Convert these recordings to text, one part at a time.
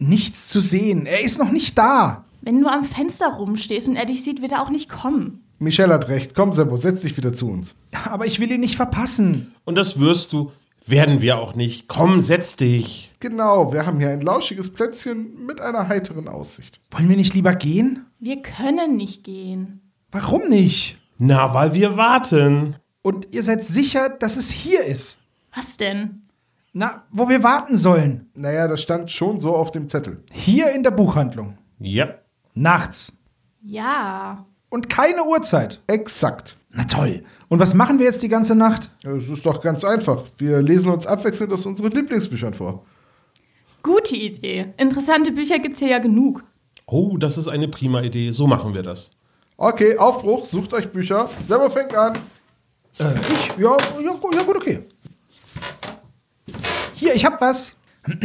nichts zu sehen. Er ist noch nicht da. Wenn du am Fenster rumstehst und er dich sieht, wird er auch nicht kommen. Michelle hat recht. Komm, Sebo, setz dich wieder zu uns. Aber ich will ihn nicht verpassen. Und das wirst du, werden wir auch nicht. Komm, setz dich. Genau, wir haben hier ein lauschiges Plätzchen mit einer heiteren Aussicht. Wollen wir nicht lieber gehen? Wir können nicht gehen. Warum nicht? Na, weil wir warten. Und ihr seid sicher, dass es hier ist? Was denn? Na, wo wir warten sollen. Naja, das stand schon so auf dem Zettel. Hier in der Buchhandlung. Ja. Nachts. Ja. Und keine Uhrzeit. Exakt. Na toll. Und was machen wir jetzt die ganze Nacht? Es ist doch ganz einfach. Wir lesen uns abwechselnd aus unseren Lieblingsbüchern vor. Gute Idee. Interessante Bücher gibt's hier ja genug. Oh, das ist eine prima Idee. So machen wir das. Okay, Aufbruch, sucht euch Bücher. Selber fängt an. Äh, ich? Ja, ja, ja gut, okay. Hier, ich hab was.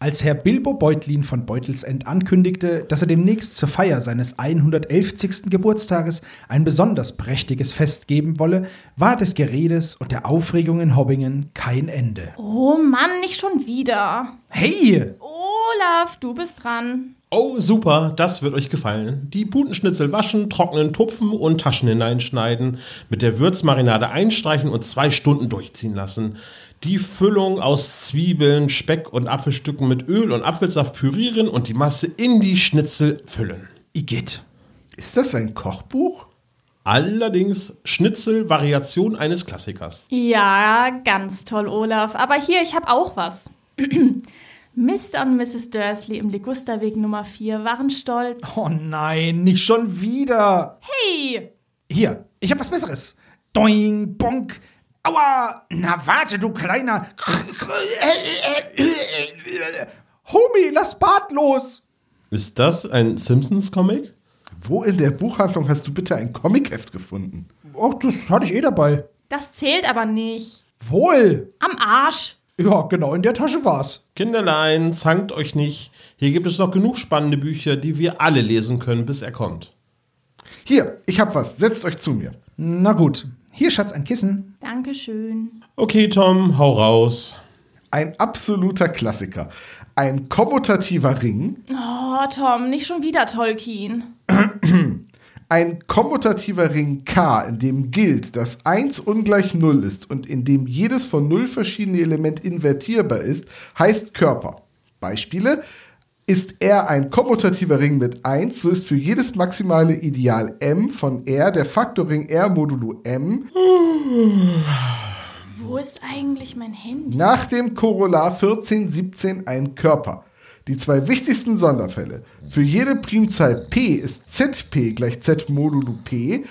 Als Herr Bilbo Beutlin von Beutelsend ankündigte, dass er demnächst zur Feier seines 111. Geburtstages ein besonders prächtiges Fest geben wolle, war des Geredes und der Aufregung in Hobbingen kein Ende. Oh Mann, nicht schon wieder. Hey! Olaf, du bist dran. Oh, super, das wird euch gefallen. Die Putenschnitzel waschen, trocknen, tupfen und Taschen hineinschneiden, mit der Würzmarinade einstreichen und zwei Stunden durchziehen lassen. Die Füllung aus Zwiebeln, Speck und Apfelstücken mit Öl und Apfelsaft pürieren und die Masse in die Schnitzel füllen. Igitt. Ist das ein Kochbuch? Allerdings Schnitzel-Variation eines Klassikers. Ja, ganz toll, Olaf. Aber hier, ich habe auch was. Mr. und Mrs. Dursley im Ligusterweg Nummer 4 waren stolz. Oh nein, nicht schon wieder. Hey! Hier, ich hab was Besseres. Doing, bonk. Aua! Na warte, du kleiner. Homie, lass Bart los. Ist das ein Simpsons-Comic? Wo in der Buchhandlung hast du bitte ein Comicheft gefunden? Ach, das hatte ich eh dabei. Das zählt aber nicht. Wohl. Am Arsch. Ja, genau in der Tasche war's. Kinderlein, zankt euch nicht. Hier gibt es noch genug spannende Bücher, die wir alle lesen können, bis er kommt. Hier, ich hab was. Setzt euch zu mir. Na gut. Hier, Schatz, ein Kissen. Dankeschön. Okay, Tom, hau raus. Ein absoluter Klassiker. Ein kommutativer Ring. Oh, Tom, nicht schon wieder Tolkien. Ein kommutativer Ring K, in dem gilt, dass 1 ungleich 0 ist und in dem jedes von 0 verschiedene Element invertierbar ist, heißt Körper. Beispiele. Ist R ein kommutativer Ring mit 1, so ist für jedes maximale Ideal M von R der Faktorring R modulo M Wo ist eigentlich mein Handy? nach dem Korollar 1417 ein Körper. Die zwei wichtigsten Sonderfälle. Für jede Primzahl P ist ZP gleich Z modulo P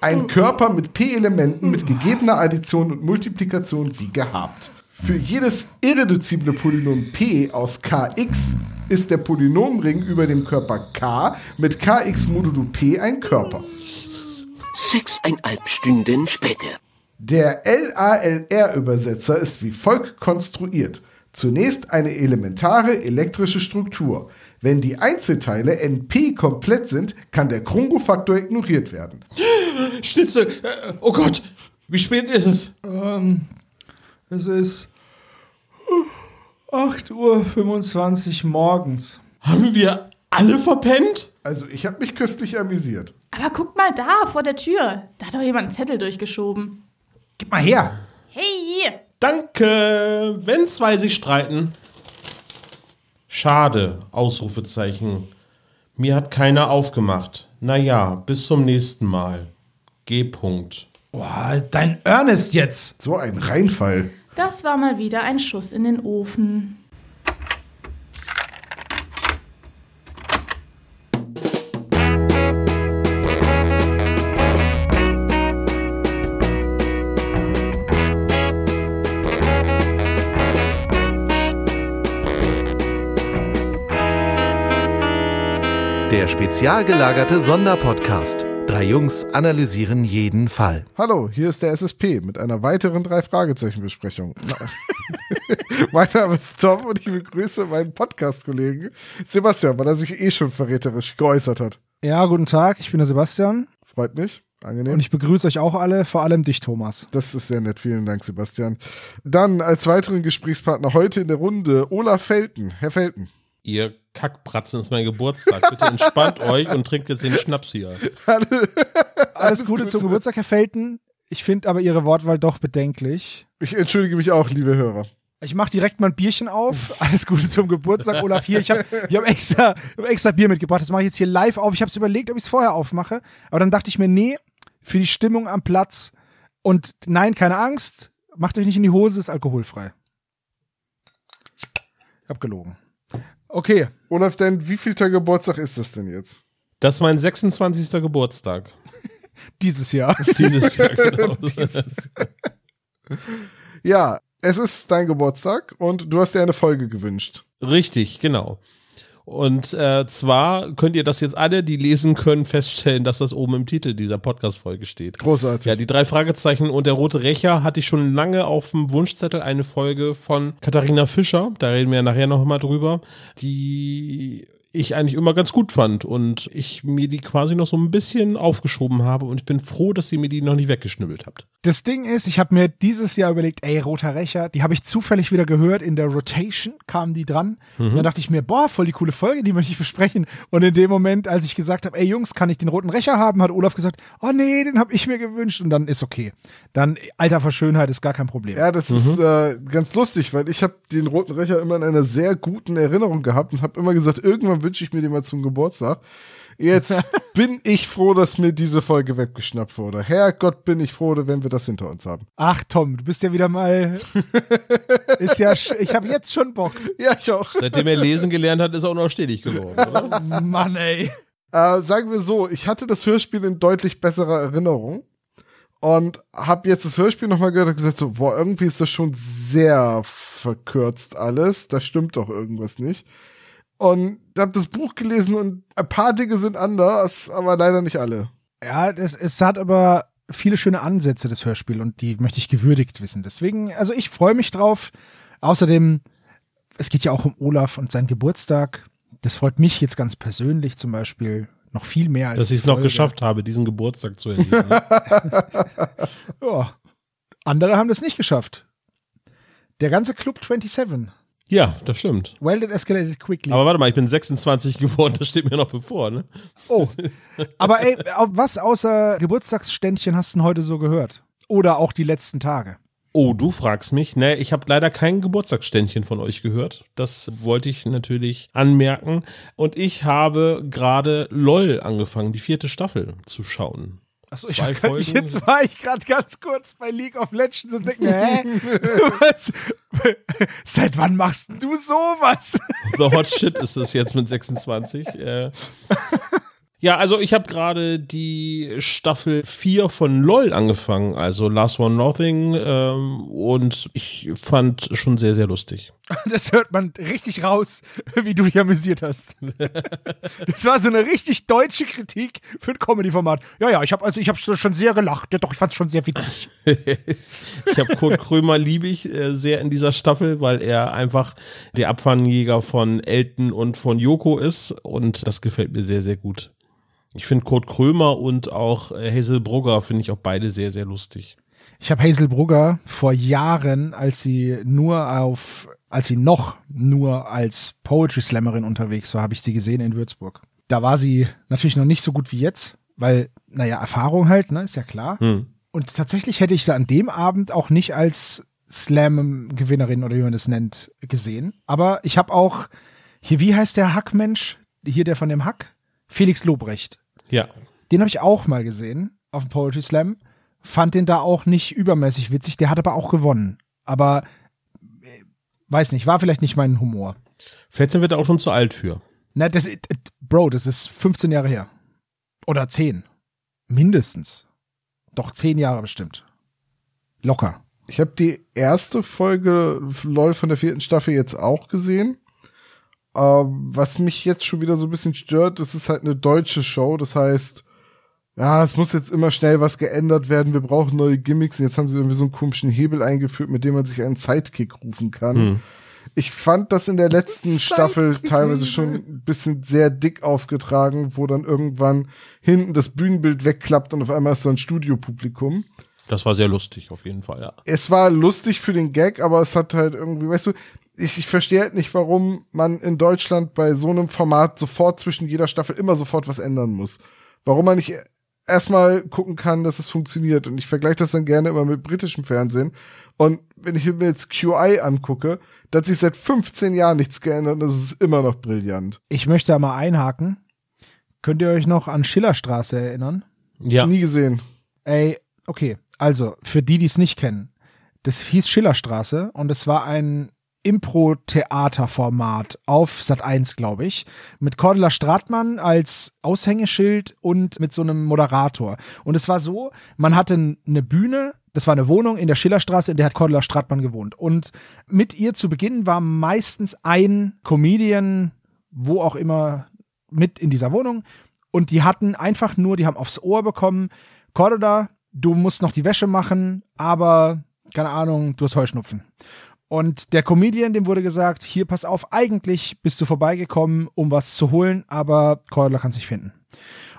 ein Körper mit P-Elementen mit gegebener Addition und Multiplikation wie gehabt. Für jedes irreduzible Polynom P aus Kx ist der Polynomring über dem Körper K mit Kx modulo P ein Körper. Sechseinhalb Stunden später. Der LALR-Übersetzer ist wie folgt konstruiert. Zunächst eine elementare elektrische Struktur. Wenn die Einzelteile NP komplett sind, kann der Krongo-Faktor ignoriert werden. Schnitzel, äh, oh Gott, wie spät ist es? Ähm, es ist 8.25 Uhr morgens. Haben wir alle verpennt? Also ich habe mich köstlich amüsiert. Aber guck mal da, vor der Tür. Da hat doch jemand einen Zettel durchgeschoben. Gib mal her. Hey! Danke, wenn zwei sich streiten. Schade, Ausrufezeichen. Mir hat keiner aufgemacht. Naja, bis zum nächsten Mal. G. -Punkt. Boah, dein Ernest jetzt. So ein Reinfall. Das war mal wieder ein Schuss in den Ofen. Spezial gelagerte Sonderpodcast. Drei Jungs analysieren jeden Fall. Hallo, hier ist der SSP mit einer weiteren Drei-Fragezeichen-Besprechung. mein Name ist Tom und ich begrüße meinen Podcast-Kollegen Sebastian, weil er sich eh schon verräterisch geäußert hat. Ja, guten Tag, ich bin der Sebastian Freut mich. Angenehm. und ich begrüße euch auch alle, vor allem dich, Thomas. Das ist sehr nett. Vielen Dank, Sebastian. Dann als weiteren Gesprächspartner heute in der Runde Olaf Felten. Herr Felten. Ihr Kackbratzen ist mein Geburtstag. Bitte entspannt euch und trinkt jetzt den Schnaps hier. Alles Gute zum Geburtstag, Herr Felten. Ich finde aber Ihre Wortwahl doch bedenklich. Ich entschuldige mich auch, liebe Hörer. Ich mache direkt mal ein Bierchen auf. Alles Gute zum Geburtstag, Olaf. Hier, ich habe ich hab extra, hab extra Bier mitgebracht. Das mache ich jetzt hier live auf. Ich habe es überlegt, ob ich es vorher aufmache. Aber dann dachte ich mir, nee, für die Stimmung am Platz. Und nein, keine Angst. Macht euch nicht in die Hose, ist alkoholfrei. Ich hab gelogen. Okay, Olaf, dein wievielter Geburtstag ist das denn jetzt? Das ist mein 26. Geburtstag. dieses Jahr. Dieses Jahr, genau. Ja, es ist dein Geburtstag und du hast dir eine Folge gewünscht. Richtig, genau. Und äh, zwar könnt ihr das jetzt alle, die lesen können, feststellen, dass das oben im Titel dieser Podcast-Folge steht. Großartig. Ja, die drei Fragezeichen und der rote Rächer hatte ich schon lange auf dem Wunschzettel eine Folge von Katharina Fischer, da reden wir ja nachher noch mal drüber, die ich eigentlich immer ganz gut fand und ich mir die quasi noch so ein bisschen aufgeschoben habe und ich bin froh, dass ihr mir die noch nicht weggeschnibbelt habt. Das Ding ist, ich habe mir dieses Jahr überlegt, ey, Roter Rächer, die habe ich zufällig wieder gehört, in der Rotation kamen die dran. Und dann dachte ich mir, boah, voll die coole Folge, die möchte ich besprechen. Und in dem Moment, als ich gesagt habe, ey Jungs, kann ich den Roten Rächer haben, hat Olaf gesagt, oh nee, den habe ich mir gewünscht. Und dann ist okay. Dann, Alter vor Schönheit ist gar kein Problem. Ja, das ist äh, ganz lustig, weil ich habe den Roten Rächer immer in einer sehr guten Erinnerung gehabt und habe immer gesagt, irgendwann wünsche ich mir den mal zum Geburtstag. Jetzt bin ich froh, dass mir diese Folge weggeschnappt wurde. Herrgott, bin ich froh, wenn wir das hinter uns haben. Ach Tom, du bist ja wieder mal, ist ja, sch- ich habe jetzt schon Bock. Ja, ich auch. Seitdem er lesen gelernt hat, ist er auch noch stetig geworden, oder? Mann, ey. Äh, sagen wir so, ich hatte das Hörspiel in deutlich besserer Erinnerung und habe jetzt das Hörspiel nochmal gehört und gesagt so, boah, irgendwie ist das schon sehr verkürzt alles. Da stimmt doch irgendwas nicht. Und habe das Buch gelesen und ein paar Dinge sind anders, aber leider nicht alle. Ja, das, es hat aber viele schöne Ansätze, das Hörspiel, und die möchte ich gewürdigt wissen. Deswegen, also ich freue mich drauf. Außerdem, es geht ja auch um Olaf und seinen Geburtstag. Das freut mich jetzt ganz persönlich zum Beispiel noch viel mehr als Dass ich es noch geschafft habe, diesen Geburtstag zu erleben. Ja. Andere haben das nicht geschafft. Der ganze Club 27. ja, das stimmt. Well, it escalated quickly. Aber warte mal, ich bin 26 geworden, das steht mir noch bevor, ne? oh. Aber ey, was außer Geburtstagsständchen hast du denn heute so gehört? Oder auch die letzten Tage? Oh, du fragst mich. Ne, ich habe leider kein Geburtstagsständchen von euch gehört. Das wollte ich natürlich anmerken. Und ich habe gerade LOL angefangen, die vierte Staffel zu schauen. Achso, ich Folgen. jetzt war ich gerade ganz kurz bei League of Legends und denke, hä? Was? Seit wann machst du sowas? The Hot Shit ist es jetzt mit 26. Äh. Ja, also ich habe gerade die Staffel 4 von LOL angefangen, also Last One Nothing, ähm, und ich fand schon sehr, sehr lustig. Das hört man richtig raus, wie du dich amüsiert hast. Das war so eine richtig deutsche Kritik für ein Comedy-Format. Ja, ja, ich habe also ich habe schon sehr gelacht. Ja, doch, ich fand es schon sehr witzig. Ich habe Kurt Krömer liebe ich äh, sehr in dieser Staffel, weil er einfach der Abfangjäger von Elton und von Joko ist und das gefällt mir sehr, sehr gut. Ich finde Kurt Krömer und auch äh, Hazel Brugger finde ich auch beide sehr, sehr lustig. Ich habe Hazel Brugger vor Jahren, als sie nur auf, als sie noch nur als Poetry Slammerin unterwegs war, habe ich sie gesehen in Würzburg. Da war sie natürlich noch nicht so gut wie jetzt, weil, naja, Erfahrung halt, ne, ist ja klar. Hm. Und tatsächlich hätte ich sie an dem Abend auch nicht als Slam-Gewinnerin oder wie man das nennt, gesehen. Aber ich habe auch, hier, wie heißt der Hackmensch? Hier der von dem Hack? Felix Lobrecht. Ja, Den habe ich auch mal gesehen auf dem Poetry Slam. Fand den da auch nicht übermäßig witzig. Der hat aber auch gewonnen. Aber äh, weiß nicht, war vielleicht nicht mein Humor. vielleicht sind wir da auch schon zu alt für. Na, das, äh, Bro, das ist 15 Jahre her. Oder 10. Mindestens. Doch 10 Jahre bestimmt. Locker. Ich habe die erste Folge LOL von der vierten Staffel jetzt auch gesehen. Ähm, was mich jetzt schon wieder so ein bisschen stört, das ist halt eine deutsche Show. Das heißt, ja, es muss jetzt immer schnell was geändert werden. Wir brauchen neue Gimmicks. Und jetzt haben sie irgendwie so einen komischen Hebel eingeführt, mit dem man sich einen Sidekick rufen kann. Hm. Ich fand das in der letzten Sidekick Staffel teilweise schon ein bisschen sehr dick aufgetragen, wo dann irgendwann hinten das Bühnenbild wegklappt und auf einmal ist da ein Studiopublikum Das war sehr lustig, auf jeden Fall, ja. es war lustig für den Gag, aber es hat halt irgendwie, weißt du, ich, ich verstehe halt nicht, warum man in Deutschland bei so einem Format sofort zwischen jeder Staffel immer sofort was ändern muss. Warum man nicht erstmal gucken kann, dass es funktioniert. Und ich vergleiche das dann gerne immer mit britischem Fernsehen. Und wenn ich mir jetzt QI angucke, da hat sich seit 15 Jahren nichts geändert und das ist immer noch brillant. Ich möchte da mal einhaken. Könnt ihr euch noch an Schillerstraße erinnern? Ja. Nie gesehen. Ey, okay. Also, für die, die es nicht kennen. Das hieß Schillerstraße und es war ein Impro-Theaterformat auf Sat 1, glaube ich, mit Cordula Stratmann als Aushängeschild und mit so einem Moderator. Und es war so, man hatte eine Bühne, das war eine Wohnung in der Schillerstraße, in der hat Cordula Stratmann gewohnt. Und mit ihr zu Beginn war meistens ein Comedian, wo auch immer, mit in dieser Wohnung. Und die hatten einfach nur, die haben aufs Ohr bekommen, Cordula, du musst noch die Wäsche machen, aber keine Ahnung, du hast Heuschnupfen. Und der Comedian, dem wurde gesagt, hier pass auf, eigentlich bist du vorbeigekommen, um was zu holen, aber Cordula kann sich finden.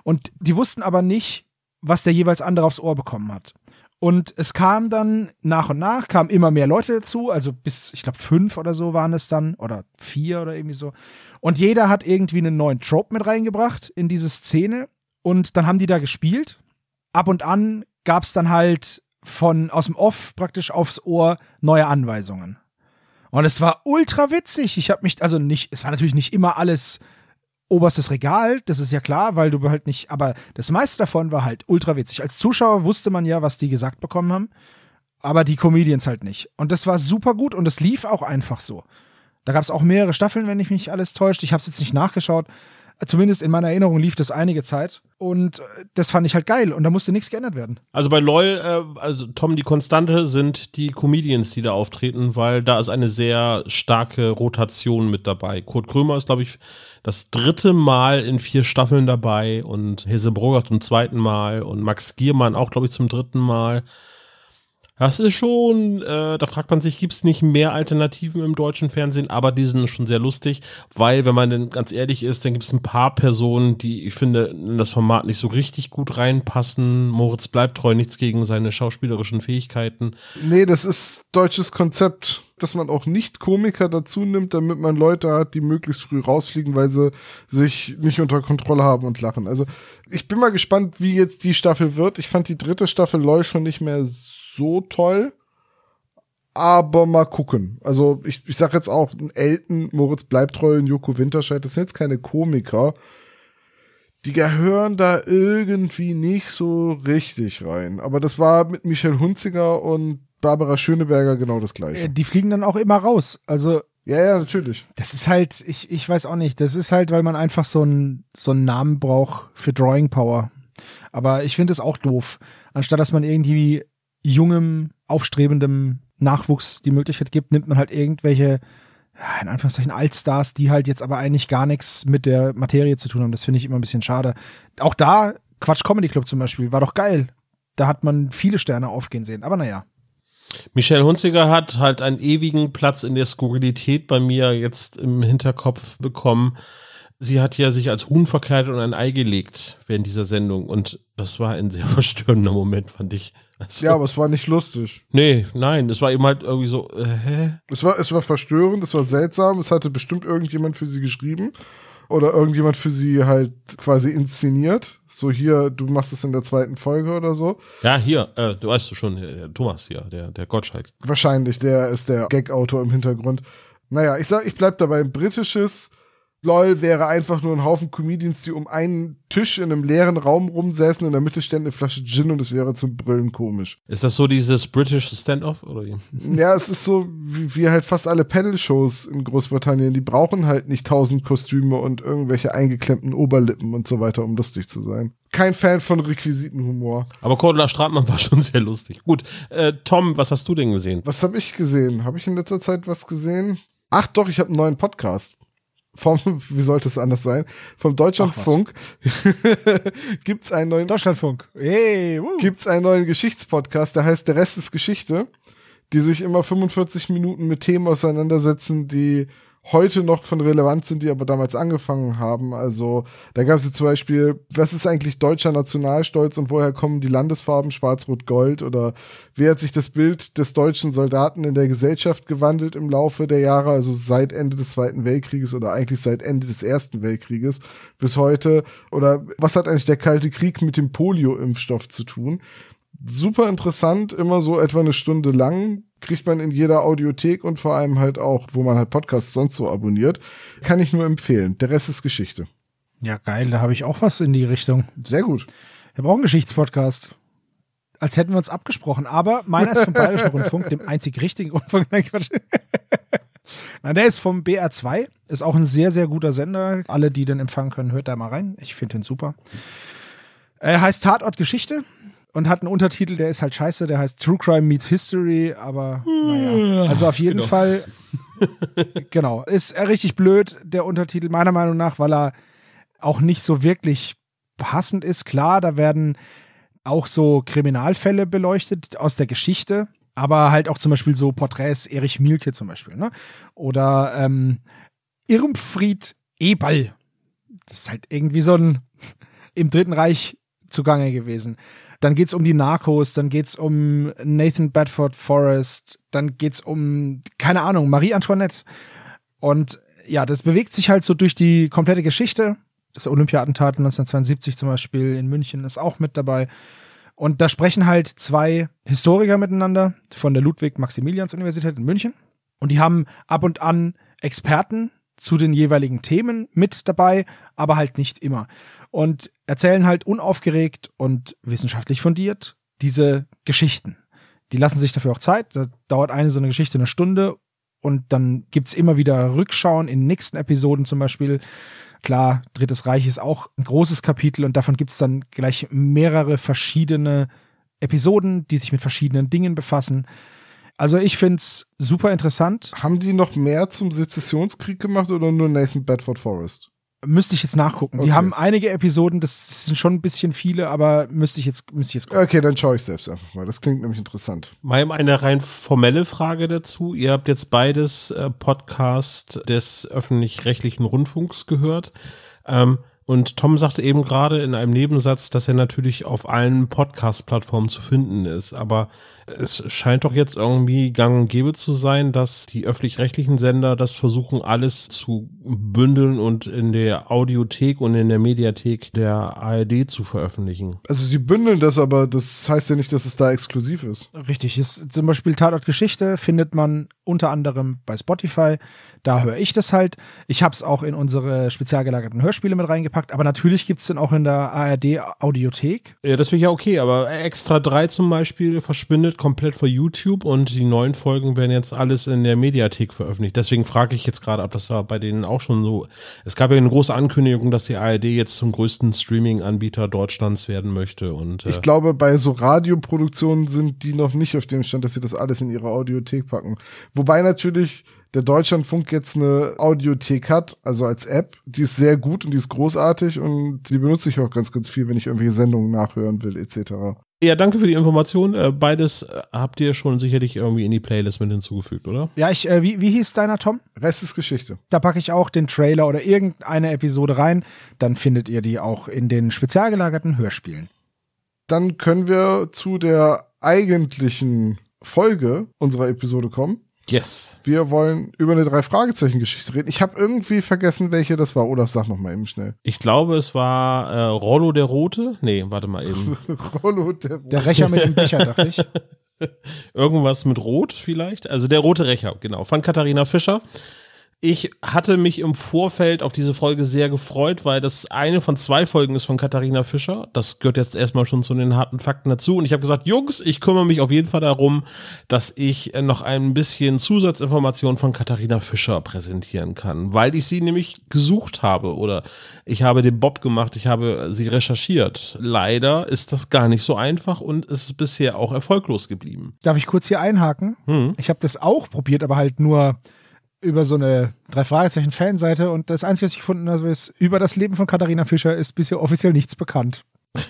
Und die wussten aber nicht, was der jeweils andere aufs Ohr bekommen hat. Und es kam dann nach und nach, kamen immer mehr Leute dazu, also bis, ich glaube, fünf oder so waren es dann, oder vier oder irgendwie so. Und jeder hat irgendwie einen neuen Trope mit reingebracht in diese Szene. Und dann haben die da gespielt. Ab und an gab es dann halt von aus dem Off praktisch aufs Ohr neue Anweisungen. Und es war ultra witzig. Ich habe mich, also nicht, es war natürlich nicht immer alles oberstes Regal, das ist ja klar, weil du halt nicht, aber das meiste davon war halt ultra witzig. Als Zuschauer wusste man ja, was die gesagt bekommen haben, aber die Comedians halt nicht. Und das war super gut und es lief auch einfach so. Da gab es auch mehrere Staffeln, wenn ich mich alles täuscht. Ich habe es jetzt nicht nachgeschaut. Zumindest in meiner Erinnerung lief das einige Zeit. Und äh, das fand ich halt geil. Und da musste nichts geändert werden. Also bei LOL, äh, also Tom, die Konstante sind die Comedians, die da auftreten, weil da ist eine sehr starke Rotation mit dabei. Kurt Krömer ist, glaube ich, das dritte Mal in vier Staffeln dabei und Hese Brogger zum zweiten Mal und Max Giermann auch, glaube ich, zum dritten Mal. Das ist schon, äh, da fragt man sich, gibt es nicht mehr Alternativen im deutschen Fernsehen, aber die sind schon sehr lustig, weil, wenn man denn ganz ehrlich ist, dann gibt es ein paar Personen, die, ich finde, in das Format nicht so richtig gut reinpassen. Moritz bleibt treu, nichts gegen seine schauspielerischen Fähigkeiten. Nee, das ist deutsches Konzept, dass man auch nicht Komiker dazu nimmt, damit man Leute hat, die möglichst früh rausfliegen, weil sie sich nicht unter Kontrolle haben und lachen. Also ich bin mal gespannt, wie jetzt die Staffel wird. Ich fand die dritte Staffel LOL schon nicht mehr so toll. Aber mal gucken. Also ich, ich sag jetzt auch, Elton, Moritz Bleibtreu und Joko Winterscheid, das sind jetzt keine Komiker. Die gehören da irgendwie nicht so richtig rein. Aber das war mit Michelle Hunziger und Barbara Schöneberger genau das gleiche. Äh, Die fliegen dann auch immer raus. Also Ja, ja, natürlich. Das ist halt, ich, ich weiß auch nicht, das ist halt, weil man einfach so einen so einen Namen braucht für Drawing Power. Aber ich finde es auch doof. Anstatt dass man irgendwie jungem, aufstrebendem Nachwuchs die Möglichkeit gibt, nimmt man halt irgendwelche, in Anführungszeichen, Altstars, die halt jetzt aber eigentlich gar nichts mit der Materie zu tun haben. Das finde ich immer ein bisschen schade. Auch da, Quatsch Comedy Club zum Beispiel, war doch geil. Da hat man viele Sterne aufgehen sehen. Aber naja. Michelle Hunziger hat halt einen ewigen Platz in der Skurrilität bei mir jetzt im Hinterkopf bekommen. Sie hat ja sich als Huhn verkleidet und ein Ei gelegt während dieser Sendung und das war ein sehr verstörender Moment, fand ich. Also, Ja, aber es war nicht lustig. nee, nein, es war eben halt irgendwie so, äh, hä? Es war, es war verstörend, es war seltsam, es hatte bestimmt irgendjemand für sie geschrieben. Oder irgendjemand für sie halt quasi inszeniert. So hier, du machst es in der zweiten Folge oder so. Ja, hier, äh, du weißt du schon, der, der Thomas hier, der, der Gottschalk. Wahrscheinlich, der ist der Gag-Autor im Hintergrund. Naja, ich sag, ich bleib dabei. Ein britisches LOL wäre einfach nur ein Haufen Comedians, die um einen Tisch in einem leeren Raum rumsäßen, in der Mitte ständ eine Flasche Gin und es wäre zum Brüllen komisch. Ist das so dieses British Standoff oder? Ja, es ist so wie, wie halt fast alle Panel-Shows in Großbritannien. Die brauchen halt nicht tausend Kostüme und irgendwelche eingeklemmten Oberlippen und so weiter, um lustig zu sein. Kein Fan von Requisitenhumor. Aber Cordula Stratmann war schon sehr lustig. Gut, äh, Tom, was hast du denn gesehen? Was habe ich gesehen? Habe ich in letzter Zeit was gesehen? Ach doch, ich habe einen neuen Podcast. Vom, wie sollte es anders sein? Vom Deutschlandfunk gibt's einen neuen Deutschlandfunk. Hey, woo. gibt's einen neuen Geschichtspodcast, der heißt Der Rest ist Geschichte, die sich immer 45 Minuten mit Themen auseinandersetzen, die heute noch von Relevanz sind, die aber damals angefangen haben. Also da gab es zum Beispiel, was ist eigentlich deutscher Nationalstolz und woher kommen die Landesfarben Schwarz-Rot-Gold oder wie hat sich das Bild des deutschen Soldaten in der Gesellschaft gewandelt im Laufe der Jahre, also seit Ende des Zweiten Weltkrieges oder eigentlich seit Ende des Ersten Weltkrieges bis heute oder was hat eigentlich der Kalte Krieg mit dem Polio-Impfstoff zu tun? Super interessant, immer so etwa eine Stunde lang, kriegt man in jeder Audiothek und vor allem halt auch, wo man halt Podcasts sonst so abonniert. Kann ich nur empfehlen. Der Rest ist Geschichte. Ja, geil, da habe ich auch was in die Richtung. Sehr gut. Ich habe auch einen Geschichtspodcast. Als hätten wir uns abgesprochen. Aber meiner ist vom Bayerischen Rundfunk, dem einzig richtigen Rundfunk. Nein, Quatsch. Nein, der ist vom BR2. Ist auch ein sehr, sehr guter Sender. Alle, die den empfangen können, hört da mal rein. Ich finde den super. Er heißt Tatort Geschichte und hat einen Untertitel, der ist halt scheiße, der heißt True Crime Meets History, aber naja. Also auf jeden Genau. Fall, genau, ist richtig blöd, der Untertitel, meiner Meinung nach, weil er auch nicht so wirklich passend ist. Klar, da werden auch so Kriminalfälle beleuchtet aus der Geschichte, aber halt auch zum Beispiel so Porträts Erich Mielke zum Beispiel, ne? Oder ähm, Irmfried Eberl. Das ist halt irgendwie so ein im Dritten Reich zugange gewesen. Dann geht's um die Narcos, dann geht's um Nathan Bedford Forrest, dann geht's um, keine Ahnung, Marie Antoinette. Und ja, das bewegt sich halt so durch die komplette Geschichte. Das Olympia-Attentat 1972 zum Beispiel in München ist auch mit dabei. Und da sprechen halt zwei Historiker miteinander von der Ludwig-Maximilians-Universität in München. Und die haben ab und an Experten zu den jeweiligen Themen mit dabei, aber halt nicht immer. Und erzählen halt unaufgeregt und wissenschaftlich fundiert diese Geschichten. Die lassen sich dafür auch Zeit. Da dauert eine so eine Geschichte eine Stunde und dann gibt's immer wieder Rückschauen in nächsten Episoden zum Beispiel. Klar, Drittes Reich ist auch ein großes Kapitel und davon gibt's dann gleich mehrere verschiedene Episoden, die sich mit verschiedenen Dingen befassen. Also ich find's super interessant. Haben die noch mehr zum Sezessionskrieg gemacht oder nur Nathan Bedford Forrest? Müsste ich jetzt nachgucken. Okay. Die haben einige Episoden, das sind schon ein bisschen viele, aber müsste ich jetzt, müsste ich jetzt gucken. Okay, dann schaue ich selbst einfach mal. Das klingt nämlich interessant. Mal eine rein formelle Frage dazu. Ihr habt jetzt beides äh, Podcast des öffentlich-rechtlichen Rundfunks gehört. Ähm, und Tom sagte eben gerade in einem Nebensatz, dass er natürlich auf allen Podcast-Plattformen zu finden ist. Aber es scheint doch jetzt irgendwie gang und gäbe zu sein, dass die öffentlich-rechtlichen Sender das versuchen, alles zu bündeln und in der Audiothek und in der Mediathek der ARD zu veröffentlichen. Also sie bündeln das, aber das heißt ja nicht, dass es da exklusiv ist. Richtig, ist zum Beispiel Tatort Geschichte findet man unter anderem bei Spotify. Da höre ich das halt. Ich habe es auch in unsere spezial gelagerten Hörspiele mit reingepackt, aber natürlich gibt's den auch in der ARD Audiothek. Ja, das wäre ja okay, aber Extra 3 zum Beispiel verschwindet komplett vor YouTube und die neuen Folgen werden jetzt alles in der Mediathek veröffentlicht. Deswegen frage ich jetzt gerade, ob das da bei denen auch schon so. Es gab ja eine große Ankündigung, dass die ARD jetzt zum größten Streaming-Anbieter Deutschlands werden möchte. Und äh, Ich glaube, bei so Radioproduktionen sind die noch nicht auf dem Stand, dass sie das alles in ihre Audiothek packen. Wobei natürlich der Deutschlandfunk jetzt eine Audiothek hat, also als App. Die ist sehr gut und die ist großartig und die benutze ich auch ganz, ganz viel, wenn ich irgendwelche Sendungen nachhören will, etc. ja, danke für die Information. Äh, beides äh, habt ihr schon sicherlich irgendwie in die Playlist mit hinzugefügt, oder? Ja, ich, äh, wie, wie hieß deiner, Tom? Rest ist Geschichte. Da packe ich auch den Trailer oder irgendeine Episode rein. Dann findet ihr die auch in den spezial gelagerten Hörspielen. Dann können wir zu der eigentlichen Folge unserer Episode kommen. Yes. Wir wollen über eine Drei-Fragezeichen-Geschichte reden. Ich habe irgendwie vergessen, welche das war. Olaf, sag noch mal eben schnell. Ich glaube, es war äh, Rollo der Rote. Nee, warte mal eben. Rollo der Der Rächer mit dem Becher, dachte ich. Irgendwas mit Rot vielleicht. Also der rote Rächer, genau, von Katharina Fischer. Ich hatte mich im Vorfeld auf diese Folge sehr gefreut, weil das eine von zwei Folgen ist von Katharina Fischer. Das gehört jetzt erstmal schon zu den harten Fakten dazu. Und ich habe gesagt, Jungs, ich kümmere mich auf jeden Fall darum, dass ich äh, noch ein bisschen Zusatzinformationen von Katharina Fischer präsentieren kann, weil ich sie nämlich gesucht habe oder ich habe den Bob gemacht, ich habe sie recherchiert. Leider ist das gar nicht so einfach und es ist bisher auch erfolglos geblieben. Darf ich kurz hier einhaken? Hm. Ich habe das auch probiert, aber halt nur über so eine drei Fragezeichen Fanseite und das Einzige, was ich gefunden habe, ist, über das Leben von Katharina Fischer ist bisher offiziell nichts bekannt.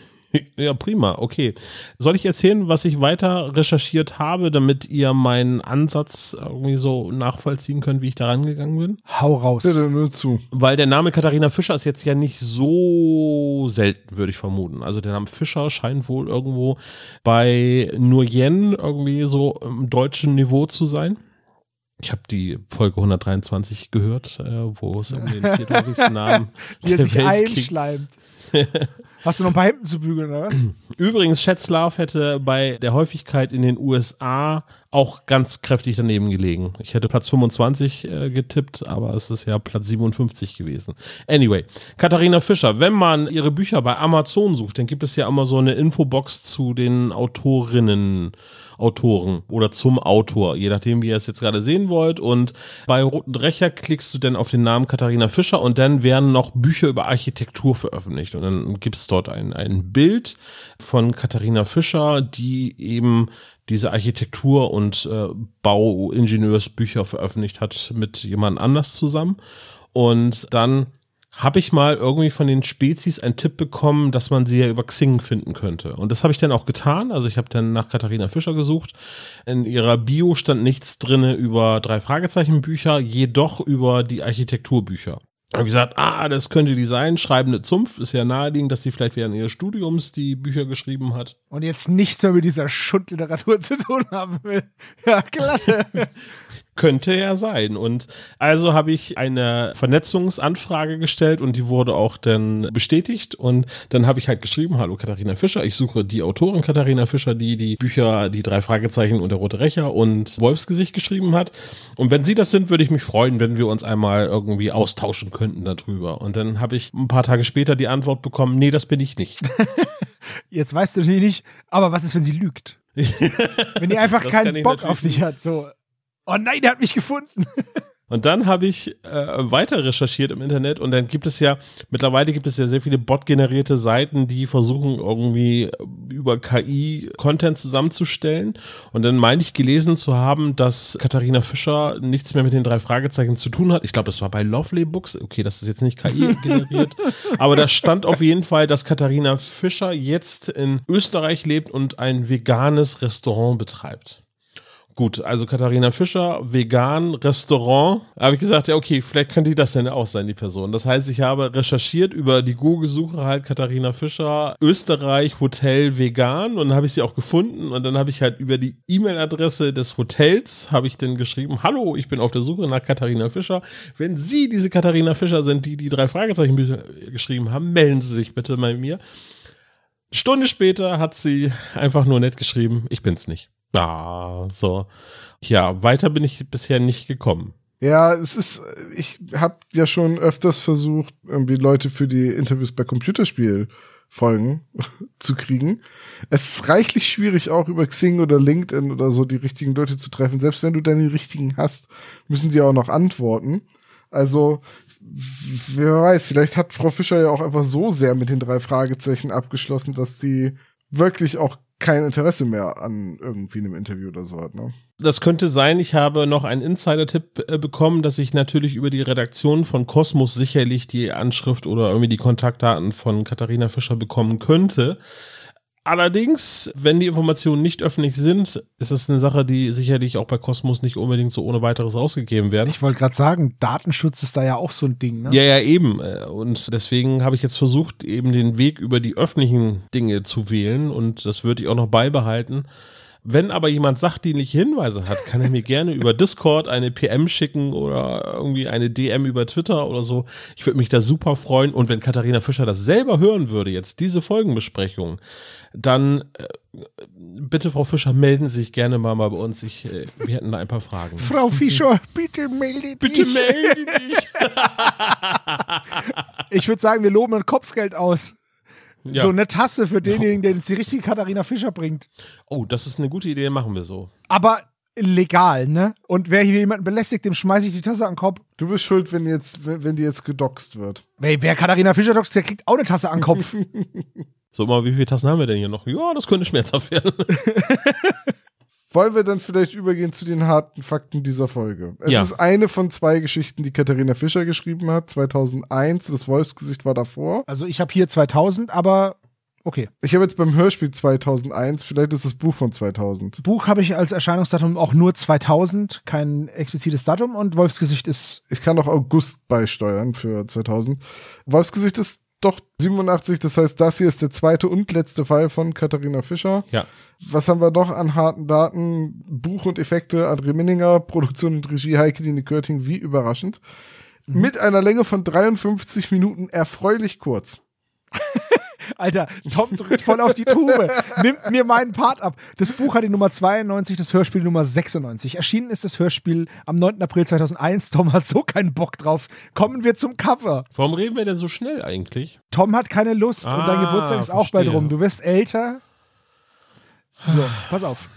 Ja, prima, okay. Soll ich erzählen, was ich weiter recherchiert habe, damit ihr meinen Ansatz irgendwie so nachvollziehen könnt, wie ich da rangegangen bin? Hau raus. Dann nur zu. Weil der Name Katharina Fischer ist jetzt ja nicht so selten, würde ich vermuten. Also der Name Fischer scheint wohl irgendwo bei Nguyen irgendwie so im deutschen Niveau zu sein. Ich habe die Folge 123 gehört, äh, wo es um den vierthäufigsten Namen Wie er der sich Welt ging. einschleimt. Hast du noch ein paar Hemden zu bügeln, oder was? Übrigens, Schätzlav hätte bei der Häufigkeit in den USA auch ganz kräftig daneben gelegen. Ich hätte Platz 25 äh, getippt, aber es ist ja Platz 57 gewesen. Anyway, Katharina Fischer, wenn man ihre Bücher bei Amazon sucht, dann gibt es ja immer so eine Infobox zu den Autorinnen. Autoren oder zum Autor, je nachdem, wie ihr es jetzt gerade sehen wollt. Und bei Roten Drecher klickst du dann auf den Namen Katharina Fischer und dann werden noch Bücher über Architektur veröffentlicht. Und dann gibt es dort ein, ein Bild von Katharina Fischer, die eben diese Architektur- und äh, Bauingenieursbücher veröffentlicht hat mit jemand anders zusammen. Und dann habe ich mal irgendwie von den Spezies einen Tipp bekommen, dass man sie ja über Xing finden könnte. Und das habe ich dann auch getan. Also ich habe dann nach Katharina Fischer gesucht. In ihrer Bio stand nichts drinne über drei Fragezeichenbücher, jedoch über die Architekturbücher. Habe gesagt, ah, das könnte die sein. Schreibende Zumpf ist ja naheliegend, dass sie vielleicht während ihres Studiums die Bücher geschrieben hat. Und jetzt nichts mehr mit dieser Schundliteratur zu tun haben will. Ja, klasse. Könnte ja sein. Und also habe ich eine Vernetzungsanfrage gestellt und die wurde auch dann bestätigt. Und dann habe ich halt geschrieben, hallo Katharina Fischer, ich suche die Autorin Katharina Fischer, die die Bücher, die drei Fragezeichen und der rote Rächer und Wolfsgesicht geschrieben hat. Und wenn Sie das sind, würde ich mich freuen, wenn wir uns einmal irgendwie austauschen könnten darüber. Und dann habe ich ein paar Tage später die Antwort bekommen, nee, das bin ich nicht. Jetzt weißt du natürlich nicht, aber was ist, wenn sie lügt? wenn die einfach Das keinen Bock auf dich hat, so. Oh nein, der hat mich gefunden. Und dann habe ich äh, weiter recherchiert im Internet und dann gibt es ja, mittlerweile gibt es ja sehr viele bot-generierte Seiten, die versuchen irgendwie äh, über KI Content zusammenzustellen. Und dann meine ich gelesen zu haben, dass Katharina Fischer nichts mehr mit den drei Fragezeichen zu tun hat. Ich glaube, es war bei Lovely Books. Okay, das ist jetzt nicht KI generiert. aber da stand auf jeden Fall, dass Katharina Fischer jetzt in Österreich lebt und ein veganes Restaurant betreibt. Gut, also Katharina Fischer, vegan, Restaurant. Habe ich gesagt, ja, okay, vielleicht könnte das denn auch sein, die Person. Das heißt, ich habe recherchiert über die Google-Suche halt Katharina Fischer, Österreich, Hotel, vegan und dann habe ich sie auch gefunden und dann habe ich halt über die E-Mail-Adresse des Hotels habe ich dann geschrieben, hallo, ich bin auf der Suche nach Katharina Fischer. Wenn Sie diese Katharina Fischer sind, die die drei Fragezeichen geschrieben haben, melden Sie sich bitte bei mir. Stunde später hat sie einfach nur nett geschrieben, ich bin's nicht. Ah, so. Ja, weiter bin ich bisher nicht gekommen. Ja, es ist, ich habe ja schon öfters versucht, irgendwie Leute für die Interviews bei Computerspielfolgen zu kriegen. Es ist reichlich schwierig, auch über Xing oder LinkedIn oder so die richtigen Leute zu treffen. Selbst wenn du dann die richtigen hast, müssen die auch noch antworten. Also, wer weiß, vielleicht hat Frau Fischer ja auch einfach so sehr mit den drei Fragezeichen abgeschlossen, dass sie wirklich auch kein Interesse mehr an irgendwie einem Interview oder so hat, ne? Das könnte sein, ich habe noch einen Insider-Tipp äh, bekommen, dass ich natürlich über die Redaktion von Cosmos sicherlich die Anschrift oder irgendwie die Kontaktdaten von Katharina Fischer bekommen könnte. Allerdings, wenn die Informationen nicht öffentlich sind, ist es eine Sache, die sicherlich auch bei Cosmos nicht unbedingt so ohne weiteres rausgegeben werden. Ich wollte gerade sagen, Datenschutz ist da ja auch so ein Ding, ne? Ja, ja, eben. Und deswegen habe ich jetzt versucht, eben den Weg über die öffentlichen Dinge zu wählen und das würde ich auch noch beibehalten. Wenn aber jemand sachdienliche Hinweise hat, kann er mir gerne über Discord eine PM schicken oder irgendwie eine DM über Twitter oder so. Ich würde mich da super freuen. Und wenn Katharina Fischer das selber hören würde, jetzt diese Folgenbesprechung, dann äh, bitte, Frau Fischer, melden Sie sich gerne mal, mal bei uns. Ich, äh, wir hätten da ein paar Fragen. Frau Fischer, bitte melde dich. Bitte melde dich. Ich würde sagen, wir loben ein Kopfgeld aus. Ja. So eine Tasse für denjenigen, der uns die richtige Katharina Fischer bringt. Oh, das ist eine gute Idee, machen wir so. Aber legal, ne? Und wer hier jemanden belästigt, dem schmeiße ich die Tasse an den Kopf. Du bist schuld, wenn jetzt, wenn, die jetzt gedoxt wird. Wer, wer Katharina Fischer doxt, der kriegt auch eine Tasse an den Kopf. So, mal, wie viele Tassen haben wir denn hier noch? Ja, das könnte schmerzhaft werden. Wollen wir dann vielleicht übergehen zu den harten Fakten dieser Folge? Es Ja. ist eine von zwei Geschichten, die Katharina Fischer geschrieben hat. 2001, das Wolfsgesicht war davor. Also ich habe hier 2000, aber Okay. Ich habe jetzt beim Hörspiel 2001, vielleicht ist das Buch von 2000. Buch habe ich als Erscheinungsdatum auch nur 2000, kein explizites Datum und Wolfsgesicht ist Ich kann auch August beisteuern für 2000. Wolfsgesicht ist doch 87, das heißt, das hier ist der zweite und letzte Fall von Katharina Fischer. Ja. Was haben wir noch an harten Daten? Buch und Effekte, André Minninger, Produktion und Regie Heike Dine Körting, wie überraschend. Mit einer Länge von 53 Minuten erfreulich kurz. Alter, Tom drückt voll auf die Tube. Nimmt mir meinen Part ab. Das Buch hat die Nummer 92, das Hörspiel Nummer 96. Erschienen ist das Hörspiel am 9. April 2001. Tom hat so keinen Bock drauf. Kommen wir zum Cover. Warum reden wir denn so schnell eigentlich? Tom hat keine Lust und dein Ah, Geburtstag ist auch bald verstehe. rum. Du wirst älter. So, pass auf.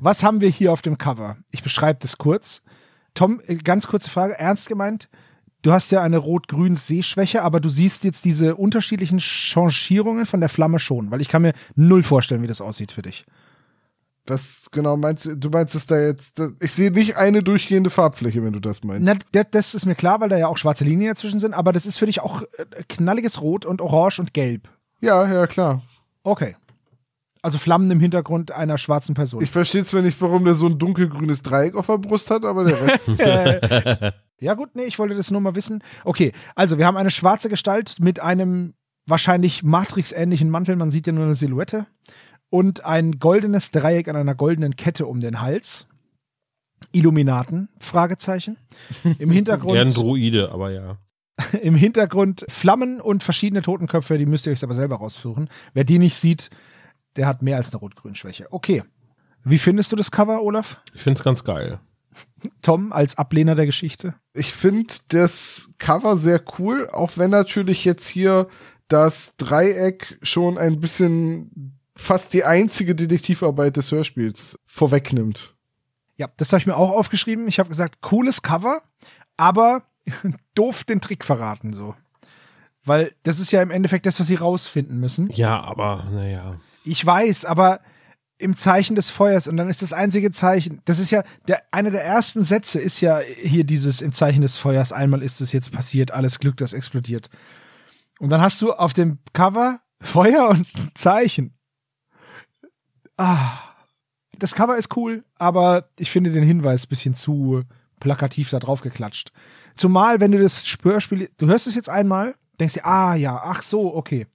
Was haben wir hier auf dem Cover? Ich beschreibe das kurz. Tom, äh, ganz kurze Frage, ernst gemeint. Du hast ja eine rot-grün Sehschwäche, aber du siehst jetzt diese unterschiedlichen Changierungen von der Flamme schon, weil ich kann mir null vorstellen, wie das aussieht für dich. Das genau meinst du, du meinst es da jetzt, das- ich sehe nicht eine durchgehende Farbfläche, wenn du das meinst. Na, das, das ist mir klar, weil da ja auch schwarze Linien dazwischen sind, aber das ist für dich auch äh, knalliges Rot und Orange und Gelb. Ja, ja, klar. Okay. Also Flammen im Hintergrund einer schwarzen Person. Ich verstehe zwar nicht, warum der so ein dunkelgrünes Dreieck auf der Brust hat, aber der Rest. Ja, gut, nee, ich wollte das nur mal wissen. Okay, also wir haben eine schwarze Gestalt mit einem wahrscheinlich Matrix-ähnlichen Mantel, man sieht ja nur eine Silhouette, und ein goldenes Dreieck an einer goldenen Kette um den Hals. Illuminaten? Fragezeichen. Im Hintergrund, Druide, aber ja. im Hintergrund Flammen und verschiedene Totenköpfe, die müsst ihr euch aber selber rausführen. Wer die nicht sieht, der hat mehr als eine Rot-Grün-Schwäche. Okay. Wie findest du das Cover, Olaf? Ich finde es ganz geil. Tom als Ablehner der Geschichte? Ich finde das Cover sehr cool, auch wenn natürlich jetzt hier das Dreieck schon ein bisschen fast die einzige Detektivarbeit des Hörspiels vorwegnimmt. Ja, das habe ich mir auch aufgeschrieben. Ich habe gesagt, cooles Cover, aber doof den Trick verraten so. Weil das ist ja im Endeffekt das, was sie rausfinden müssen. Ja, aber naja. Ich weiß, aber im Zeichen des Feuers und dann ist das einzige Zeichen, das ist ja, der, einer der ersten Sätze ist ja hier dieses im Zeichen des Feuers, einmal ist es jetzt passiert, alles Glück, das explodiert. Und dann hast du auf dem Cover Feuer und Zeichen. Ah, das Cover ist cool, aber ich finde den Hinweis ein bisschen zu plakativ da drauf geklatscht. Zumal, wenn du das Hörspiel, du hörst es jetzt einmal, denkst dir, ah ja, ach so, okay.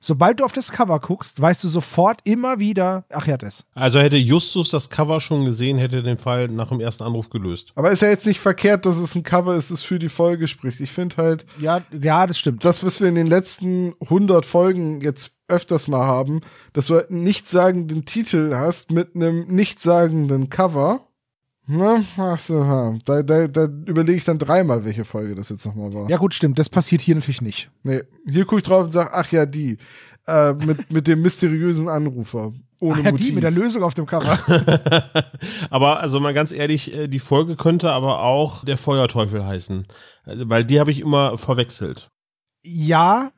Sobald du auf das Cover guckst, weißt du sofort immer wieder, ach ja, das. Also hätte Justus das Cover schon gesehen, hätte er den Fall nach dem ersten Anruf gelöst. Aber ist ja jetzt nicht verkehrt, dass es ein Cover ist, das für die Folge spricht. Ich finde halt, Ja, ja, das stimmt. das, was wir in den letzten 100 Folgen jetzt öfters mal haben, dass du halt einen nichtssagenden Titel hast mit einem nichtssagenden Cover. Na, ach so, ha. da, da, da überlege ich dann dreimal, welche Folge das jetzt nochmal war. Ja, gut, stimmt. Das passiert hier natürlich nicht. Nee, hier gucke ich drauf und sage, ach ja, die. Äh, mit, mit dem mysteriösen Anrufer. Ohne Ach ja, Motiv. die mit der Lösung auf dem Cover. aber also mal ganz ehrlich, äh, die Folge könnte aber auch der Feuerteufel heißen. Äh, Weil die habe ich immer verwechselt. ja,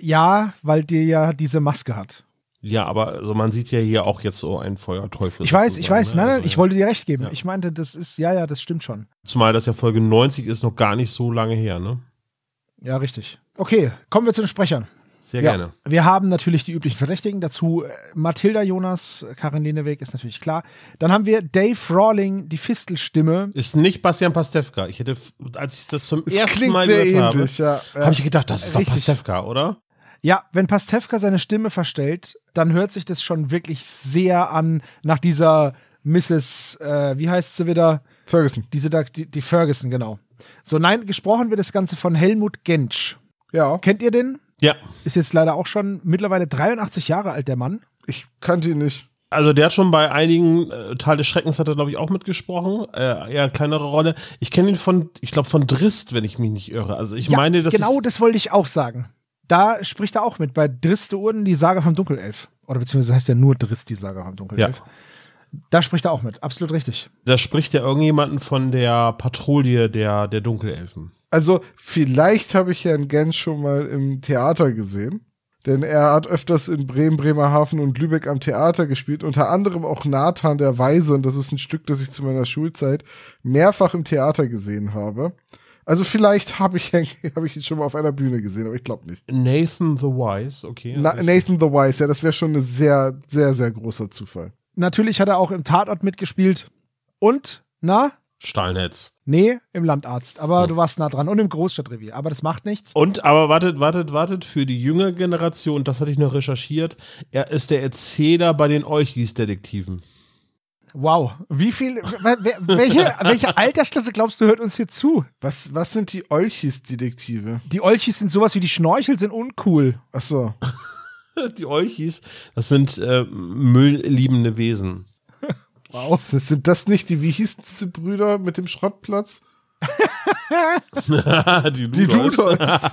ja, weil die ja diese Maske hat. Ja, aber also man sieht ja hier auch jetzt so einen Feuerteufel. Ich weiß, ich weiß. ne? Nein, nein, Also, ich wollte dir recht geben. Ja. Ich meinte, das ist, ja, ja, das stimmt schon. Zumal das ja Folge 90 ist, noch gar nicht so lange her, ne? Ja, richtig. Okay, kommen wir zu den Sprechern. Sehr Ja. gerne. Wir haben natürlich die üblichen Verdächtigen. Dazu äh, Mathilda Jonas, Karin Leneweg ist natürlich klar. Dann haben wir Dave Rawling, die Fistelstimme. Ist nicht Bastian Pastewka. Ich hätte, als ich das zum Es ersten Mal gehört ähnlich, ja. ja. habe, habe ich gedacht, das ist doch Richtig. Pastewka, oder? Ja, wenn Pastewka seine Stimme verstellt, dann hört sich das schon wirklich sehr an nach dieser Mrs., äh, wie heißt sie wieder? Ferguson. Diese da, die, die Ferguson, genau. So, nein, gesprochen wird das Ganze von Helmut Gensch. Ja, Kennt ihr den? Ja. Ist jetzt leider auch schon mittlerweile 83 Jahre alt, der Mann. ich kannte ihn nicht. Also der hat schon bei einigen äh, Teil des Schreckens hat er glaube ich auch mitgesprochen, äh, eher kleinere Rolle. Ich kenne ihn von, ich glaube von Drist, wenn ich mich nicht irre. Also ich ja, meine, dass genau ich, das wollte ich auch sagen. Da spricht er auch mit, bei Driste Urden, die Saga vom Dunkelelf. Oder beziehungsweise heißt ja nur Drist, die Saga vom Dunkelelf. Ja. Da spricht er auch mit, absolut richtig. da spricht ja irgendjemanden von der Patrouille der der Dunkelelfen. Also, vielleicht habe ich Herrn Gens schon mal im Theater gesehen. Denn er hat öfters in Bremen, Bremerhaven und Lübeck am Theater gespielt. Unter anderem auch Nathan der Weise. Und das ist ein Stück, das ich zu meiner Schulzeit mehrfach im Theater gesehen habe. Also vielleicht habe ich, hab ich ihn schon mal auf einer Bühne gesehen, aber ich glaube nicht. Nathan the Wise, okay. Na, Also Nathan the Wise, ja, das wäre schon ein sehr, sehr, sehr großer Zufall. Natürlich hat er auch im Tatort mitgespielt. Und, na? Stahlnetz. Nee, im Landarzt. Aber Hm. du warst nah dran. Und im Großstadtrevier. Aber das macht nichts. Und, aber wartet, wartet, wartet, für die jüngere Generation, das hatte ich noch recherchiert, er ist der Erzähler bei den Olchis-Detektiven. Wow. Wie viel, welche, welche Altersklasse glaubst du hört uns hier zu? Was, was sind die Olchis-Detektive? Die Olchis sind sowas wie die Schnorchel, sind uncool. Ach so. Die Olchis, das sind äh, müllliebende Wesen. Wow. Sind das nicht die, wie hießen diese Brüder mit dem Schrottplatz? die Die Ludolfs.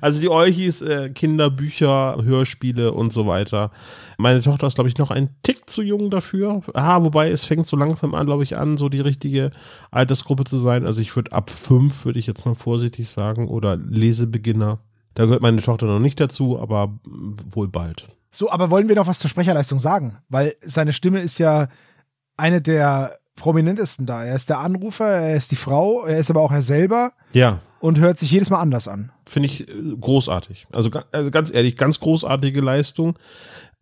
Also die Olchis, äh, Kinderbücher, Hörspiele und so weiter. Meine Tochter ist, glaube ich, noch ein Tick zu jung dafür. Ah, wobei es fängt so langsam an, glaube ich, an, so die richtige Altersgruppe zu sein. Also ich würde ab fünf, würde ich jetzt mal vorsichtig sagen, oder Lesebeginner. Da gehört meine Tochter noch nicht dazu, aber wohl bald. So, aber wollen wir noch was zur Sprecherleistung sagen? Weil seine Stimme ist ja eine der prominentesten da. Er ist der Anrufer, er ist die Frau, er ist aber auch er selber Ja, und hört sich jedes Mal anders an. finde ich äh, großartig. Also, also ganz ehrlich, ganz großartige Leistung.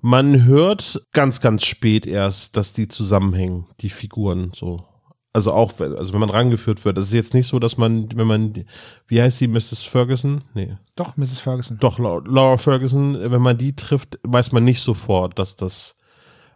Man hört ganz, ganz spät erst, dass die zusammenhängen, die Figuren so. Also auch, wenn- also wenn man rangeführt wird. Es ist jetzt nicht so, dass man, wenn man, wie heißt sie, Mrs. Ferguson? Nee. Doch, Mrs. Ferguson. Doch, Lau- Laura Ferguson, wenn man die trifft, weiß man nicht sofort, dass das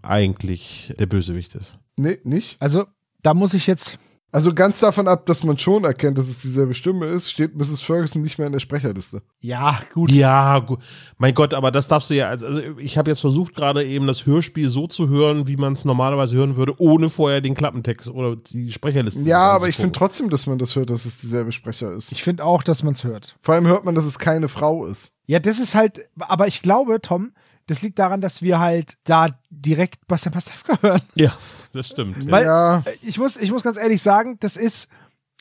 eigentlich der Bösewicht ist. Nee, nicht? Also, da muss ich jetzt. Also ganz davon ab, dass man schon erkennt, dass es dieselbe Stimme ist, steht Mrs. Ferguson nicht mehr in der Sprecherliste. Ja, gut. Ja, gu- mein Gott, aber das darfst du ja, also ich habe jetzt versucht gerade eben das Hörspiel so zu hören, wie man es normalerweise hören würde, ohne vorher den Klappentext oder die Sprecherliste Ja, aber ich finde trotzdem, dass man das hört, dass es dieselbe Sprecher ist. Ich finde auch, dass man es hört. Vor allem hört man, dass es keine Frau ist. Ja, das ist halt, aber ich glaube, Tom, das liegt daran, dass wir halt da direkt Bastian Pastewka hören. Ja, das stimmt. Weil- ja, Ich muss, ich muss ganz ehrlich sagen, das ist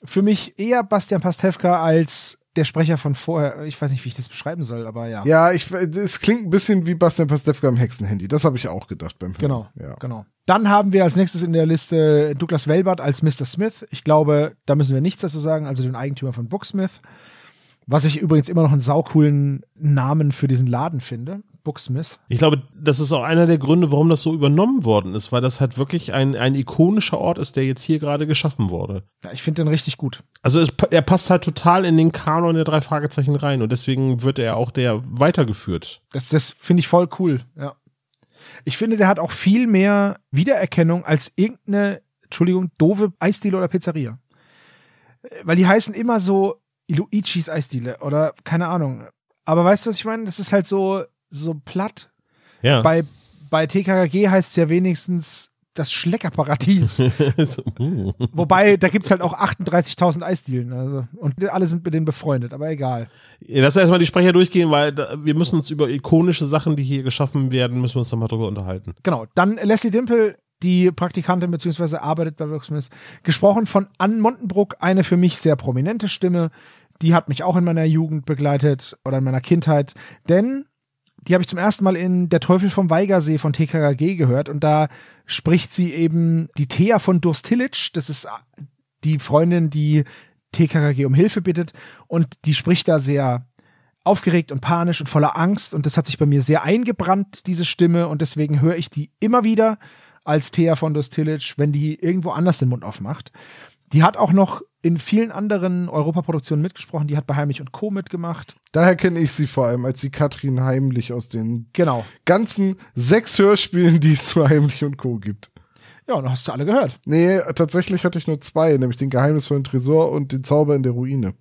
für mich eher Bastian Pastewka als der Sprecher von vorher. Ich weiß nicht, wie ich das beschreiben soll, aber ja. ja, ich, es klingt ein bisschen wie Bastian Pastewka im Hexenhandy. Das habe ich auch gedacht beim Hören. Genau, Ja. genau. Dann haben wir als nächstes in der Liste Douglas Welbert als Mr. Smith. Ich glaube, da müssen wir nichts dazu sagen, also den Eigentümer von Booksmith. Was ich übrigens immer noch einen saucoolen Namen für diesen Laden finde. Booksmith. Ich glaube, das ist auch einer der Gründe, warum das so übernommen worden ist, weil das halt wirklich ein, ein ikonischer Ort ist, der jetzt hier gerade geschaffen wurde. Ja, ich finde den richtig gut. Also es, er passt halt total in den Kanon der drei Fragezeichen rein und deswegen wird er auch der weitergeführt. Das, das finde ich voll cool, ja. Ich finde, der hat auch viel mehr Wiedererkennung als irgendeine, Entschuldigung, doofe Eisdiele oder Pizzeria. Weil die heißen immer so Luigi's Eisdiele oder keine Ahnung. Aber weißt du, was ich meine? Das ist halt so, so platt. Ja. Bei, bei TKKG heißt es ja wenigstens das Schleckerparadies. So, uh. Wobei, da gibt's halt auch 38.000 Eisdielen. Also, und alle sind mit denen befreundet, aber egal. Lass erstmal die Sprecher durchgehen, weil da, wir müssen uns über ikonische Sachen, die hier geschaffen werden, müssen wir uns nochmal drüber unterhalten. Genau. Dann Leslie Dimple, die Praktikantin bzw. arbeitet bei Worksmith, gesprochen von Ann Montenbruck, eine für mich sehr prominente Stimme. Die hat mich auch in meiner Jugend begleitet oder in meiner Kindheit, denn die habe ich zum ersten Mal in Der Teufel vom Weigersee von TKKG gehört und da spricht sie eben die Thea von Durstillitsch, das ist die Freundin, die TKKG um Hilfe bittet und die spricht da sehr aufgeregt und panisch und voller Angst und das hat sich bei mir sehr eingebrannt, diese Stimme und deswegen höre ich die immer wieder als Thea von Dostilic, wenn die irgendwo anders den Mund aufmacht. Die hat auch noch in vielen anderen Europaproduktionen mitgesprochen, die hat bei Heimlich und Co. mitgemacht. Daher kenne ich sie vor allem als die Katrin Heimlich aus den Genau. ganzen sechs Hörspielen, die es zu Heimlich und Co. gibt. Ja, und hast du alle gehört. Nee, tatsächlich hatte ich nur zwei, nämlich den geheimnisvollen Tresor und den Zauber in der Ruine.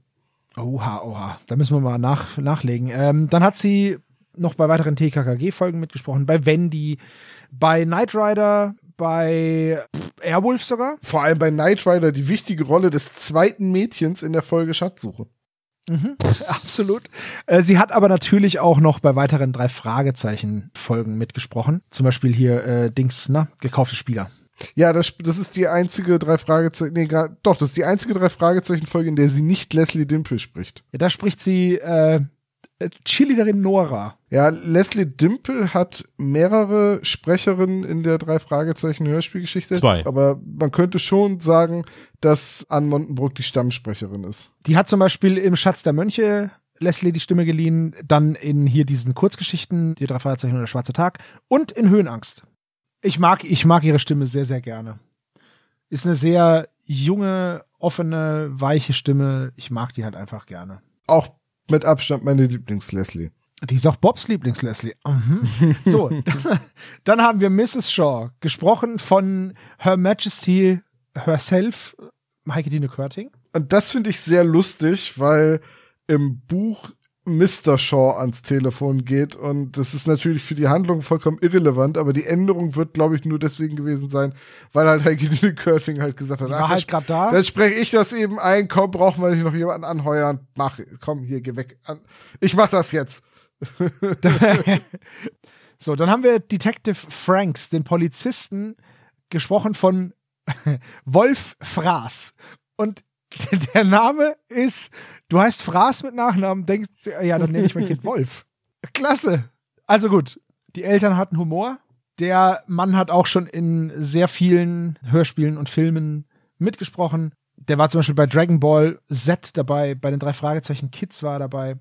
Oha, oha. Da müssen wir mal nach, nachlegen. Ähm, dann hat sie noch bei weiteren TKKG-Folgen mitgesprochen, bei Wendy, bei Knight Rider, bei Airwolf sogar. Vor allem bei Knight Rider die wichtige Rolle des zweiten Mädchens in der Folge Schatzsuche. Mhm, absolut. Äh, sie hat aber natürlich auch noch bei weiteren drei Fragezeichen-Folgen mitgesprochen. Zum Beispiel hier äh, Dings, na, gekaufte Spieler. Ja, das, das ist die einzige drei Fragezeichen, nee, gar, doch, das ist die einzige drei Fragezeichen Folge, in der sie nicht Leslie Dimple spricht. Ja, da spricht sie äh, Cheerleaderin Nora. Ja, Leslie Dimple hat mehrere Sprecherinnen in der drei Fragezeichen Hörspielgeschichte. Zwei. Aber man könnte schon sagen, dass Ann Montenbrook die Stammsprecherin ist. Die hat zum Beispiel im Schatz der Mönche Leslie die Stimme geliehen, dann in hier diesen Kurzgeschichten, die drei Fragezeichen und der schwarze Tag und in Höhenangst. Ich mag, ich mag ihre Stimme sehr, sehr gerne. Ist eine sehr junge, offene, weiche Stimme. Ich mag die halt einfach gerne. Auch mit Abstand meine Lieblings-Leslie. Die ist auch Bobs Lieblings-Leslie. Mhm. So, dann haben wir Mrs. Shaw, gesprochen von Her Majesty herself, Heike Dine Körting. Und das finde ich sehr lustig, weil im Buch Mr. Shaw ans Telefon geht und das ist natürlich für die Handlung vollkommen irrelevant, aber die Änderung wird, glaube ich, nur deswegen gewesen sein, weil halt Dine Körting halt gesagt hat, Die ach, war halt dann- gerade da. Dann spreche ich das eben ein, komm, brauchen wir nicht noch jemanden anheuern. Mach, komm, hier, geh weg. An. Ich mach das jetzt. So, dann haben wir Detective Franks, den Polizisten, gesprochen von Wolf Fraß. Und der Name ist, du heißt Fraß mit Nachnamen, denkst, ja, dann nenne ich mein Kind Wolf. Klasse. Also gut, die Eltern hatten Humor. Der Mann hat auch schon in sehr vielen Hörspielen und Filmen mitgesprochen. Der war zum Beispiel bei Dragon Ball Z dabei, bei den drei Fragezeichen Kids war er dabei.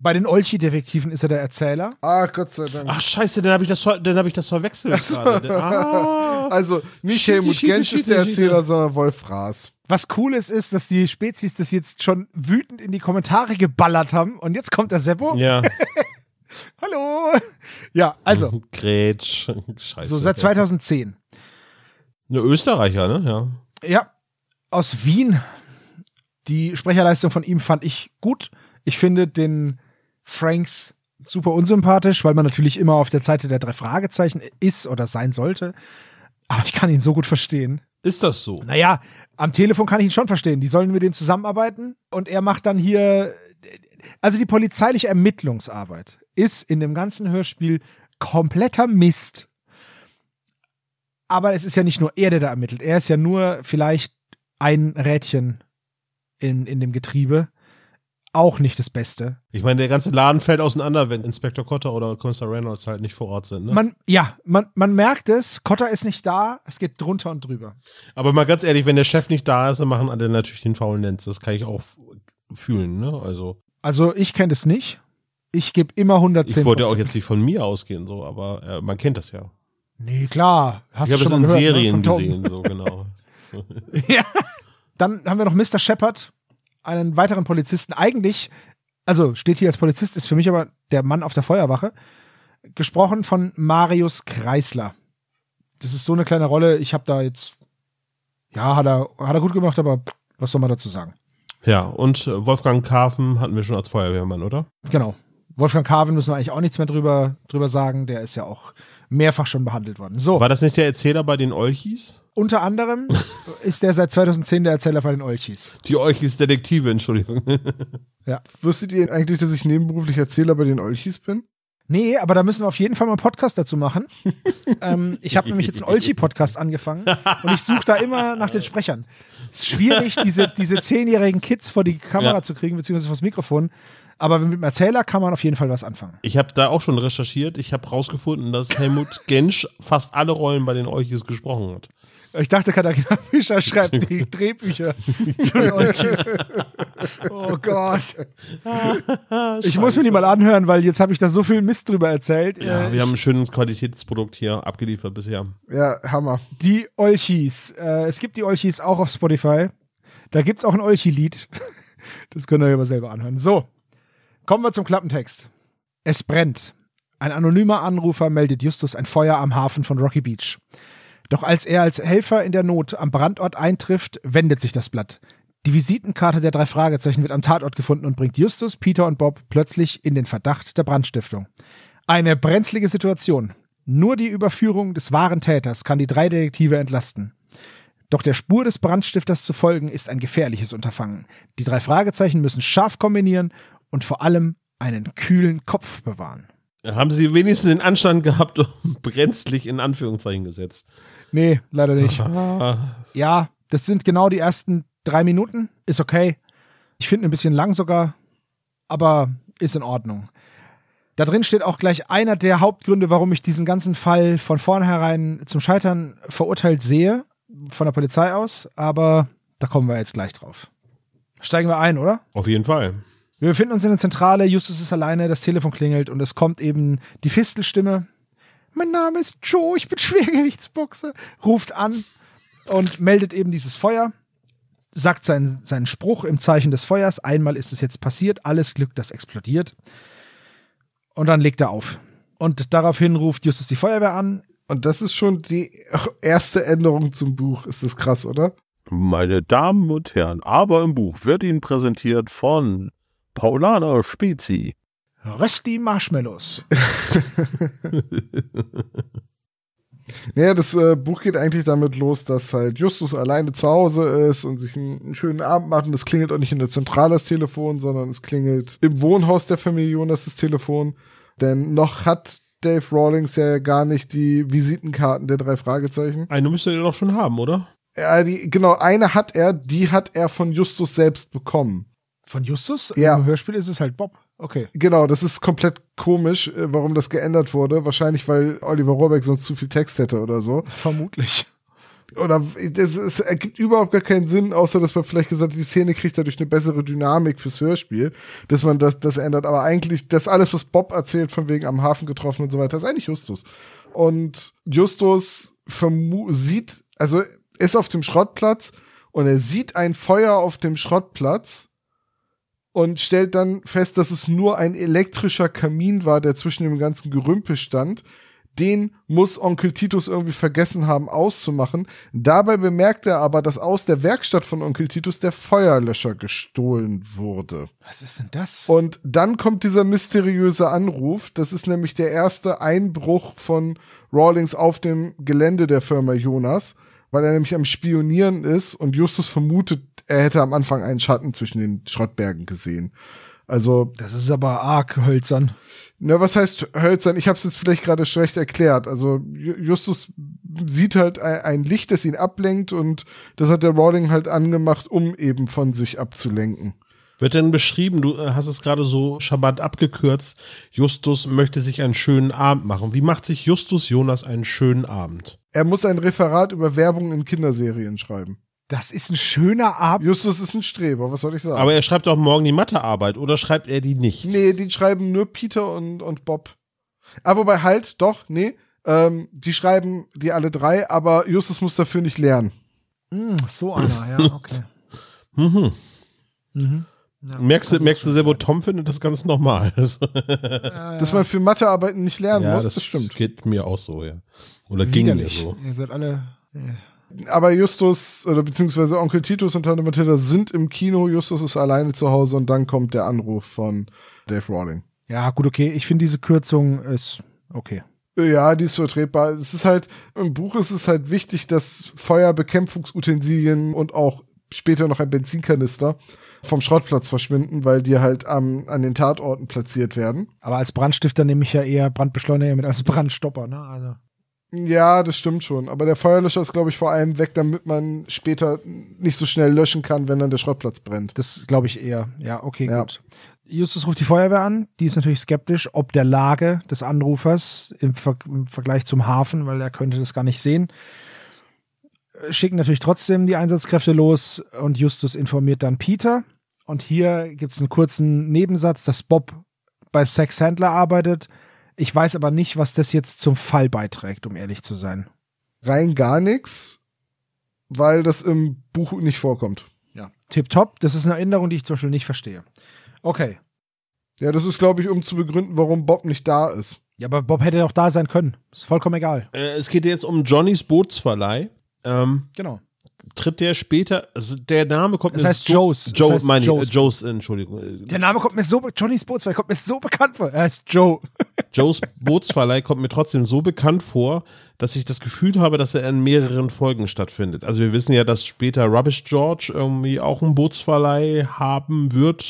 Bei den Olchi-Detektiven ist er der Erzähler. Ah, Gott sei Dank. Ach scheiße, dann habe ich, das dann hab ich das verwechselt gerade. Ah. also nicht Helmut Gensch ist der. Erzähler, sondern Wolf Fraß. Was cool ist, ist, dass die Spezies das jetzt schon wütend in die Kommentare geballert haben. Und jetzt kommt der Seppo. Ja. Hallo. Ja, also, Grätsch. Scheiße. so seit 2010. Eine Österreicher, ne? Ja. Ja, aus Wien. Die Sprecherleistung von ihm fand ich gut. Ich finde den Franks super unsympathisch, weil man natürlich immer auf der Seite der drei Fragezeichen ist oder sein sollte. Aber ich kann ihn so gut verstehen. Ist das so? Naja, am Telefon kann ich ihn schon verstehen. Die sollen mit dem zusammenarbeiten und er macht dann hier. Also die polizeiliche Ermittlungsarbeit ist in dem ganzen Hörspiel kompletter Mist. Aber es ist ja nicht nur er, der da ermittelt. Er ist ja nur vielleicht ein Rädchen in, in dem Getriebe. Auch nicht das Beste. Ich meine, der ganze Laden fällt auseinander, wenn Inspektor Cotter oder Kommissar Reynolds halt nicht vor Ort sind. Ne? Man, ja, man, man merkt es, Cotter ist nicht da, es geht drunter und drüber. Aber mal ganz ehrlich, wenn der Chef nicht da ist, dann machen alle natürlich den faulen Lenz. Das kann ich auch fühlen, ne? Also, Also ich kenne das nicht. Ich gebe immer 110. ich wollte auch jetzt nicht von mir ausgehen, so, aber äh, man kennt das ja. Nee, klar. Hast ich du habe schon in gehört, ne, Serien gesehen, so genau. Ja. Dann haben wir noch Mr. Shepard, einen weiteren Polizisten. Eigentlich, also steht hier als Polizist, ist für mich aber der Mann auf der Feuerwache. Gesprochen von Marius Kreisler. Das ist so eine kleine Rolle. Ich habe da jetzt, ja, hat er, hat er gut gemacht, aber was soll man dazu sagen? Ja, und äh, Wolfgang Karfen hatten wir schon als Feuerwehrmann, oder? Genau. Wolfgang Carven müssen wir eigentlich auch nichts mehr drüber, drüber sagen. Der ist ja auch mehrfach schon behandelt worden. So, War das nicht der Erzähler bei den Olchis? Unter anderem ist der seit 2010 der Erzähler bei den Olchis. Die Olchis Detektive, Entschuldigung. Wusstet ihr eigentlich, dass ich nebenberuflich Erzähler bei den Olchis bin? Nee, aber da müssen wir auf jeden Fall mal einen Podcast dazu machen. ähm, ich habe nämlich jetzt einen Olchi-Podcast angefangen und ich suche da immer nach den Sprechern. Es ist schwierig, diese, diese zehnjährigen Kids vor die Kamera Ja. zu kriegen, beziehungsweise vors Mikrofon. Aber mit dem Erzähler kann man auf jeden Fall was anfangen. Ich habe da auch schon recherchiert. Ich habe rausgefunden, dass Helmut Gensch fast alle Rollen bei den Olchis gesprochen hat. Ich dachte, Katharina Fischer schreibt die Drehbücher zu Olchis. Oh Gott. Ich muss mir die mal anhören, weil jetzt habe ich da so viel Mist drüber erzählt. Ja, wir haben ein schönes Qualitätsprodukt hier abgeliefert bisher. Ja, Hammer. Die Olchis. Äh, es gibt die Olchis auch auf Spotify. Da gibt es auch ein Olchi-Lied. Das könnt ihr euch aber selber anhören. So, kommen wir zum Klappentext. Es brennt. Ein anonymer Anrufer meldet Justus ein Feuer am Hafen von Rocky Beach. Doch als er als Helfer in der Not am Brandort eintrifft, wendet sich das Blatt. Die Visitenkarte der drei Fragezeichen wird am Tatort gefunden und bringt Justus, Peter und Bob plötzlich in den Verdacht der Brandstiftung. Eine brenzlige Situation. Nur die Überführung des wahren Täters kann die drei Detektive entlasten. Doch der Spur des Brandstifters zu folgen ist ein gefährliches Unterfangen. Die drei Fragezeichen müssen scharf kombinieren und vor allem einen kühlen Kopf bewahren. Haben sie wenigstens den Anstand gehabt und brenzlig in Anführungszeichen gesetzt? Nee, leider nicht. Ja, das sind genau die ersten drei Minuten. Ist okay. Ich finde ein bisschen lang sogar. Aber ist in Ordnung. Da drin steht auch gleich einer der Hauptgründe, warum ich diesen ganzen Fall von vornherein zum Scheitern verurteilt sehe, von der Polizei aus, aber da kommen wir jetzt gleich drauf. Steigen wir ein, oder? Auf jeden Fall. Wir befinden uns in der Zentrale, Justus ist alleine, das Telefon klingelt und es kommt eben die Fistelstimme. Mein Name ist Joe, ich bin Schwergewichtsboxer. Ruft an und meldet eben dieses Feuer, sagt seinen, seinen Spruch im Zeichen des Feuers. Einmal ist es jetzt passiert, alles Glück, das explodiert. Und dann legt er auf. Und daraufhin ruft Justus die Feuerwehr an. Und das ist schon die erste Änderung zum Buch. Ist das krass, oder? Meine Damen und Herren, aber im Buch wird Ihnen präsentiert von Paulana Spezi. Rösti Marshmallows. Naja, das äh, Buch geht eigentlich damit los, dass halt Justus alleine zu Hause ist und sich einen, einen schönen Abend macht. Und es klingelt auch nicht in der Zentrale das Telefon, sondern es klingelt im Wohnhaus der Familie Jonas das Telefon. Denn noch hat Dave Rawlings ja gar nicht die Visitenkarten der drei Fragezeichen. Eine müsst ihr doch schon haben, oder? Ja, die, genau, eine hat er, die hat er von Justus selbst bekommen. Von Justus? Ja. Im Hörspiel ist es halt Bob. Okay. Genau, das ist komplett komisch, äh, warum das geändert wurde. Wahrscheinlich, weil Oliver Rohrbeck sonst zu viel Text hätte oder so. Vermutlich. Oder es, es ergibt überhaupt gar keinen Sinn, außer dass man vielleicht gesagt hat, die Szene kriegt dadurch eine bessere Dynamik fürs Hörspiel, dass man das, das ändert. Aber eigentlich, das alles, was Bob erzählt, von wegen am Hafen getroffen und so weiter, ist eigentlich Justus. Und Justus vermu sieht, also ist auf dem Schrottplatz und er sieht ein Feuer auf dem Schrottplatz und stellt dann fest, dass es nur ein elektrischer Kamin war, der zwischen dem ganzen Gerümpel stand. Den muss Onkel Titus irgendwie vergessen haben auszumachen. Dabei bemerkt er aber, dass aus der Werkstatt von Onkel Titus der Feuerlöscher gestohlen wurde. Was ist denn das? Und dann kommt dieser mysteriöse Anruf. Das ist nämlich der erste Einbruch von Rawlings auf dem Gelände der Firma Jonas, weil er nämlich am Spionieren ist und Justus vermutet, er hätte am Anfang einen Schatten zwischen den Schrottbergen gesehen. Also, Das ist aber arg hölzern. na, was heißt hölzern? Ich habe es jetzt vielleicht gerade schlecht erklärt. Also Ju- Justus sieht halt ein, ein Licht, das ihn ablenkt und das hat der Rawling halt angemacht, um eben von sich abzulenken. Wird denn beschrieben, du äh, hast es gerade so charmant abgekürzt, Justus möchte sich einen schönen Abend machen. Wie macht sich Justus Jonas einen schönen Abend? Er muss ein Referat über Werbung in Kinderserien schreiben. Das ist ein schöner Abend. Justus ist ein Streber, was soll ich sagen? Aber er schreibt doch morgen die Mathearbeit oder schreibt er die nicht? nee, die schreiben nur Peter und, und Bob. Aber wobei halt, doch, nee, ähm, die schreiben die alle drei, aber Justus muss dafür nicht lernen. Hm, so einer, ja, okay. Mhm. Mhm. Ja, Merkst du, merkst du selber, sein. Tom findet das ganz normal. Das, Ja, Dass ja. man für Mathearbeiten nicht lernen ja, muss, das, das stimmt. geht mir auch so, ja. Oder ging mir so. Ihr seid alle. Aber Justus, oder beziehungsweise Onkel Titus und Tante Mathilda sind im Kino, Justus ist alleine zu Hause und dann kommt der Anruf von Dave Rawling. Ja, gut, okay. Ich finde diese Kürzung ist okay. Ja, die ist vertretbar. Es ist halt, im Buch ist es halt wichtig, dass Feuerbekämpfungsutensilien und auch später noch ein Benzinkanister vom Schrottplatz verschwinden, weil die halt am, an den Tatorten platziert werden. Aber als Brandstifter nehme ich ja eher Brandbeschleuniger mit als Brandstopper, ne? Also. Ja, das stimmt schon. Aber der Feuerlöscher ist, glaube ich, vor allem weg, damit man später nicht so schnell löschen kann, wenn dann der Schrottplatz brennt. Das glaube ich eher. Ja, okay, Ja. gut. Justus ruft die Feuerwehr an. Die ist natürlich skeptisch, ob der Lage des Anrufers im, Ver im Vergleich zum Hafen, weil er könnte das gar nicht sehen. Äh, Schicken natürlich trotzdem die Einsatzkräfte los und Justus informiert dann Peter. Und hier gibt es einen kurzen Nebensatz, dass Bob bei Sex Handler arbeitet. Ich weiß aber nicht, was das jetzt zum Fall beiträgt, um ehrlich zu sein. Rein gar nichts, weil das im Buch nicht vorkommt. Ja. Tipptopp, das ist eine Erinnerung, die ich zum Beispiel nicht verstehe. Okay. Ja, das ist, glaube ich, um zu begründen, warum Bob nicht da ist. Ja, aber Bob hätte doch da sein können. Ist vollkommen egal. Äh, es geht jetzt um Johnnys Bootsverleih. Ähm, Genau. Tritt der später, also der Name kommt Das mir heißt so, Joes. Das Joe, heißt meine Joes. äh, Joes, Entschuldigung. Äh, Der Name kommt mir so, Johnny's Bootsverleih kommt mir so bekannt vor. Er heißt Joe. Joes Bootsverleih kommt mir trotzdem so bekannt vor, dass ich das Gefühl habe, dass er in mehreren Folgen stattfindet. Also wir wissen ja, dass später Rubbish George irgendwie auch einen Bootsverleih haben wird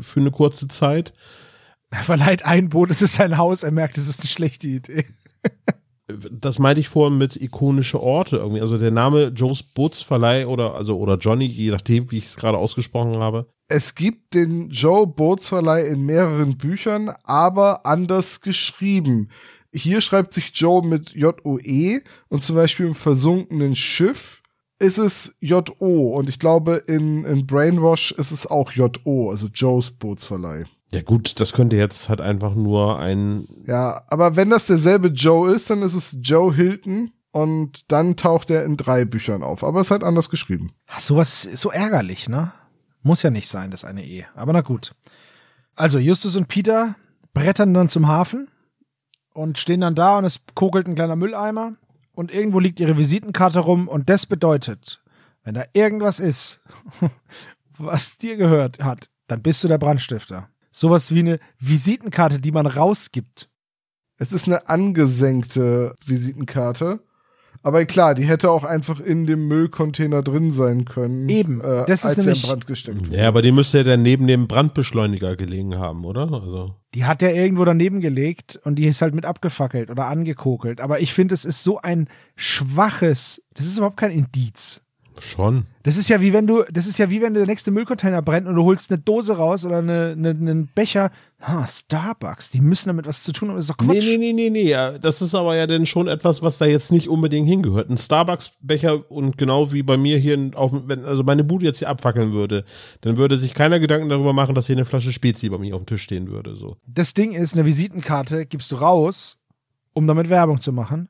für eine kurze Zeit. Er verleiht ein Boot, es ist sein Haus. Er merkt, es ist eine schlechte Idee. Das meinte ich vorhin mit ikonische Orte irgendwie. Also der Name Joes Bootsverleih oder also oder Johnny, je nachdem, wie ich es gerade ausgesprochen habe, Es gibt den Joe Bootsverleih in mehreren Büchern, aber anders geschrieben. Hier schreibt sich Joe mit J-O-E und zum Beispiel im versunkenen Schiff ist es J-O und ich glaube in, in Brainwash ist es auch J-O, also Joes Bootsverleih. Ja gut, das könnte jetzt halt einfach nur ein Ja, aber wenn das derselbe Joe ist, dann ist es Joe Hilton und dann taucht er in drei Büchern auf. Aber es ist halt anders geschrieben. Ach, sowas ist so ärgerlich, ne? Muss ja nicht sein, das eine Ehe. Aber na gut. Also, Justus und Peter brettern dann zum Hafen und stehen dann da und es kokelt ein kleiner Mülleimer und irgendwo liegt ihre Visitenkarte rum und das bedeutet, wenn da irgendwas ist, was dir gehört hat, dann bist du der Brandstifter. Sowas wie eine Visitenkarte, die man rausgibt. Es ist eine angesenkte Visitenkarte. Aber klar, die hätte auch einfach in dem Müllcontainer drin sein können. Eben, Äh, das ist er nämlich- Brand gesteckt wurde. Ja, aber die müsste ja dann neben dem Brandbeschleuniger gelegen haben, oder? Also Die hat er irgendwo daneben gelegt und die ist halt mit abgefackelt oder angekokelt. Aber ich finde, es ist so ein schwaches, das ist überhaupt kein Indiz. Schon. Das ist ja wie wenn du, das ist ja wie wenn der nächste Müllcontainer brennt und du holst eine Dose raus oder eine, eine, einen Becher. Ha, Starbucks, die müssen damit was zu tun haben. Das ist doch Nee, Quatsch. nee, nee, nee, nee. ja, Das ist aber ja dann schon etwas, was da jetzt nicht unbedingt hingehört. Ein Starbucks-Becher und genau wie bei mir hier, auf, wenn also meine Bude jetzt hier abfackeln würde, dann würde sich keiner Gedanken darüber machen, dass hier eine Flasche Spezi bei mir auf dem Tisch stehen würde. So. Das Ding ist, eine Visitenkarte gibst du raus, um damit Werbung zu machen.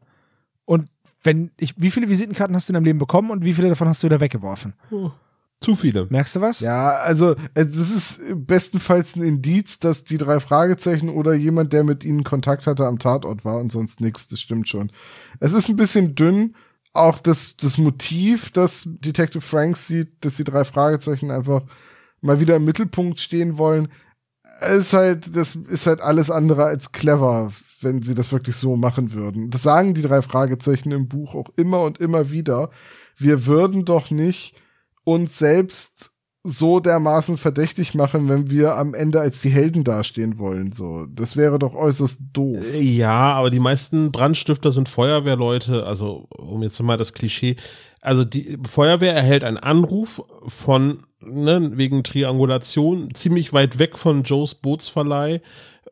Und wenn ich, wie viele Visitenkarten hast du in deinem Leben bekommen und wie viele davon hast du wieder weggeworfen? Zu viele. Merkst du was? Ja, also es- das ist bestenfalls ein Indiz, dass die drei Fragezeichen oder jemand, der mit ihnen Kontakt hatte, am Tatort war und sonst nichts. Das stimmt schon. Es ist ein bisschen dünn. Auch das, das Motiv, das Detective Franks sieht, dass die drei Fragezeichen einfach mal wieder im Mittelpunkt stehen wollen, ist halt, das ist halt alles andere als clever, wenn sie das wirklich so machen würden. Das sagen die drei Fragezeichen im Buch auch immer und immer wieder. Wir würden doch nicht uns selbst so dermaßen verdächtig machen, wenn wir am Ende als die Helden dastehen wollen. So, das wäre doch äußerst doof. Ja, aber die meisten Brandstifter sind Feuerwehrleute, also um jetzt mal das Klischee. Also die Feuerwehr erhält einen Anruf von, ne, wegen Triangulation, ziemlich weit weg von Joes Bootsverleih,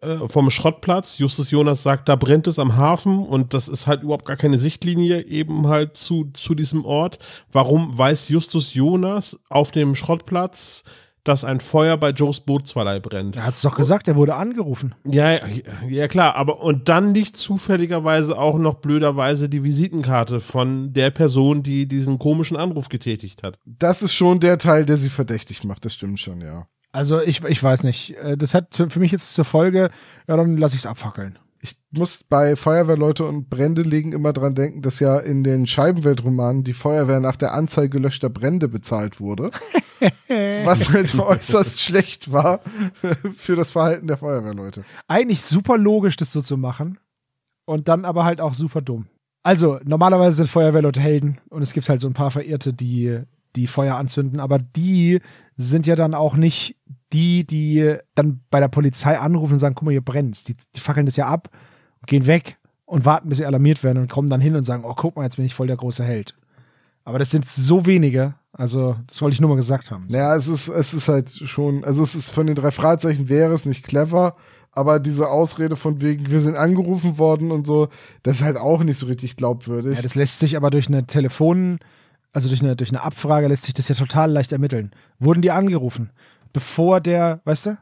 äh, vom Schrottplatz. Justus Jonas sagt, da brennt es am Hafen und das ist halt überhaupt gar keine Sichtlinie eben halt zu, zu diesem Ort. Warum weiß Justus Jonas auf dem Schrottplatz, dass ein Feuer bei Joes Bootsverleih brennt? Er hat es doch gesagt, er wurde angerufen. Ja, ja, ja, klar, aber und dann nicht zufälligerweise auch noch blöderweise die Visitenkarte von der Person, die diesen komischen Anruf getätigt hat. Das ist schon der Teil, der sie verdächtig macht. Das stimmt schon, ja. Also ich, ich weiß nicht. Äh, Das hat für mich jetzt zur Folge, ja, dann lasse ich es abfackeln. Ich muss bei Feuerwehrleute und Brände legen immer dran denken, dass ja in den Scheibenweltromanen die Feuerwehr nach der Anzahl gelöschter Brände bezahlt wurde. was halt äußerst schlecht war für das Verhalten der Feuerwehrleute. Eigentlich super logisch, das so zu machen. Und dann aber halt auch super dumm. Also, normalerweise sind Feuerwehrleute Helden und es gibt halt so ein paar Verirrte, die, die Feuer anzünden, aber die sind ja dann auch nicht die, die dann bei der Polizei anrufen und sagen, guck mal, hier brennt's. Die, die fackeln das ja ab, gehen weg und warten, bis sie alarmiert werden und kommen dann hin und sagen, oh, guck mal, jetzt bin ich voll der große Held. Aber das sind so wenige, also das wollte ich nur mal gesagt haben. Naja, es ist, es ist halt schon, also es ist von den drei Fragezeichen wäre es nicht clever, aber diese Ausrede von wegen, wir sind angerufen worden und so, das ist halt auch nicht so richtig glaubwürdig. Ja, das lässt sich aber durch eine Telefon, also durch eine, durch eine Abfrage lässt sich das ja total leicht ermitteln. Wurden die angerufen? Bevor der, weißt du?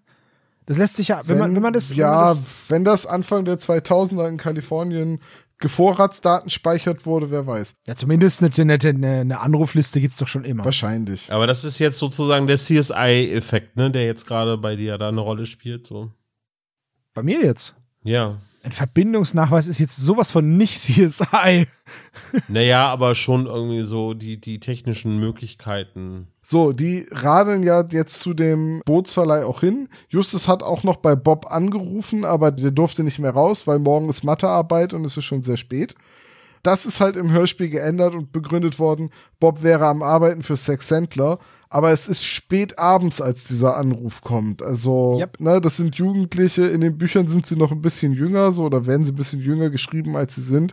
Das lässt sich ja, wenn, man, wenn man das. wenn ja, man das, wenn das Anfang der 2000er in Kalifornien Gevorratsdaten speichert wurde, wer weiß. ja, zumindest eine, eine, eine Anrufliste gibt's doch schon immer. Wahrscheinlich. Aber das ist jetzt sozusagen der CSI-Effekt, ne, der jetzt gerade bei dir da eine Rolle spielt. So. Bei mir jetzt. Ja. Ein Verbindungsnachweis ist jetzt sowas von nicht CSI. Naja, aber schon irgendwie so die, die technischen Möglichkeiten. So, die radeln ja jetzt zu dem Bootsverleih auch hin. Justus hat auch noch bei Bob angerufen, aber der durfte nicht mehr raus, weil morgen ist Mathearbeit und es ist schon sehr spät. Das ist halt im Hörspiel geändert und begründet worden. Bob wäre am Arbeiten für Sex Sandler, aber es ist spät abends, als dieser Anruf kommt. Also, Yep. ne, das sind Jugendliche. In den Büchern sind sie noch ein bisschen jünger, so, oder werden sie ein bisschen jünger geschrieben, als sie sind.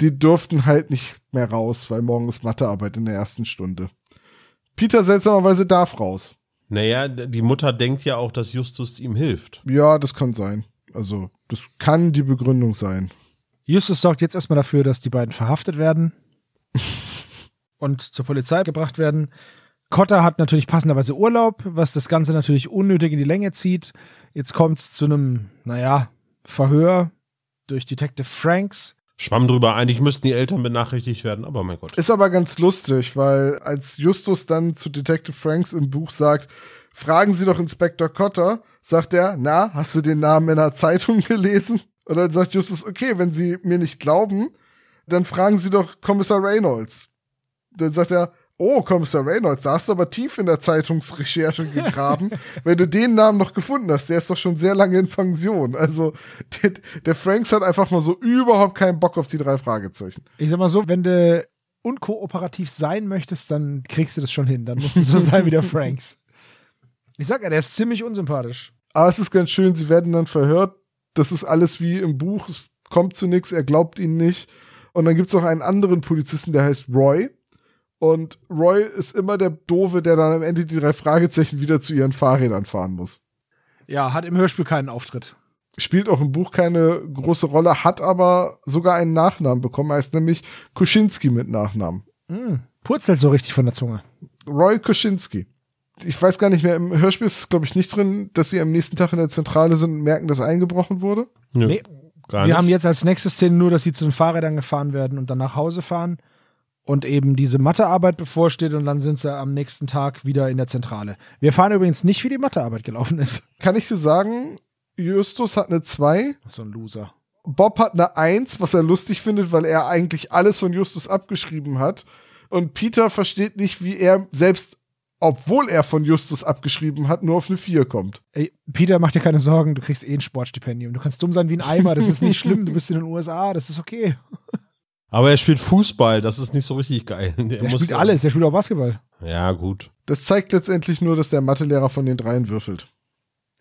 Die dürften halt nicht mehr raus, weil morgen ist Mathearbeit in der ersten Stunde. Peter seltsamerweise darf raus. Naja, die Mutter denkt ja auch, dass Justus ihm hilft. Ja, das kann sein. Also, das kann die Begründung sein. Justus sorgt jetzt erstmal dafür, dass die beiden verhaftet werden und zur Polizei gebracht werden. Cotter hat natürlich passenderweise Urlaub, was das Ganze natürlich unnötig in die Länge zieht. Jetzt kommt es zu einem, naja, Verhör durch Detective Franks. Schwamm drüber, eigentlich müssten die Eltern benachrichtigt werden, aber mein Gott. Ist aber ganz lustig, weil als Justus dann zu Detective Franks im Buch sagt, fragen Sie doch Inspektor Cotter, sagt er, na, hast du den Namen in der Zeitung gelesen? Und dann sagt Justus, okay, wenn Sie mir nicht glauben, dann fragen Sie doch Kommissar Reynolds. Dann sagt er, oh, Kommissar Reynolds, da hast du aber tief in der Zeitungsrecherche gegraben, wenn du den Namen noch gefunden hast. Der ist doch schon sehr lange in Pension. Also der, der Franks hat einfach mal so überhaupt keinen Bock auf die drei Fragezeichen. Ich sag mal so, wenn du unkooperativ sein möchtest, dann kriegst du das schon hin. Dann musst du so sein wie der Franks. Ich sag ja, der ist ziemlich unsympathisch. Aber es ist ganz schön, sie werden dann verhört. Das ist alles wie im Buch. Es kommt zu nichts, er glaubt ihnen nicht. Und dann gibt es noch einen anderen Polizisten, der heißt Roy. Und Roy ist immer der Doofe, der dann am Ende die drei Fragezeichen wieder zu ihren Fahrrädern fahren muss. Ja, hat im Hörspiel keinen Auftritt. Spielt auch im Buch keine große Rolle, hat aber sogar einen Nachnamen bekommen, heißt nämlich Kuschinski mit Nachnamen. Mm, purzelt so richtig von der Zunge. Roy Kuschinski. Ich weiß gar nicht mehr, im Hörspiel ist es, glaube ich, nicht drin, dass sie am nächsten Tag in der Zentrale sind und merken, dass eingebrochen wurde. Nö, Nee, gar Wir nicht. haben jetzt als nächste Szene nur, dass sie zu den Fahrrädern gefahren werden und dann nach Hause fahren und eben diese Mathearbeit bevorsteht und dann sind sie am nächsten Tag wieder in der Zentrale. Wir erfahren übrigens nicht, wie die Mathearbeit gelaufen ist. Kann ich dir sagen, Justus hat eine 2, So ein Loser. Bob hat eine 1, was er lustig findet, weil er eigentlich alles von Justus abgeschrieben hat. Und Peter versteht nicht, wie er selbst, obwohl er von Justus abgeschrieben hat, nur auf eine 4 kommt. Ey, Peter, mach dir keine Sorgen, du kriegst eh ein Sportstipendium. Du kannst dumm sein wie ein Eimer, das ist nicht schlimm, du bist in den USA, das ist okay. Aber er spielt Fußball, das ist nicht so richtig geil. Der, Der muss spielt alles, der spielt auch Basketball. Ja, gut. Das zeigt letztendlich nur, dass der Mathelehrer von den dreien würfelt.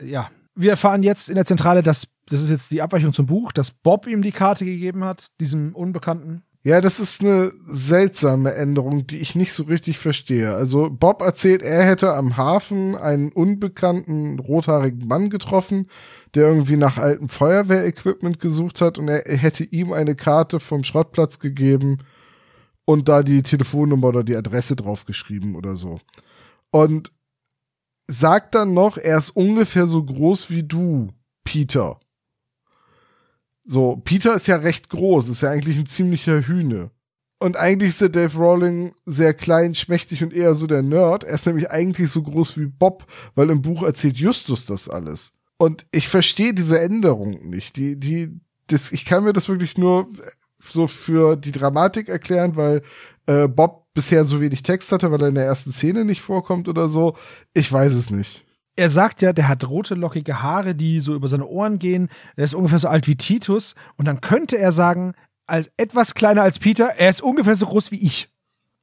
Ja. Wir erfahren jetzt in der Zentrale, dass, das ist jetzt die Abweichung zum Buch, dass Bob ihm die Karte gegeben hat, diesem Unbekannten. Ja, das ist eine seltsame Änderung, die ich nicht so richtig verstehe. Also Bob erzählt, er hätte am Hafen einen unbekannten rothaarigen Mann getroffen, der irgendwie nach altem Feuerwehrequipment gesucht hat und er hätte ihm eine Karte vom Schrottplatz gegeben und da die Telefonnummer oder die Adresse draufgeschrieben oder so. Und sagt dann noch, er ist ungefähr so groß wie du, Peter. So, Peter ist ja recht groß, ist ja eigentlich ein ziemlicher Hühne. Und eigentlich ist der Dave Rowling sehr klein, schmächtig und eher so der Nerd. Er ist nämlich eigentlich so groß wie Bob, weil im Buch erzählt Justus das alles. Und ich verstehe diese Änderung nicht. Die, die, das, ich kann mir das wirklich nur so für die Dramatik erklären, weil äh, Bob bisher so wenig Text hatte, weil er in der ersten Szene nicht vorkommt oder so. Ich weiß es nicht. Er sagt ja, der hat rote, lockige Haare, die so über seine Ohren gehen. Er ist ungefähr so alt wie Titus. Und dann könnte er sagen, als etwas kleiner als Peter, er ist ungefähr so groß wie ich.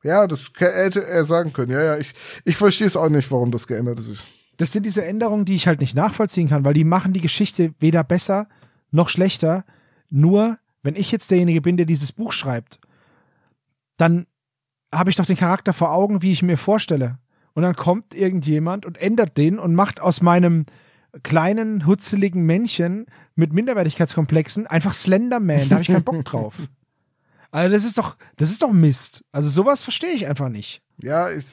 Ja, das hätte er sagen können. Ja, ja, ich, ich verstehe es auch nicht, warum das geändert ist. Das sind diese Änderungen, die ich halt nicht nachvollziehen kann, weil die machen die Geschichte weder besser noch schlechter. Nur, wenn ich jetzt derjenige bin, der dieses Buch schreibt, dann habe ich doch den Charakter vor Augen, wie ich mir vorstelle. Und dann kommt irgendjemand und ändert den und macht aus meinem kleinen, hutzeligen Männchen mit Minderwertigkeitskomplexen einfach Slenderman. Da habe ich keinen Bock drauf. Also das ist doch, das ist doch Mist. Also sowas verstehe ich einfach nicht. Ja, ich,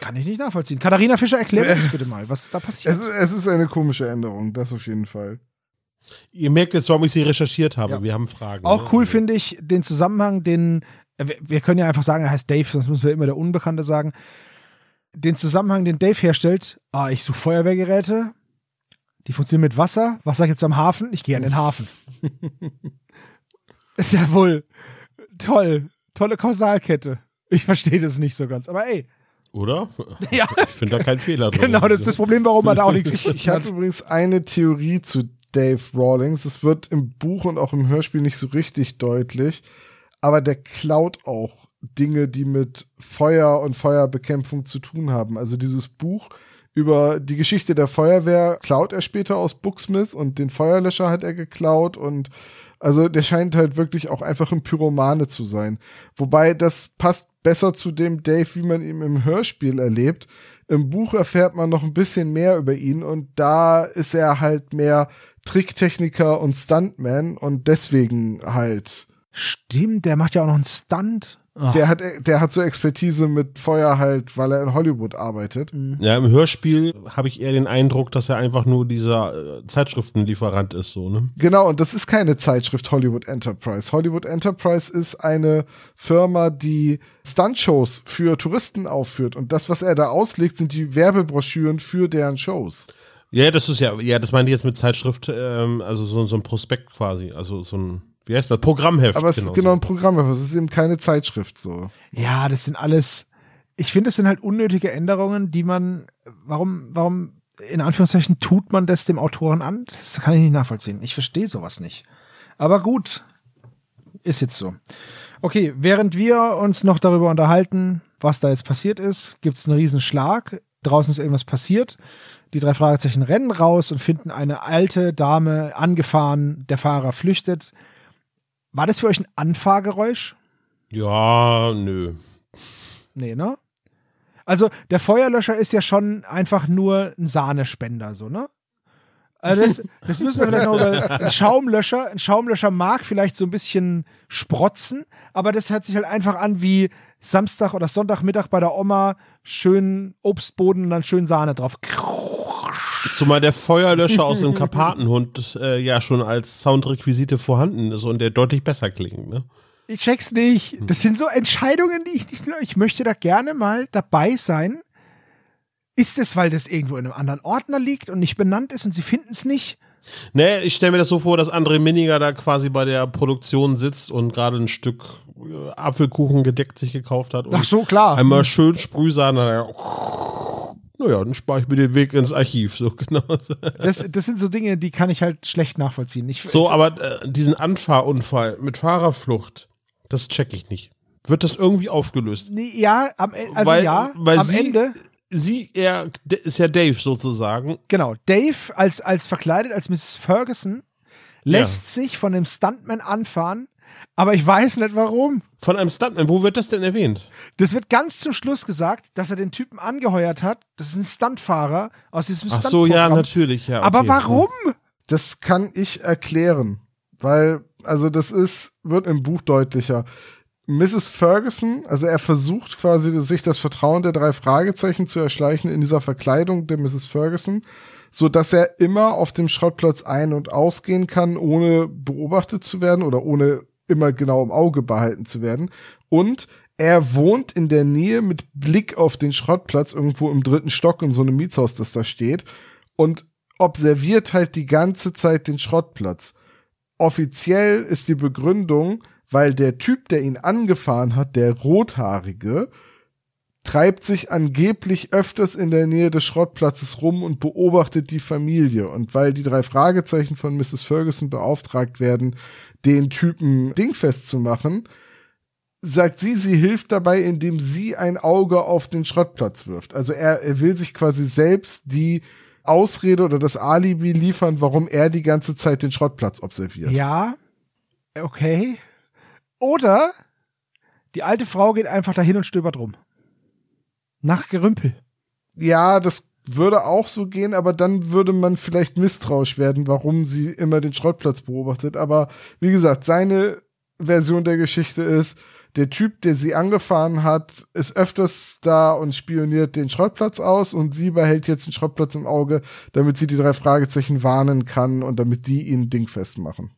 Kann ich nicht nachvollziehen. Katharina Fischer, erklär das bitte mal, was da passiert. es, ist- es ist eine komische Änderung, das auf jeden Fall. Ihr merkt jetzt, warum ich sie recherchiert habe. Ja. Wir haben Fragen. Auch ne? cool finde ich den Zusammenhang, den äh, wir- wir können ja einfach sagen, er heißt Dave, sonst müssen wir immer der Unbekannte sagen. Den Zusammenhang, den Dave herstellt, ah, ich suche Feuerwehrgeräte, die funktionieren mit Wasser. Was sag ich jetzt am Hafen? Ich gehe an den Hafen. Ist ja wohl toll. Tolle Kausalkette. Ich verstehe das nicht so ganz, aber ey. Oder? Ja, Ich finde da keinen Fehler drin. genau, das ist das Problem, warum man da auch nichts Ich gefunden habe hat. übrigens eine Theorie zu Dave Rawlings. Es wird im Buch und auch im Hörspiel nicht so richtig deutlich, aber der klaut auch Dinge, die mit Feuer und Feuerbekämpfung zu tun haben. Also dieses Buch über die Geschichte der Feuerwehr klaut er später aus Booksmith und den Feuerlöscher hat er geklaut und also der scheint halt wirklich auch einfach ein Pyromane zu sein. Wobei das passt besser zu dem Dave, wie man ihn im Hörspiel erlebt. Im Buch erfährt man noch ein bisschen mehr über ihn und da ist er halt mehr Tricktechniker und Stuntman und deswegen halt Stimmt, der macht ja auch noch einen Stunt. Ach, der hat der hat so Expertise mit Feuer halt, weil er in Hollywood arbeitet. Ja, im Hörspiel habe ich eher den Eindruck, dass er einfach nur dieser äh, Zeitschriftenlieferant ist, so, ne? Genau, und das ist keine Zeitschrift Hollywood Enterprise. Hollywood Enterprise ist eine Firma, die Stuntshows für Touristen aufführt. Und das, was er da auslegt, sind die Werbebroschüren für deren Shows. Ja, das ist ja, ja, das meinte ich jetzt mit Zeitschrift, ähm, also so, so ein Prospekt quasi, also so ein, wie heißt das, Programmheft. Aber es ist genau ein Programm, aber es ist eben keine Zeitschrift so. Ja, das sind alles. Ich finde, es sind halt unnötige Änderungen, die man. Warum, warum, in Anführungszeichen, tut man das dem Autoren an? Das kann ich nicht nachvollziehen. Ich verstehe sowas nicht. Aber gut. Ist jetzt so. Okay, während wir uns noch darüber unterhalten, was da jetzt passiert ist, gibt es einen riesen Schlag. Draußen ist irgendwas passiert. Die drei Fragezeichen rennen raus und finden eine alte Dame angefahren. Der Fahrer flüchtet. War das für euch ein Anfahrgeräusch? Ja, nö. Nee, ne? Also der Feuerlöscher ist ja schon einfach nur ein Sahnespender, so, ne? Also das, das müssen wir vielleicht noch ein Schaumlöscher. Ein Schaumlöscher mag vielleicht so ein bisschen sprotzen, aber das hört sich halt einfach an wie Samstag oder Sonntagmittag bei der Oma, schön Obstboden und dann schön Sahne drauf. Zumal der Feuerlöscher aus dem Karpatenhund äh, ja schon als Soundrequisite vorhanden ist und der deutlich besser klingt, ne? Ich check's nicht. Das sind so Entscheidungen, die ich nicht. Ich möchte da gerne mal dabei sein. Ist es, weil das irgendwo in einem anderen Ordner liegt und nicht benannt ist und sie finden es nicht? Nee, ich stelle mir das so vor, dass André Minninger da quasi bei der Produktion sitzt und gerade ein Stück äh, Apfelkuchen gedeckt sich gekauft hat. Und Ach so, klar. Einmal schön Sprühsahne. Naja, dann spare ich mir den Weg ins Archiv. So genau. Das, das sind so Dinge, die kann ich halt schlecht nachvollziehen. Ich, So, aber äh, diesen Anfahrunfall mit Fahrerflucht, das check ich nicht. Wird das irgendwie aufgelöst? Nee, ja, am, E- also weil, ja, weil am sie, Ende. Sie, er ist ja Dave sozusagen. Genau, Dave als, als verkleidet als Mrs. Ferguson lässt sich von dem Stuntman anfahren, aber ich weiß nicht warum. Von einem Stuntman. Wo wird das denn erwähnt? Das wird ganz zum Schluss gesagt, dass er den Typen angeheuert hat. Das ist ein Stuntfahrer aus diesem Ach so, ja, natürlich. Ja, Aber okay. warum? Das kann ich erklären, weil, also das ist, wird im Buch deutlicher. Mrs. Ferguson, also er versucht quasi, sich das Vertrauen der drei Fragezeichen zu erschleichen in dieser Verkleidung der Mrs. Ferguson, so dass er immer auf dem Schrottplatz ein- und ausgehen kann, ohne beobachtet zu werden oder ohne immer genau im Auge behalten zu werden. Und er wohnt in der Nähe mit Blick auf den Schrottplatz irgendwo im dritten Stock in so einem Mietshaus, das da steht und observiert halt die ganze Zeit den Schrottplatz. Offiziell ist die Begründung, weil der Typ, der ihn angefahren hat, der Rothaarige, treibt sich angeblich öfters in der Nähe des Schrottplatzes rum und beobachtet die Familie. Und weil die drei Fragezeichen von Mrs. Ferguson beauftragt werden, den Typen dingfest zu machen, sagt sie, sie hilft dabei, indem sie ein Auge auf den Schrottplatz wirft. Also er, er will sich quasi selbst die Ausrede oder das Alibi liefern, warum er die ganze Zeit den Schrottplatz observiert. Ja, okay. Oder die alte Frau geht einfach dahin und stöbert rum. Nach Gerümpel. Ja, das würde auch so gehen, aber dann würde man vielleicht misstrauisch werden, warum sie immer den Schrottplatz beobachtet. Aber wie gesagt, seine Version der Geschichte ist, der Typ, der sie angefahren hat, ist öfters da und spioniert den Schrottplatz aus und sie behält jetzt den Schrottplatz im Auge, damit sie die drei Fragezeichen warnen kann und damit die ihn dingfest machen.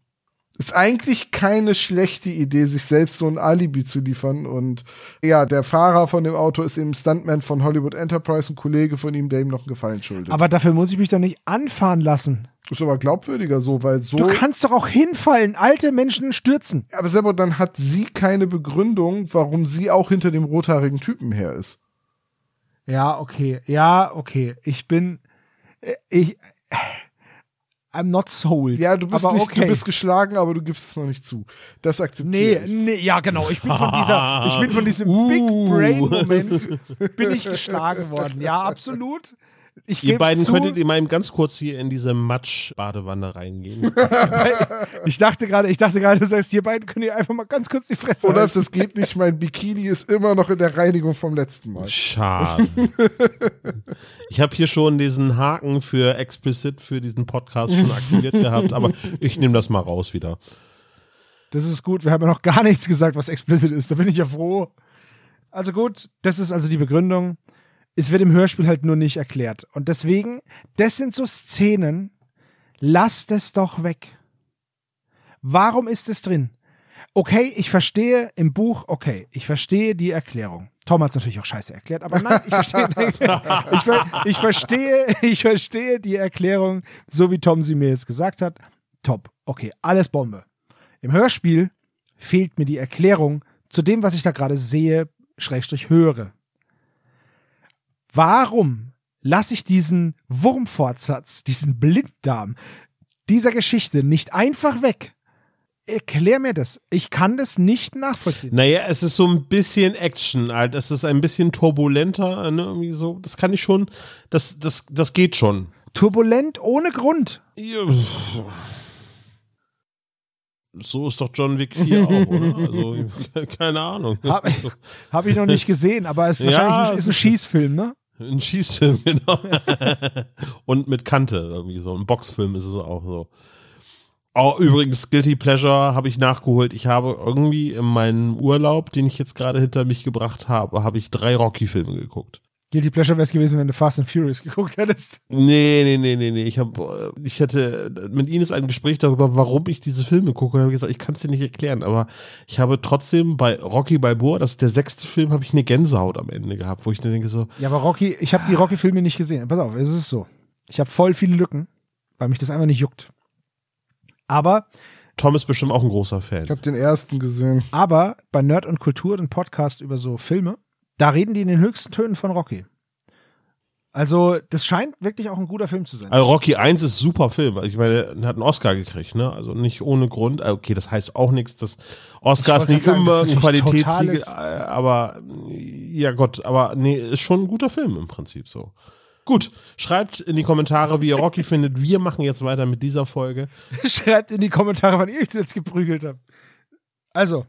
Ist eigentlich keine schlechte Idee, sich selbst so ein Alibi zu liefern. Und ja, der Fahrer von dem Auto ist eben Stuntman von Hollywood Enterprise, ein Kollege von ihm, der ihm noch einen Gefallen schuldet. Aber dafür muss ich mich doch nicht anfahren lassen. ist aber glaubwürdiger so, weil so. Du kannst doch auch hinfallen. Alte Menschen stürzen. aber selber dann hat sie keine Begründung, warum sie auch hinter dem rothaarigen Typen her ist. Ja, okay. Ja, okay. Ich bin. äh, Ich. I'm not sold. Ja, du bist aber nicht, okay. du bist geschlagen, aber du gibst es noch nicht zu. Das akzeptiere Nee, ich. nee, ja, genau. Ich bin von dieser, ich bin von diesem Uh. Big Brain Moment bin ich geschlagen worden. Ja, absolut. Ich Ihr beiden zu, könntet mal eben ganz kurz hier in diese Matsch-Badewanne reingehen. Ich dachte gerade, ich dachte gerade, du sagst, ihr beiden könnt ihr einfach mal ganz kurz die Fresse Olaf, halten. das geht nicht. Mein Bikini ist immer noch in der Reinigung vom letzten Mal. Schade. Ich habe hier schon diesen Haken für explicit für diesen Podcast schon aktiviert gehabt, aber ich nehme das mal raus wieder. Das ist gut. Wir haben ja noch gar nichts gesagt, was explicit ist. Da bin ich ja froh. Also gut, das ist also die Begründung. Es wird im Hörspiel halt nur nicht erklärt. Und deswegen, das sind so Szenen, lasst es doch weg. Warum ist es drin? Okay, ich verstehe im Buch, okay, ich verstehe die Erklärung. Tom hat es natürlich auch scheiße erklärt, aber nein, ich verstehe, ich, ver, ich verstehe, ich verstehe die Erklärung, so wie Tom sie mir jetzt gesagt hat. Top, okay, alles Bombe. Im Hörspiel fehlt mir die Erklärung zu dem, was ich da gerade sehe, Schrägstrich höre. Warum lasse ich diesen Wurmfortsatz, diesen Blinddarm dieser Geschichte nicht einfach weg? Erklär mir das. Ich kann das nicht nachvollziehen. Naja, es ist so ein bisschen Action, halt. Es ist ein bisschen turbulenter, ne? Irgendwie so. Das kann ich schon, das, das, das geht schon. Turbulent ohne Grund. So ist doch John Wick 4 auch, oder? Also, keine Ahnung. Habe So, hab ich noch nicht gesehen, aber es ist Ja, wahrscheinlich ein, ist ein Schießfilm, ne? Ein Schießfilm, genau. Und mit Kante, irgendwie so. Ein Boxfilm ist es auch so. Oh, übrigens, Guilty Pleasure habe ich nachgeholt. Ich habe irgendwie in meinem Urlaub, den ich jetzt gerade hinter mich gebracht habe, habe ich drei Rocky-Filme geguckt. Guilty Pleasure wäre es gewesen, wenn du Fast and Furious geguckt hättest. Nee, nee, nee, nee, nee. Ich, hab, äh, ich hatte mit Ines ein Gespräch darüber, warum ich diese Filme gucke. Und habe gesagt, ich kann es dir nicht erklären. Aber ich habe trotzdem bei Rocky Balboa, das ist der sechste Film, habe ich eine Gänsehaut am Ende gehabt, wo ich dann denke so, Ja, aber Rocky, ich habe die Rocky-Filme nicht gesehen. Pass auf, es ist so. Ich habe voll viele Lücken, weil mich das einfach nicht juckt. Aber, Tom ist bestimmt auch ein großer Ich Fan. habe den ersten gesehen. aber bei Nerd und Kultur, den Podcast über so Filme, da reden die in den höchsten Tönen von Rocky. Also, das scheint wirklich auch ein guter Film zu sein. Also Rocky 1 ist super Film. Also ich meine, er hat einen Oscar gekriegt, ne? Also nicht ohne Grund. Äh, Okay, das heißt auch nichts, dass Oscars nicht sagen, immer ein Qualitätssiegel, äh, aber ja Gott, aber nee, ist schon ein guter Film im Prinzip so. Gut, schreibt in die Kommentare, wie ihr Rocky findet. Wir machen jetzt weiter mit dieser Folge. Schreibt in die Kommentare, wann ihr euch jetzt geprügelt habt. Also,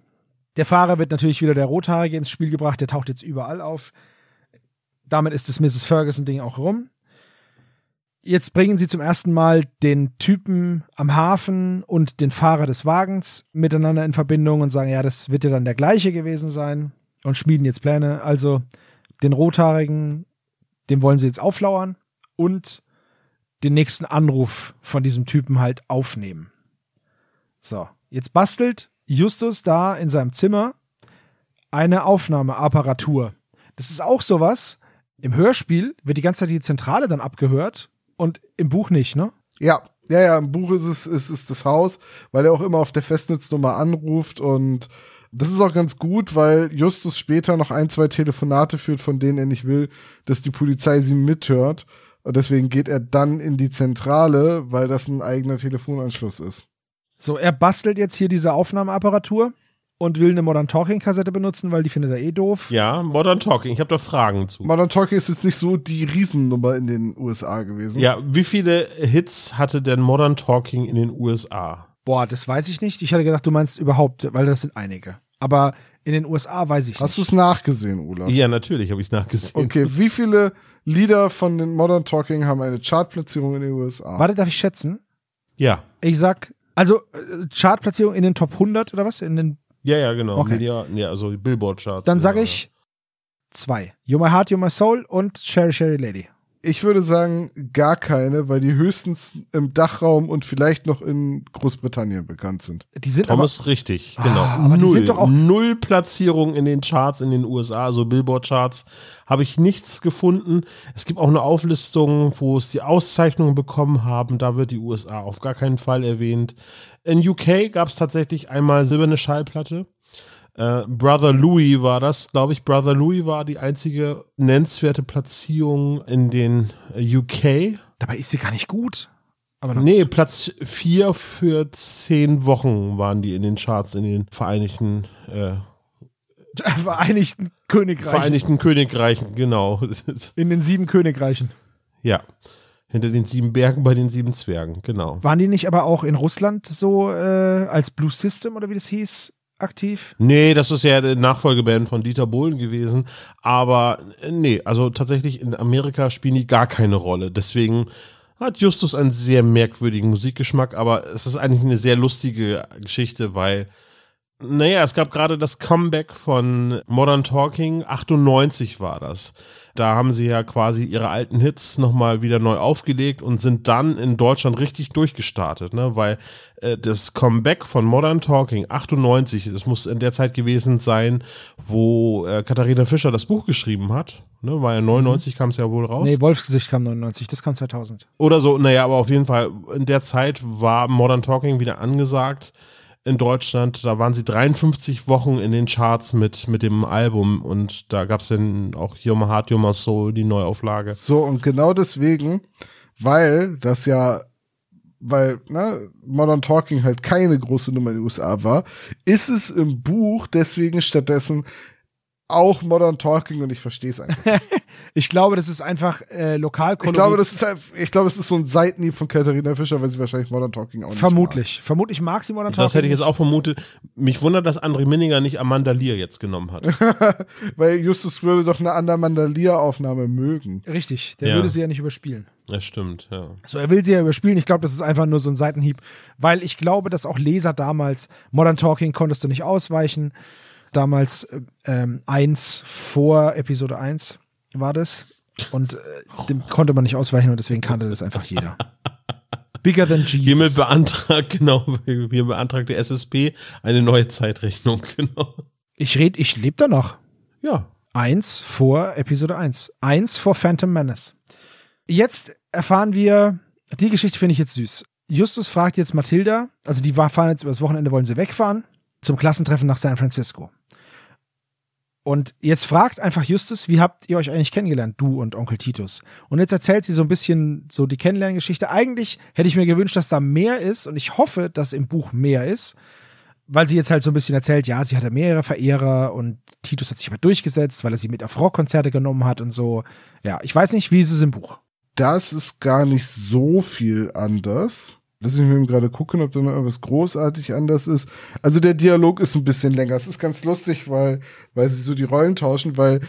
der Fahrer wird natürlich wieder der Rothaarige ins Spiel gebracht. Der taucht jetzt überall auf. Damit ist das Mrs. Ferguson-Ding auch rum. Jetzt bringen sie zum ersten Mal den Typen am Hafen und den Fahrer des Wagens miteinander in Verbindung und sagen, ja, das wird ja dann der gleiche gewesen sein und schmieden jetzt Pläne. Also den Rothaarigen, dem wollen sie jetzt auflauern und den nächsten Anruf von diesem Typen halt aufnehmen. So, jetzt bastelt Justus da in seinem Zimmer eine Aufnahmeapparatur. Das ist auch sowas. Im Hörspiel wird die ganze Zeit die Zentrale dann abgehört und im Buch nicht, ne? Ja, ja, ja, im Buch ist es, ist es das Haus, weil er auch immer auf der Festnetznummer anruft und das ist auch ganz gut, weil Justus später noch ein, zwei Telefonate führt, von denen er nicht will, dass die Polizei sie mithört. Und deswegen geht er dann in die Zentrale, weil das ein eigener Telefonanschluss ist. So, er bastelt jetzt hier diese Aufnahmeapparatur und will eine Modern Talking Kassette benutzen, weil die findet er eh doof. Ja, Modern Talking. Ich habe da Fragen zu. Modern Talking ist jetzt nicht so die Riesennummer in den USA gewesen. Ja, wie viele Hits hatte denn Modern Talking in den USA? Boah, das weiß ich nicht. Ich hatte gedacht, du meinst überhaupt, weil das sind einige. Aber in den USA weiß ich Hast du es nachgesehen, Olaf? Ja, natürlich habe ich es nachgesehen. Okay, wie viele Lieder von den Modern Talking haben eine Chartplatzierung in den USA? Warte, darf ich schätzen? Ja. Ich sag, also äh, Chartplatzierung in den Top 100 oder was? In den, Ja, ja, genau. Okay. Media, ja, also Billboard-Charts. dann sage ja, ich zwei. You're My Heart, You're My Soul und Sherry Sherry Lady. Ich würde sagen, gar keine, weil die höchstens im Dachraum und vielleicht noch in Großbritannien bekannt sind. Die sind Tom aber, richtig, genau. Ah, aber die Null. sind doch auch- Null Platzierung in den Charts in den USA, also Billboard-Charts, habe ich nichts gefunden. Es gibt auch eine Auflistung, wo es die Auszeichnungen bekommen haben. Da wird die USA auf gar keinen Fall erwähnt. In UK gab es tatsächlich einmal silberne Schallplatte. Äh, Brother Louis war das, glaube ich. Brother Louis war die einzige nennenswerte Platzierung in den äh, UK. dabei ist sie gar nicht gut. Aber Nee, Platz 4 für zehn Wochen waren die in den Charts in den Vereinigten, äh, Vereinigten Königreichen. Vereinigten Königreichen, genau. in den sieben Königreichen. Ja. Hinter den sieben Bergen bei den sieben Zwergen, genau. Waren die nicht aber auch in Russland so äh, als Blue System oder wie das hieß, aktiv? Nee, das ist ja die Nachfolgeband von Dieter Bohlen gewesen. Aber äh, nee, also tatsächlich in Amerika spielen die gar keine Rolle. Deswegen hat Justus einen sehr merkwürdigen Musikgeschmack, aber es ist eigentlich eine sehr lustige Geschichte, weil, naja, es gab gerade das Comeback von Modern Talking, 98 war das. Da haben sie ja quasi ihre alten Hits nochmal wieder neu aufgelegt und sind dann in Deutschland richtig durchgestartet, ne? Weil äh, das Comeback von Modern Talking 98, das muss in der Zeit gewesen sein, wo äh, Katharina Fischer das Buch geschrieben hat. Ne? Weil ja 99 kam es ja wohl raus. Nee, Wolfsgesicht kam 99, das kam 2000. Oder so, naja, aber auf jeden Fall, in der Zeit war Modern Talking wieder angesagt in Deutschland. Da waren sie 53 Wochen in den Charts mit, mit dem Album und da gab es dann auch Your Heart, Your Soul, die Neuauflage. So, und genau deswegen, weil das ja, weil ne, Modern Talking halt keine große Nummer in den USA war, ist es im Buch deswegen stattdessen auch Modern Talking und ich verstehe es einfach. nicht. Ich glaube, das ist einfach äh, lokal ich glaube, das ist ich glaube, es ist so ein Seitenhieb von Katharina Fischer, weil sie wahrscheinlich Modern Talking auch nicht Vermutlich. Vermutlich mag sie Modern Das hätte ich Talking jetzt auch vermutet. Mich wundert, dass André Minninger nicht Amanda Lear jetzt genommen hat. mag. weil Justus würde doch eine Amanda Lear Aufnahme mögen. Richtig, der Ja. würde sie ja nicht überspielen. Das stimmt, ja. So, er will sie ja überspielen. Ich glaube, das ist einfach nur so ein Seitenhieb, weil ich glaube, dass auch Leser damals Modern Talking konntest du nicht ausweichen. Damals äh, ähm, eins vor Episode 1 war das. Und äh, dem konnte man nicht ausweichen und deswegen kannte das einfach jeder. Bigger than Jesus. Hiermit beantragt, genau, hier beantragt der SSP eine neue Zeitrechnung, genau. ich red, ich lebe da noch. Ja. Eins vor Episode 1. Eins vor Phantom Menace. Jetzt erfahren wir, die Geschichte finde ich jetzt süß. Justus fragt jetzt Mathilda, also die fahren jetzt übers Wochenende, wollen sie wegfahren, zum Klassentreffen nach San Francisco. Und jetzt fragt einfach Justus, wie habt ihr euch eigentlich kennengelernt, du und Onkel Titus? Und jetzt erzählt sie so ein bisschen so die Kennenlerngeschichte. Eigentlich hätte ich mir gewünscht, dass da mehr ist und ich hoffe, dass im Buch mehr ist, weil sie jetzt halt so ein bisschen erzählt, ja, sie hatte mehrere Verehrer und Titus hat sich aber durchgesetzt, weil er sie mit auf Rockkonzerte genommen hat und so. Ja, ich weiß nicht, wie ist es im Buch? Das ist gar nicht so viel anders. Lass mich mir gerade gucken, ob da noch irgendwas großartig anders ist. Also der Dialog ist ein bisschen länger. Es ist ganz lustig, weil, weil sie so die Rollen tauschen, weil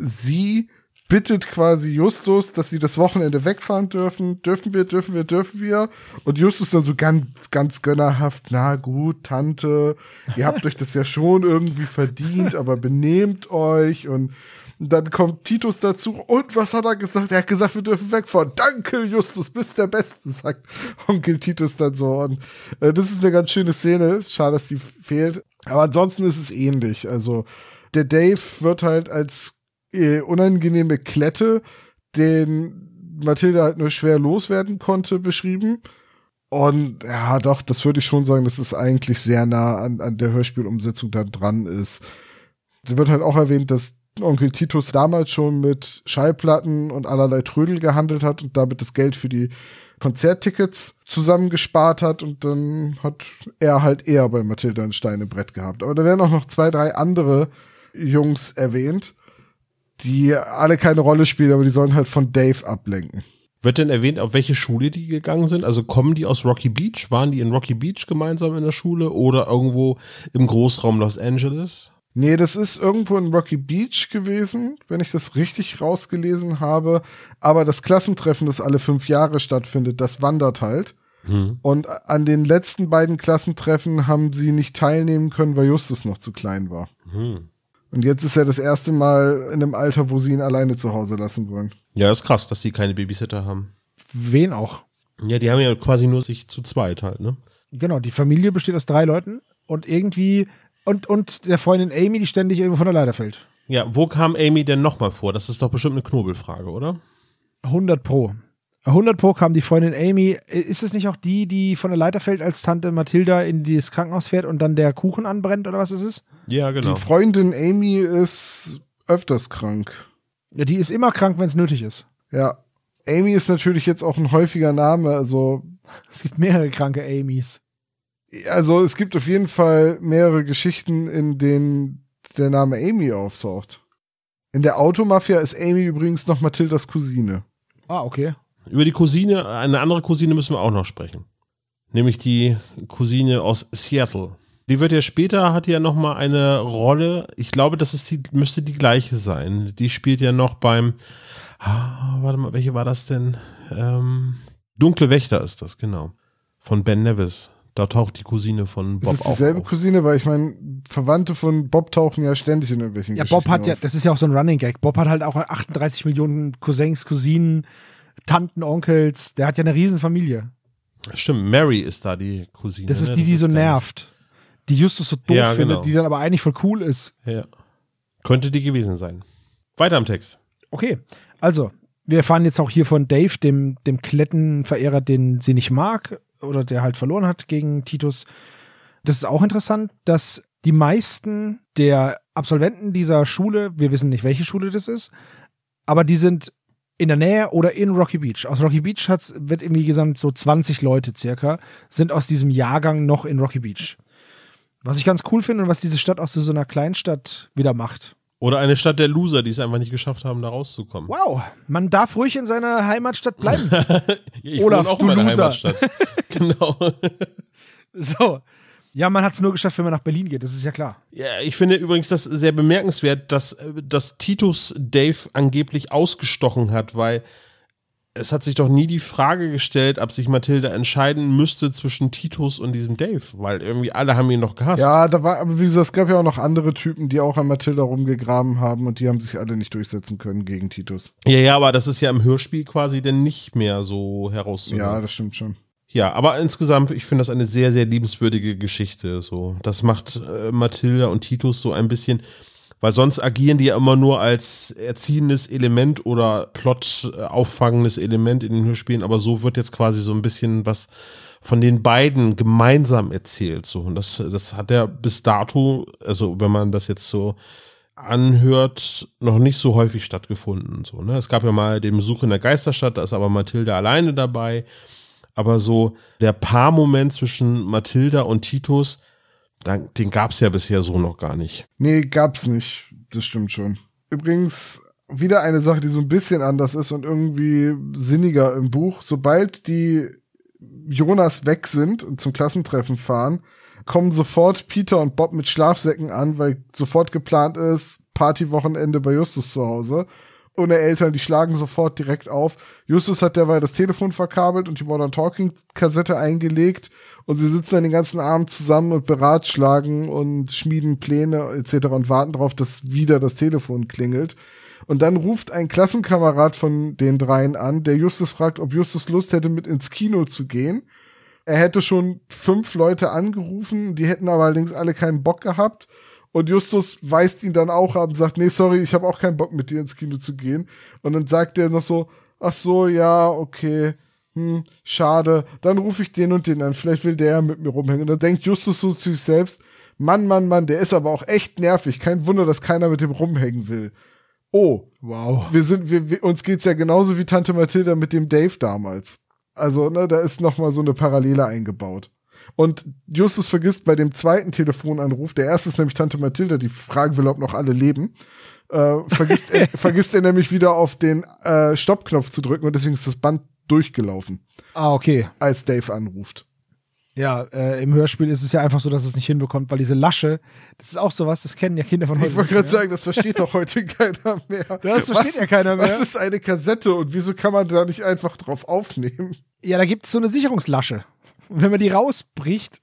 sie bittet quasi Justus, dass sie das Wochenende wegfahren dürfen. Dürfen wir, dürfen wir, dürfen wir? Und Justus dann so ganz, ganz gönnerhaft, na gut, Tante, ihr habt euch das ja schon irgendwie verdient, aber benehmt euch und dann kommt Titus dazu. Und was hat er gesagt? Er hat gesagt, wir dürfen wegfahren. Danke, Justus, bist der Beste, sagt Onkel Titus dann so. Und äh, das ist eine ganz schöne Szene. Schade, dass die fehlt. Aber ansonsten ist es ähnlich. Also, der Dave wird halt als äh, unangenehme Klette, den Mathilda halt nur schwer loswerden konnte, beschrieben. Und ja, doch, das würde ich schon sagen, dass es eigentlich sehr nah an, an der Hörspielumsetzung da dran ist. Da wird halt auch erwähnt, dass Onkel Titus damals schon mit Schallplatten und allerlei Trödel gehandelt hat und damit das Geld für die Konzerttickets zusammengespart hat und dann hat er halt eher bei Mathilda ein Steinebrett gehabt. Aber da werden auch noch zwei, drei andere Jungs erwähnt, die alle keine Rolle spielen, aber die sollen halt von Dave ablenken. Wird denn erwähnt, auf welche Schule die gegangen sind? Also kommen die aus Rocky Beach? Waren die in Rocky Beach gemeinsam in der Schule oder irgendwo im Großraum Los Angeles? Nee, das ist irgendwo in Rocky Beach gewesen, wenn ich das richtig rausgelesen habe. Aber das Klassentreffen, das alle fünf Jahre stattfindet, das wandert halt. Hm. Und an den letzten beiden Klassentreffen haben sie nicht teilnehmen können, weil Justus noch zu klein war. Hm. Und jetzt ist er das erste Mal in einem Alter, wo sie ihn alleine zu Hause lassen wollen. Ja, ist krass, dass sie keine Babysitter haben. Wen auch? Ja, die haben ja quasi nur sich zu zweit halt, ne? Genau, die Familie besteht aus drei Leuten und irgendwie und, und der Freundin Amy, die ständig irgendwo von der Leiter fällt. Ja, wo kam Amy denn nochmal vor? Das ist doch bestimmt eine Knobelfrage, oder? 100 pro. 100 pro kam die Freundin Amy. Ist es nicht auch die, die von der Leiter fällt, als Tante Mathilda in das Krankenhaus fährt und dann der Kuchen anbrennt oder was ist es? Ja, genau. Die Freundin Amy ist öfters krank. Ja, die ist immer krank, wenn es nötig ist. Ja. Amy ist natürlich jetzt auch ein häufiger Name, also Es gibt mehrere kranke Amys. Also es gibt auf jeden Fall mehrere Geschichten, in denen der Name Amy auftaucht. In der Automafia ist Amy übrigens noch Mathildas Cousine. Ah, okay. Über die Cousine, eine andere Cousine müssen wir auch noch sprechen. Nämlich die Cousine aus Seattle. Die wird ja später, hat ja noch mal eine Rolle. Ich glaube, das ist die, müsste die gleiche sein. Die spielt ja noch beim, ah, warte mal, welche war das denn? Ähm, Dunkle Wächter ist das, genau. Von Ben Nevis. Da taucht die Cousine von Bob ist es dieselbe auf. Cousine? Weil ich meine, Verwandte von Bob tauchen ja ständig in irgendwelchen Ja, Bob hat ja, auf. das ist ja auch so ein Running Gag. Bob hat halt auch 38 Millionen Cousins, Cousinen, Tanten, Onkels. Der hat ja eine Riesenfamilie. Stimmt, Mary ist da die Cousine. Das ist ne? die, die so gar nicht- nervt. Die Justus so doof Ja, findet, genau. die dann aber eigentlich voll cool ist. Ja. Könnte die gewesen sein. Weiter am Text. Okay, also, wir erfahren jetzt auch hier von Dave, dem, dem Klettenverehrer, den sie nicht mag oder der halt verloren hat gegen Titus. Das ist auch interessant, dass die meisten der Absolventen dieser Schule, wir wissen nicht, welche Schule das ist, aber die sind in der Nähe oder in Rocky Beach. Aus Rocky Beach hat's, wird irgendwie gesagt, so 20 Leute circa sind aus diesem Jahrgang noch in Rocky Beach. Was ich ganz cool finde und was diese Stadt zu so einer Kleinstadt wieder macht. Oder eine Stadt der Loser, die es einfach nicht geschafft haben, da rauszukommen. Wow, man darf ruhig in seiner Heimatstadt bleiben. Ich Olaf, auch du in meiner Loser. Heimatstadt. genau. so. Ja, man hat es nur geschafft, wenn man nach Berlin geht, das ist ja klar. Ja, ich finde übrigens das sehr bemerkenswert, dass, äh, dass Titus Dave angeblich ausgestochen hat, weil es hat sich doch nie die Frage gestellt, ob sich Mathilda entscheiden müsste zwischen Titus und diesem Dave, weil irgendwie alle haben ihn noch gehasst. Ja, da war, aber wie gesagt, es gab ja auch noch andere Typen, die auch an Mathilda rumgegraben haben und die haben sich alle nicht durchsetzen können gegen Titus. ja, ja, aber das ist ja im Hörspiel quasi denn nicht mehr so Ja, herauszuhören. das stimmt schon. Ja, aber insgesamt, ich finde das eine sehr, sehr liebenswürdige Geschichte. So, das macht äh, Mathilda und Titus so ein bisschen, weil sonst agieren die ja immer nur als erziehendes Element oder Plot äh, auffangendes Element in den Hörspielen, aber so wird jetzt quasi so ein bisschen was von den beiden gemeinsam erzählt. So, und das, das hat ja bis dato, also wenn man das jetzt so anhört, noch nicht so häufig stattgefunden. So, ne? Es gab ja mal den Besuch in der Geisterstadt, da ist aber Mathilda alleine dabei. Aber so der Paarmoment zwischen Mathilda und Titus, den gab es ja bisher so noch gar nicht. Nee, gab's nicht. Das stimmt schon. Übrigens, wieder eine Sache, die so ein bisschen anders ist und irgendwie sinniger im Buch. Sobald die Jonas weg sind und zum Klassentreffen fahren, kommen sofort Peter und Bob mit Schlafsäcken an, weil sofort geplant ist, Partywochenende bei Justus zu Hause. Ohne Eltern, die schlagen sofort direkt auf. Justus hat derweil das Telefon verkabelt und die Modern Talking Kassette eingelegt und sie sitzen dann den ganzen Abend zusammen und beratschlagen und schmieden Pläne etc. und warten darauf, dass wieder das Telefon klingelt. Und dann ruft ein Klassenkamerad von den dreien an, der Justus fragt, ob Justus Lust hätte, mit ins Kino zu gehen. Er hätte schon fünf Leute angerufen, die hätten aber allerdings alle keinen Bock gehabt. Und Justus weist ihn dann auch ab und sagt, nee, sorry, ich habe auch keinen Bock mit dir ins Kino zu gehen. Und dann sagt er noch so, ach so, ja, okay, hm, schade, dann rufe ich den und den an, vielleicht will der ja mit mir rumhängen. Und dann denkt Justus so zu sich selbst, Mann, Mann, Mann, der ist aber auch echt nervig. Kein Wunder, dass keiner mit dem rumhängen will. Oh, Wow. wir sind, wir, wir, uns geht's ja genauso wie Tante Mathilda mit dem Dave damals. Also, ne, da ist noch mal so eine Parallele eingebaut. Und Justus vergisst bei dem zweiten Telefonanruf, der erste ist nämlich Tante Mathilda, die fragen will, ob noch alle leben, äh, vergisst, er, vergisst er nämlich wieder auf den äh, Stoppknopf zu drücken und deswegen ist das Band durchgelaufen, Ah, okay. als Dave anruft. Ja, äh, im Hörspiel ist es ja einfach so, dass es nicht hinbekommt, weil diese Lasche, das ist auch sowas, das kennen ja Kinder von heute. Ich wollte gerade sagen, das versteht doch heute keiner mehr. Das versteht ja keiner mehr. Was ist eine Kassette und wieso kann man da nicht einfach drauf aufnehmen? Ja, da gibt es so eine Sicherungslasche. Und wenn man die rausbricht,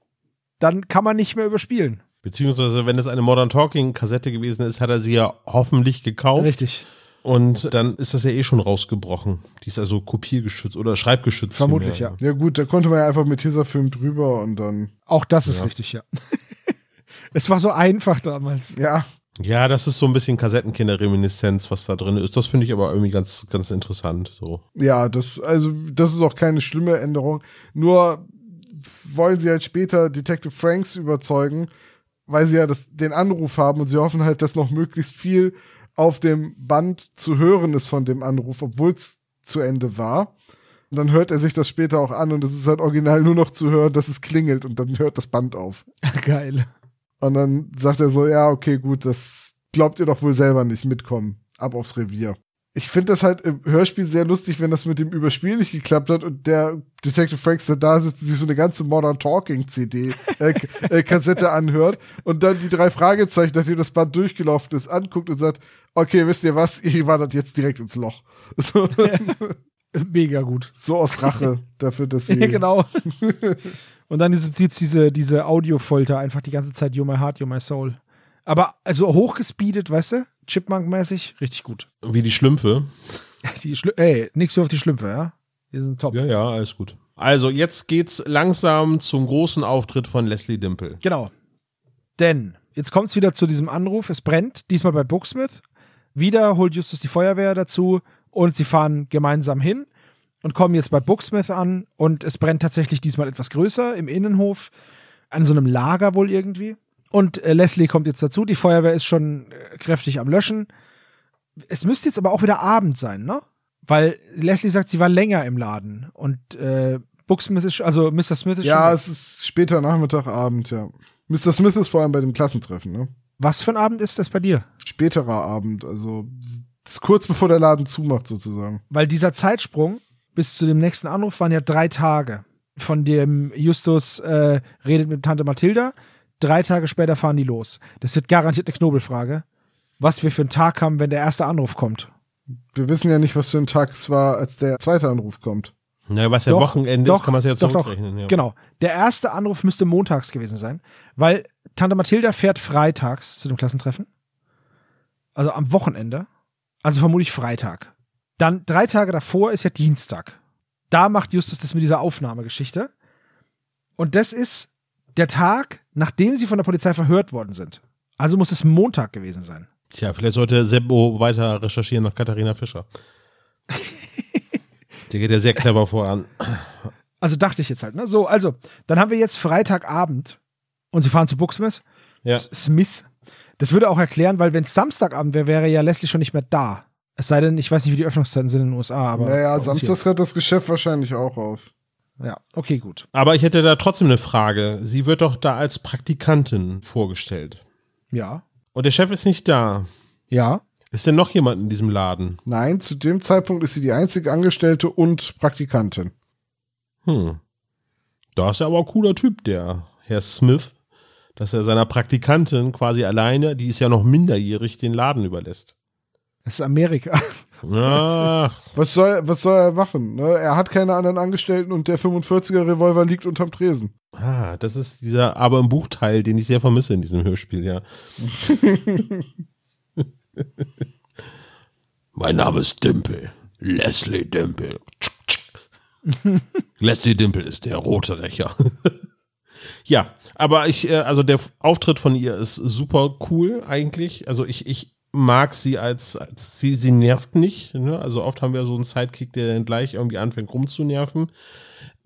dann kann man nicht mehr überspielen. Beziehungsweise, wenn es eine Modern Talking Kassette gewesen ist, hat er sie ja hoffentlich gekauft. Richtig. Und dann ist das ja eh schon rausgebrochen. Die ist also kopiergeschützt oder schreibgeschützt. Vermutlich, vielmehr. Ja gut, da konnte man ja einfach mit Tesafilm drüber und dann, Auch das ist Ja. richtig, ja. es war so einfach damals. ja, Ja, das ist so ein bisschen Kassettenkinder-Reminiszenz, was da drin ist. Das finde ich aber irgendwie ganz, ganz interessant. So. ja, das, also das ist auch keine schlimme Änderung. Nur wollen sie halt später Detective Franks überzeugen, weil sie ja das, den Anruf haben und sie hoffen halt, dass noch möglichst viel auf dem Band zu hören ist von dem Anruf, obwohl es zu Ende war. Und dann hört er sich das später auch an und es ist halt original nur noch zu hören, dass es klingelt und dann hört das Band auf. Geil. Und dann sagt er so, ja, okay, gut, das glaubt ihr doch wohl selber nicht mitkommen. Ab aufs Revier. ich finde das halt im Hörspiel sehr lustig, wenn das mit dem Überspiel nicht geklappt hat und der Detective Frankster da sitzt und sich so eine ganze Modern Talking CD äh, äh, Kassette anhört und dann die drei Fragezeichen, nachdem das Band durchgelaufen ist, anguckt und sagt, okay, wisst ihr was, ihr wandert jetzt direkt ins Loch. So, Mega gut. so aus Rache dafür, dass sie Ja, genau. Und dann ist jetzt diese, diese Audiofolter einfach die ganze Zeit You're my heart, you're my soul. Aber also hochgespeedet, weißt du? Chipmunk-mäßig, richtig gut. Wie die Schlümpfe. Die Schlü Ey, nix so auf die Schlümpfe, ja? Die sind top. Ja, ja, alles gut. Also, jetzt geht's langsam zum großen Auftritt von Leslie Dimple. Genau. Denn jetzt kommt es wieder zu diesem Anruf. Es brennt, diesmal bei Booksmith. Wieder holt Justus die Feuerwehr dazu und sie fahren gemeinsam hin und kommen jetzt bei Booksmith an und es brennt tatsächlich diesmal etwas größer im Innenhof, an so einem Lager wohl irgendwie. Und äh, Leslie kommt jetzt dazu. Die Feuerwehr ist schon äh, kräftig am Löschen. Es müsste jetzt aber auch wieder Abend sein, ne? Weil Leslie sagt, sie war länger im Laden und äh, Booksmith ist, also Mr. Smith ist Ja, schon. es ist später Nachmittag, Abend, ja. Mr. Smith ist vor allem bei dem Klassentreffen, ne? Was für ein Abend ist das bei dir? Späterer Abend, also kurz bevor der Laden zumacht, sozusagen. Weil dieser Zeitsprung bis zu dem nächsten Anruf waren ja drei Tage. Von dem Justus äh, redet mit Tante Mathilda. Drei Tage später fahren die los. Das wird garantiert eine Knobelfrage. Was wir für einen Tag haben, wenn der erste Anruf kommt. Wir wissen ja nicht, was für ein Tag es war, als der zweite Anruf kommt. Na, was ja Doch, Wochenende doch, ist, kann man es ja doch, doch. zurückrechnen. Ja. Genau. Der erste Anruf müsste montags gewesen sein, weil Tante Mathilda fährt freitags zu dem Klassentreffen. Also am Wochenende. Also vermutlich Freitag. Dann drei Tage davor ist ja Dienstag. Da macht Justus das mit dieser Aufnahmegeschichte. Und das ist der Tag, nachdem sie von der Polizei verhört worden sind. Also muss es Montag gewesen sein. Tja, vielleicht sollte Seppo weiter recherchieren nach Katharina Fischer. Der geht ja sehr clever voran. Also dachte ich jetzt halt, ne? So, also, dann haben wir jetzt Freitagabend und sie fahren zu Booksmith. Ja. Smith. Das würde auch erklären, weil wenn es Samstagabend wäre, wäre ja Leslie schon nicht mehr da. Es sei denn, ich weiß nicht, wie die Öffnungszeiten sind in den USA, aber. naja, samstags hört das Geschäft wahrscheinlich auch auf. Ja, okay, gut. Aber ich hätte da trotzdem eine Frage. Sie wird doch da als Praktikantin vorgestellt. Ja. Und der Chef ist nicht da. Ja. Ist denn noch jemand in diesem Laden? Nein, zu dem Zeitpunkt ist sie die einzige Angestellte und Praktikantin. Hm. Da ist er aber ein cooler Typ, der Herr Smith, dass er seiner Praktikantin quasi alleine, die ist ja noch minderjährig, den Laden überlässt. Das ist Amerika. Ach, Was soll, was soll er machen? Ne? Er hat keine anderen Angestellten und der 45er Revolver liegt unterm Tresen. ah, das ist dieser aber im Buchteil, den ich sehr vermisse in diesem Hörspiel, ja. mein Name ist Dimple. Leslie Dimple. Leslie Dimple ist der rote Rächer. ja, aber ich, äh, also der Auftritt von ihr ist super cool eigentlich. Also ich, ich mag sie als, als sie, sie nervt nicht. Ne? Also oft haben wir so einen Sidekick, der dann gleich irgendwie anfängt rumzunerven.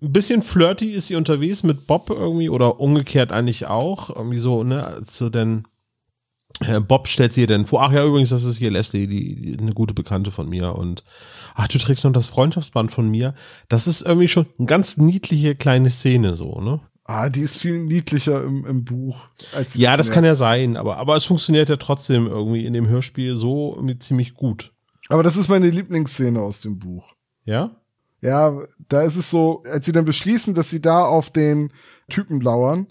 Ein bisschen flirty ist sie unterwegs mit Bob irgendwie oder umgekehrt eigentlich auch. Irgendwie so, ne, so denn Bob stellt sie ihr dann vor, ach ja, übrigens, das ist hier Leslie, die, die eine gute Bekannte von mir und ach, du trägst noch das Freundschaftsband von mir. Das ist irgendwie schon eine ganz niedliche kleine Szene so, ne? Ah, die ist viel niedlicher im, im Buch. Als Ja, das kann ja sein, aber, aber es funktioniert ja trotzdem irgendwie in dem Hörspiel so ziemlich gut. Aber das ist meine Lieblingsszene aus dem Buch. Ja? Ja, da ist es so, als sie dann beschließen, dass sie da auf den Typen lauern,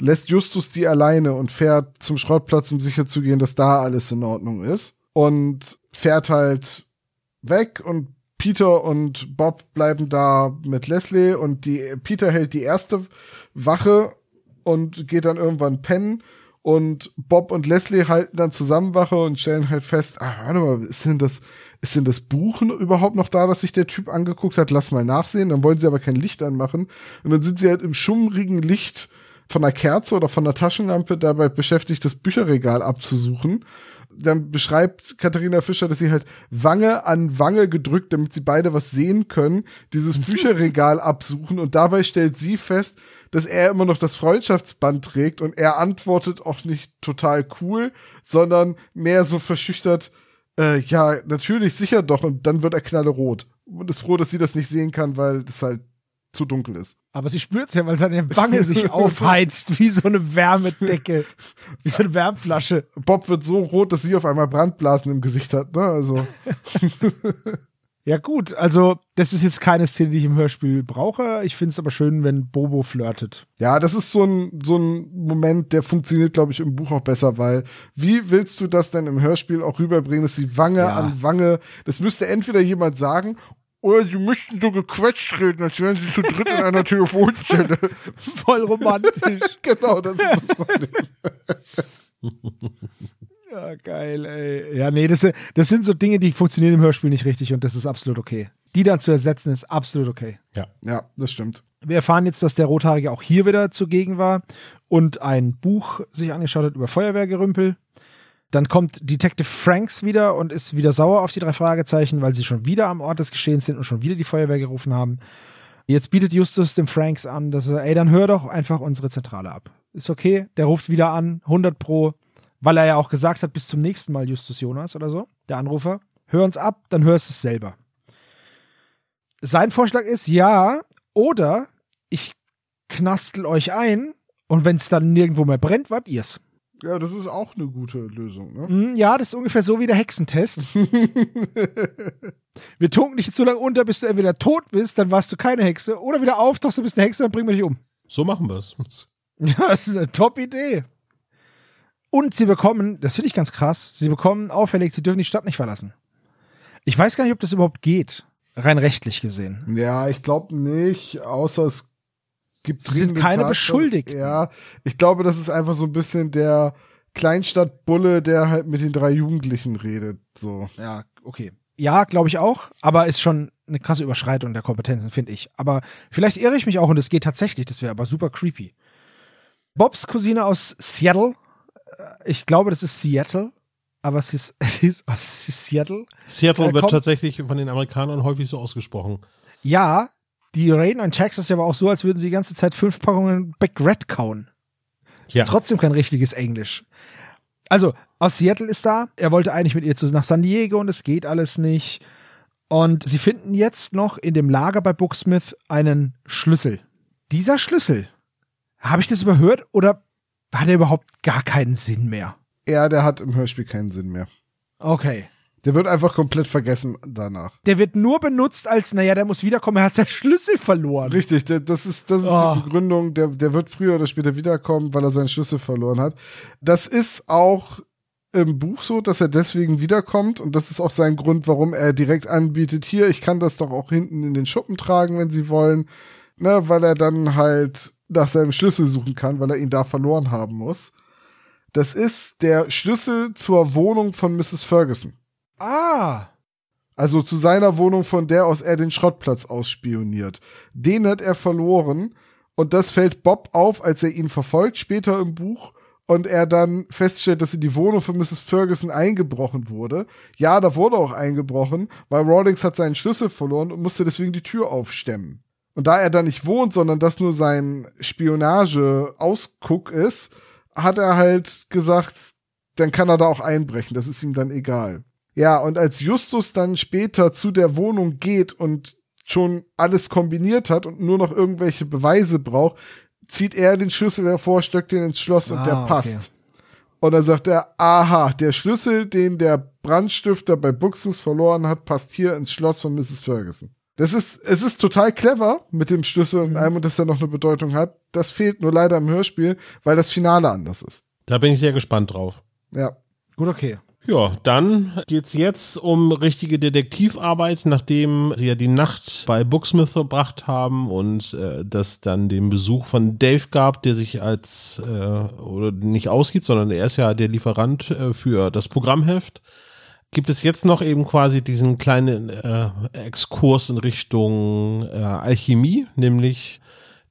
lässt Justus die alleine und fährt zum Schrottplatz, um sicherzugehen, dass da alles in Ordnung ist. Und fährt halt weg und Peter und Bob bleiben da mit Leslie und die Peter hält die erste Wache und geht dann irgendwann pennen und Bob und Leslie halten dann zusammen Wache und stellen halt fest, ah, warte mal, ist denn das, ist denn das Buch überhaupt noch da, das sich der Typ angeguckt hat? Lass mal nachsehen. Dann wollen sie aber kein Licht anmachen. Und dann sind sie halt im schummrigen Licht von einer Kerze oder von einer Taschenlampe dabei beschäftigt, das Bücherregal abzusuchen. Dann beschreibt Katharina Fischer, dass sie halt Wange an Wange gedrückt, damit sie beide was sehen können, dieses Bücherregal absuchen. Und dabei stellt sie fest, dass er immer noch das Freundschaftsband trägt und er antwortet auch nicht total cool, sondern mehr so verschüchtert, äh, ja, natürlich, sicher doch. Und dann wird er knallerot. Und ist froh, dass sie das nicht sehen kann, weil das halt zu dunkel ist. Aber sie spürt es ja, weil seine Wange sich aufheizt, wie so eine Wärmedecke, wie so eine Wärmflasche. Bob wird so rot, dass sie auf einmal Brandblasen im Gesicht hat. Ne? Also, Ja, gut, also das ist jetzt keine Szene, die ich im Hörspiel brauche. Ich finde es aber schön, wenn Bobo flirtet. ja, das ist so ein, so ein Moment, der funktioniert, glaube ich, im Buch auch besser, weil wie willst du das denn im Hörspiel auch rüberbringen, dass die Wange Ja. an Wange, das müsste entweder jemand sagen, oder sie müssten so gequetscht reden, als wären sie zu dritt in einer Telefonzelle. Voll romantisch. genau, das ist das Problem. ja, geil, ey. Ja, nee, das, das sind so Dinge, die funktionieren im Hörspiel nicht richtig und das ist absolut okay. Die dann zu ersetzen, ist absolut okay. Ja, das stimmt. Wir erfahren jetzt, dass der Rothaarige auch hier wieder zugegen war und ein Buch sich angeschaut hat über Feuerwehrgerümpel. Dann kommt Detective Franks wieder und ist wieder sauer auf die drei Fragezeichen, weil sie schon wieder am Ort des Geschehens sind und schon wieder die Feuerwehr gerufen haben. Jetzt bietet Justus dem Franks an, dass er, ey, dann hör doch einfach unsere Zentrale ab. Ist okay, der ruft wieder an, 100 pro, weil er ja auch gesagt hat, bis zum nächsten Mal Justus Jonas oder so, der Anrufer. Hör uns ab, dann hörst du es selber. Sein Vorschlag ist, ja, oder ich knastel euch ein und wenn es dann nirgendwo mehr brennt, wart ihr's. Ja, das ist auch eine gute Lösung, ne? Hm, Ja, das ist ungefähr so wie der Hexentest. wir tunken dich jetzt so lange unter, bis du entweder tot bist, dann warst du keine Hexe, oder wieder auftauchst, du bist eine Hexe, dann bringen wir dich um. So machen wir es. Ja, das ist eine Top-Idee. Und sie bekommen, das finde ich ganz krass, sie bekommen auffällig, sie dürfen die Stadt nicht verlassen. Ich weiß gar nicht, ob das überhaupt geht, rein rechtlich gesehen. Ja, ich glaube nicht, außer es gibt Sie sind keine. Beschuldigten. Ja, ich glaube, das ist einfach so ein bisschen der Kleinstadtbulle, der halt mit den drei Jugendlichen redet. So. Ja, okay. Ja, glaube ich auch, aber ist schon eine krasse Überschreitung der Kompetenzen, finde ich. Aber vielleicht irre ich mich auch und es geht tatsächlich, das wäre aber super creepy. Bobs Cousine aus Seattle, äh, ich glaube, das ist Seattle, aber sie ist, sie ist aus Seattle. Seattle Äh, wird tatsächlich von den Amerikanern häufig so ausgesprochen. Ja, die reden in Texas ja aber auch so, als würden sie die ganze Zeit fünf Packungen Big Red kauen. Das Ja. ist trotzdem kein richtiges Englisch. Also, aus Seattle ist da. Er wollte eigentlich mit ihr zu, nach San Diego und es geht alles nicht. Und sie finden jetzt noch in dem Lager bei Booksmith einen Schlüssel. Dieser Schlüssel, habe ich das überhört oder hat er überhaupt gar keinen Sinn mehr? Ja, der hat im Hörspiel keinen Sinn mehr. Okay. Der wird einfach komplett vergessen danach. Der wird nur benutzt als, naja, der muss wiederkommen, er hat seinen Schlüssel verloren. Richtig, der, das ist, das ist Oh. die Begründung, der, der wird früher oder später wiederkommen, weil er seinen Schlüssel verloren hat. Das ist auch im Buch so, dass er deswegen wiederkommt und das ist auch sein Grund, warum er direkt anbietet, hier, ich kann das doch auch hinten in den Schuppen tragen, wenn sie wollen, ne, weil er dann halt nach seinem Schlüssel suchen kann, weil er ihn da verloren haben muss. Das ist der Schlüssel zur Wohnung von Mrs. Ferguson. Ah. Also zu seiner Wohnung, von der aus er den Schrottplatz ausspioniert. Den hat er verloren und das fällt Bob auf, als er ihn verfolgt, später im Buch. Und er dann feststellt, dass in die Wohnung von Mrs. Ferguson eingebrochen wurde. Ja, da wurde auch eingebrochen, weil Rawlings hat seinen Schlüssel verloren und musste deswegen die Tür aufstemmen. Und da er da nicht wohnt, sondern das nur sein Spionage-Ausguck ist, hat er halt gesagt, dann kann er da auch einbrechen. Das ist ihm dann egal. Ja, und als Justus dann später zu der Wohnung geht und schon alles kombiniert hat und nur noch irgendwelche Beweise braucht, zieht er den Schlüssel hervor, steckt den ins Schloss und Ah, der okay. passt. Und dann sagt er, aha, der Schlüssel, den der Brandstifter bei Buxmus verloren hat, passt hier ins Schloss von Mrs. Ferguson. Das ist, es ist total clever mit dem Schlüssel und allem und dass er noch eine Bedeutung hat. Das fehlt nur leider im Hörspiel, weil das Finale anders ist. Da bin ich sehr gespannt drauf. Ja. Gut, okay. Ja, dann geht's jetzt um richtige Detektivarbeit, nachdem sie ja die Nacht bei Booksmith verbracht haben und äh, das dann den Besuch von Dave gab, der sich als äh, oder nicht ausgibt, sondern er ist ja der Lieferant äh, für das Programmheft. Gibt es jetzt noch eben quasi diesen kleinen äh, Exkurs in Richtung äh, Alchemie, nämlich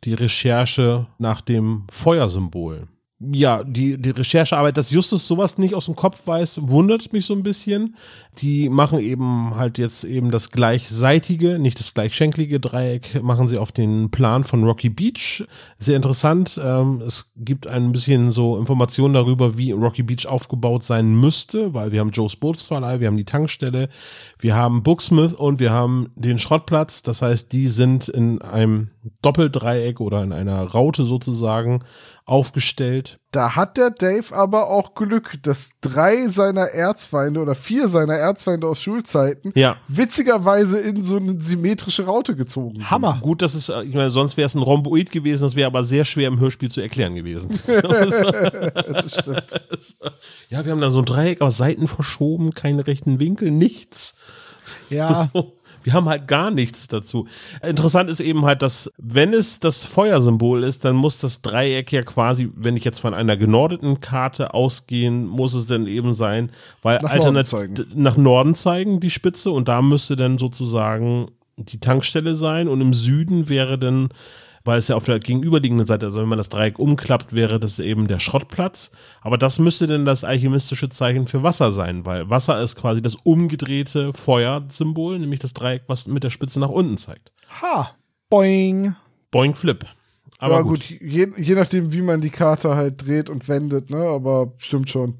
die Recherche nach dem Feuersymbol. Ja, die, die Recherchearbeit, dass Justus sowas nicht aus dem Kopf weiß, wundert mich so ein bisschen. Die machen eben halt jetzt eben das gleichseitige, nicht das gleichschenklige Dreieck, machen sie auf den Plan von Rocky Beach. Sehr interessant. Ähm, es gibt ein bisschen so Informationen darüber, wie Rocky Beach aufgebaut sein müsste, weil wir haben Joe's Bootsverleih, wir haben die Tankstelle, wir haben Booksmith und wir haben den Schrottplatz. Das heißt, die sind in einem Doppeldreieck oder in einer Raute sozusagen aufgestellt. Da hat der Dave aber auch Glück, dass drei seiner Erzfeinde oder vier seiner Erzfeinde aus Schulzeiten Ja. witzigerweise in so eine symmetrische Raute gezogen sind. Hammer. Gut, das ist, äh, ich meine, sonst wäre es ein Rhomboid gewesen, das wäre aber sehr schwer im Hörspiel zu erklären gewesen. ja, wir haben da so ein Dreieck aus Seiten verschoben, keine rechten Winkel, nichts. Ja, So. Wir haben halt gar nichts dazu. Interessant ist eben halt, dass wenn es das Feuersymbol ist, dann muss das Dreieck ja quasi, wenn ich jetzt von einer genordeten Karte ausgehen, muss es dann eben sein, weil Nach alternativ Norden nach Norden zeigen die Spitze und da müsste dann sozusagen die Tankstelle sein und im Süden wäre dann weil es ja auf der gegenüberliegenden Seite, also wenn man das Dreieck umklappt, wäre das eben der Schrottplatz. Aber das müsste denn das alchemistische Zeichen für Wasser sein, weil Wasser ist quasi das umgedrehte Feuersymbol, nämlich das Dreieck, was mit der Spitze nach unten zeigt. ha, boing. Boing Flip. Aber Aber gut. gut, je, je nachdem, wie man die Karte halt dreht und wendet, ne? Aber stimmt schon.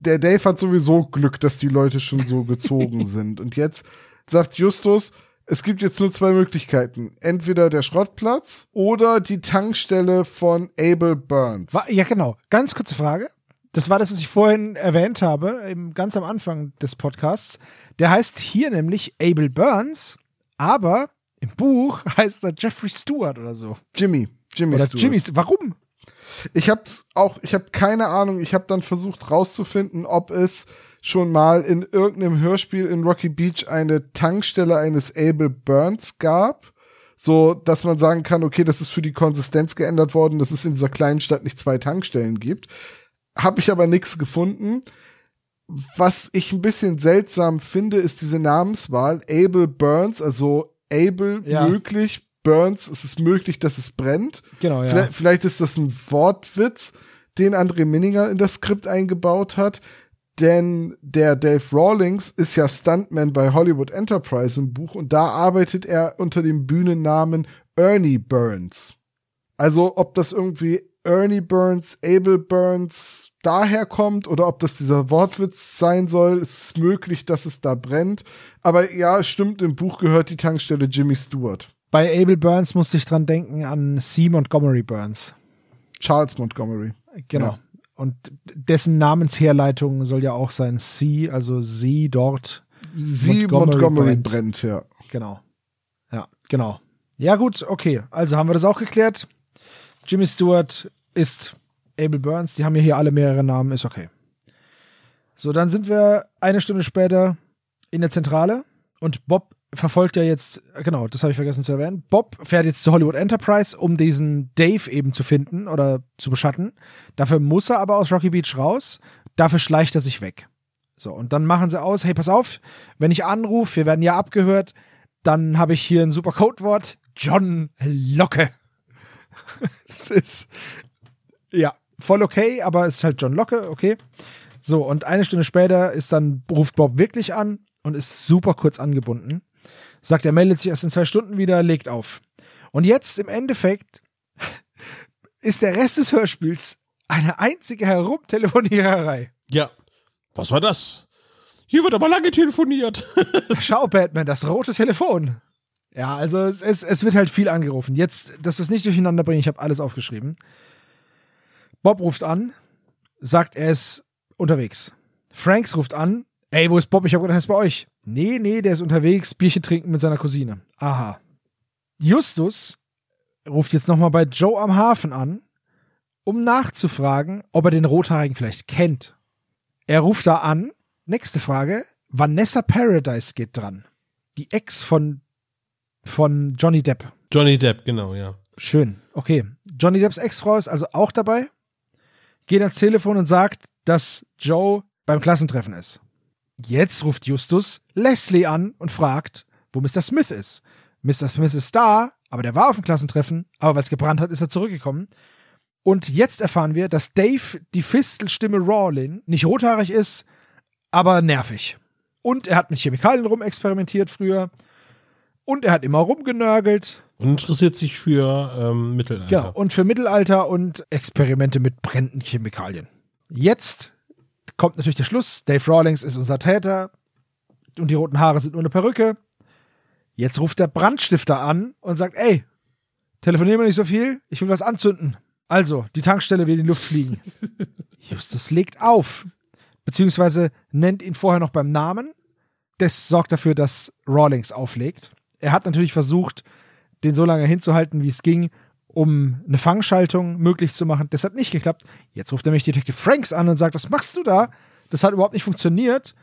Der Dave hat sowieso Glück, dass die Leute schon so gezogen sind. Und jetzt sagt Justus, es gibt jetzt nur zwei Möglichkeiten. Entweder der Schrottplatz oder die Tankstelle von Abel Burns. Ja, genau. Ganz kurze Frage. Das war das, was ich vorhin erwähnt habe, eben ganz am Anfang des Podcasts. Der heißt hier nämlich Abel Burns, aber im Buch heißt er Jeffrey Stewart oder so. Jimmy. Jimmy Oder Stewart. Jimmy. Warum? Ich hab's auch, ich habe keine Ahnung. Ich habe dann versucht rauszufinden, ob es schon mal in irgendeinem Hörspiel in Rocky Beach eine Tankstelle eines Abel Burns gab. So, dass man sagen kann, okay, das ist für die Konsistenz geändert worden, dass es in dieser kleinen Stadt nicht zwei Tankstellen gibt. Habe ich aber nichts gefunden. Was ich ein bisschen seltsam finde, ist diese Namenswahl. Abel Burns, also Abel Ja. möglich, Burns, es ist möglich, dass es brennt. Genau, ja. Vielleicht, vielleicht ist das ein Wortwitz, den André Minninger in das Skript eingebaut hat. Denn der Dave Rawlings ist ja Stuntman bei Hollywood Enterprise im Buch und da arbeitet er unter dem Bühnennamen Ernie Burns. Also ob das irgendwie Ernie Burns, Abel Burns daher kommt oder ob das dieser Wortwitz sein soll, ist möglich, dass es da brennt. Aber ja, stimmt, im Buch gehört die Tankstelle Jimmy Stewart. Bei Abel Burns musste ich dran denken an C. Montgomery Burns. Charles Montgomery. Genau. Ja. Und dessen Namensherleitung soll ja auch sein C, also sie dort. Sie Montgomery Montgomery, brennt. brennt. ja. Genau. Ja, genau. Ja, gut, okay. Also haben wir das auch geklärt. Jimmy Stewart ist Abel Burns. Die haben ja hier alle mehrere Namen, ist okay. So, dann sind wir eine Stunde später in der Zentrale und Bob verfolgt ja jetzt, genau, das habe ich vergessen zu erwähnen. Bob fährt jetzt zu Hollywood Enterprise, um diesen Dave eben zu finden oder zu beschatten. Dafür muss er aber aus Rocky Beach raus. Dafür schleicht er sich weg. So, und dann machen sie aus, hey, pass auf, wenn ich anrufe, wir werden ja abgehört, dann habe ich hier ein super Codewort, John Locke. das ist, ja, voll okay, aber es ist halt John Locke, okay. So, und eine Stunde später ist dann, ruft Bob wirklich an und ist super kurz angebunden. Sagt, er meldet sich erst in zwei Stunden wieder, legt auf. Und jetzt im Endeffekt ist der Rest des Hörspiels eine einzige Herumtelefoniererei. Ja. Was war das? Hier wird aber lange telefoniert. Schau, Batman, das rote Telefon. Ja, also es, es, es wird halt viel angerufen. Jetzt, dass wir es nicht durcheinander bringen, ich habe alles aufgeschrieben. Bob ruft an, sagt, er ist unterwegs. Franks ruft an, ey, wo ist Bob? Ich habe gedacht, er ist bei euch. Nee, nee, der ist unterwegs, Bierchen trinken mit seiner Cousine. Aha. Justus ruft jetzt nochmal bei Joe am Hafen an, um nachzufragen, ob er den Rothaarigen vielleicht kennt. Er ruft da an. Nächste Frage. Vanessa Paradise geht dran. Die Ex von, von Johnny Depp. Johnny Depp, genau, ja. Schön. Okay. Johnny Depps Ex-Frau ist also auch dabei. Geht ans Telefon und sagt, dass Joe beim Klassentreffen ist. Jetzt ruft Justus Leslie an und fragt, wo Mr. Smith ist. Mr. Smith ist da, aber der war auf dem Klassentreffen, aber weil es gebrannt hat, ist er zurückgekommen. Und jetzt erfahren wir, dass Dave die Fistelstimme Rawlin nicht rothaarig ist, aber nervig. Und er hat mit Chemikalien rumexperimentiert früher. Und er hat immer rumgenörgelt. Und interessiert sich für ähm, Mittelalter. Genau. Und für Mittelalter und Experimente mit brennenden Chemikalien. Jetzt kommt natürlich der Schluss. Dave Rawlings ist unser Täter. Und die roten Haare sind nur eine Perücke. Jetzt ruft der Brandstifter an und sagt, ey, telefonieren wir nicht so viel, ich will was anzünden. Also, die Tankstelle will in die Luft fliegen. Justus legt auf, beziehungsweise nennt ihn vorher noch beim Namen. Das sorgt dafür, dass Rawlings auflegt. Er hat natürlich versucht, den so lange hinzuhalten, wie es ging, um eine Fangschaltung möglich zu machen. Das hat nicht geklappt. Jetzt ruft er mich Detective Franks an und sagt, was machst du da? Das hat überhaupt nicht funktioniert.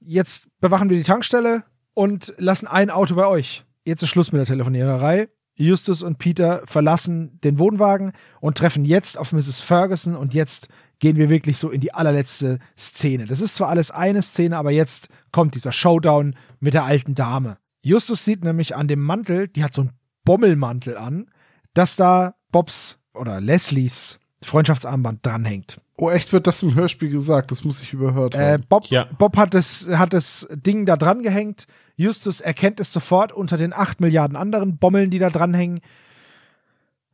Jetzt bewachen wir die Tankstelle und lassen ein Auto bei euch. Jetzt ist Schluss mit der Telefoniererei. Justus und Peter verlassen den Wohnwagen und treffen jetzt auf Mrs. Ferguson und jetzt gehen wir wirklich so in die allerletzte Szene. Das ist zwar alles eine Szene, aber jetzt kommt dieser Showdown mit der alten Dame. Justus sieht nämlich an dem Mantel, die hat so einen Bommelmantel an, dass da Bobs oder Leslies Freundschaftsarmband dranhängt. Oh, echt wird das im Hörspiel gesagt? Das muss ich überhört Äh, haben. Bob, Ja. Bob hat das, hat das Ding da dran gehängt. Justus erkennt es sofort unter den 8 Milliarden anderen Bommeln, die da dranhängen.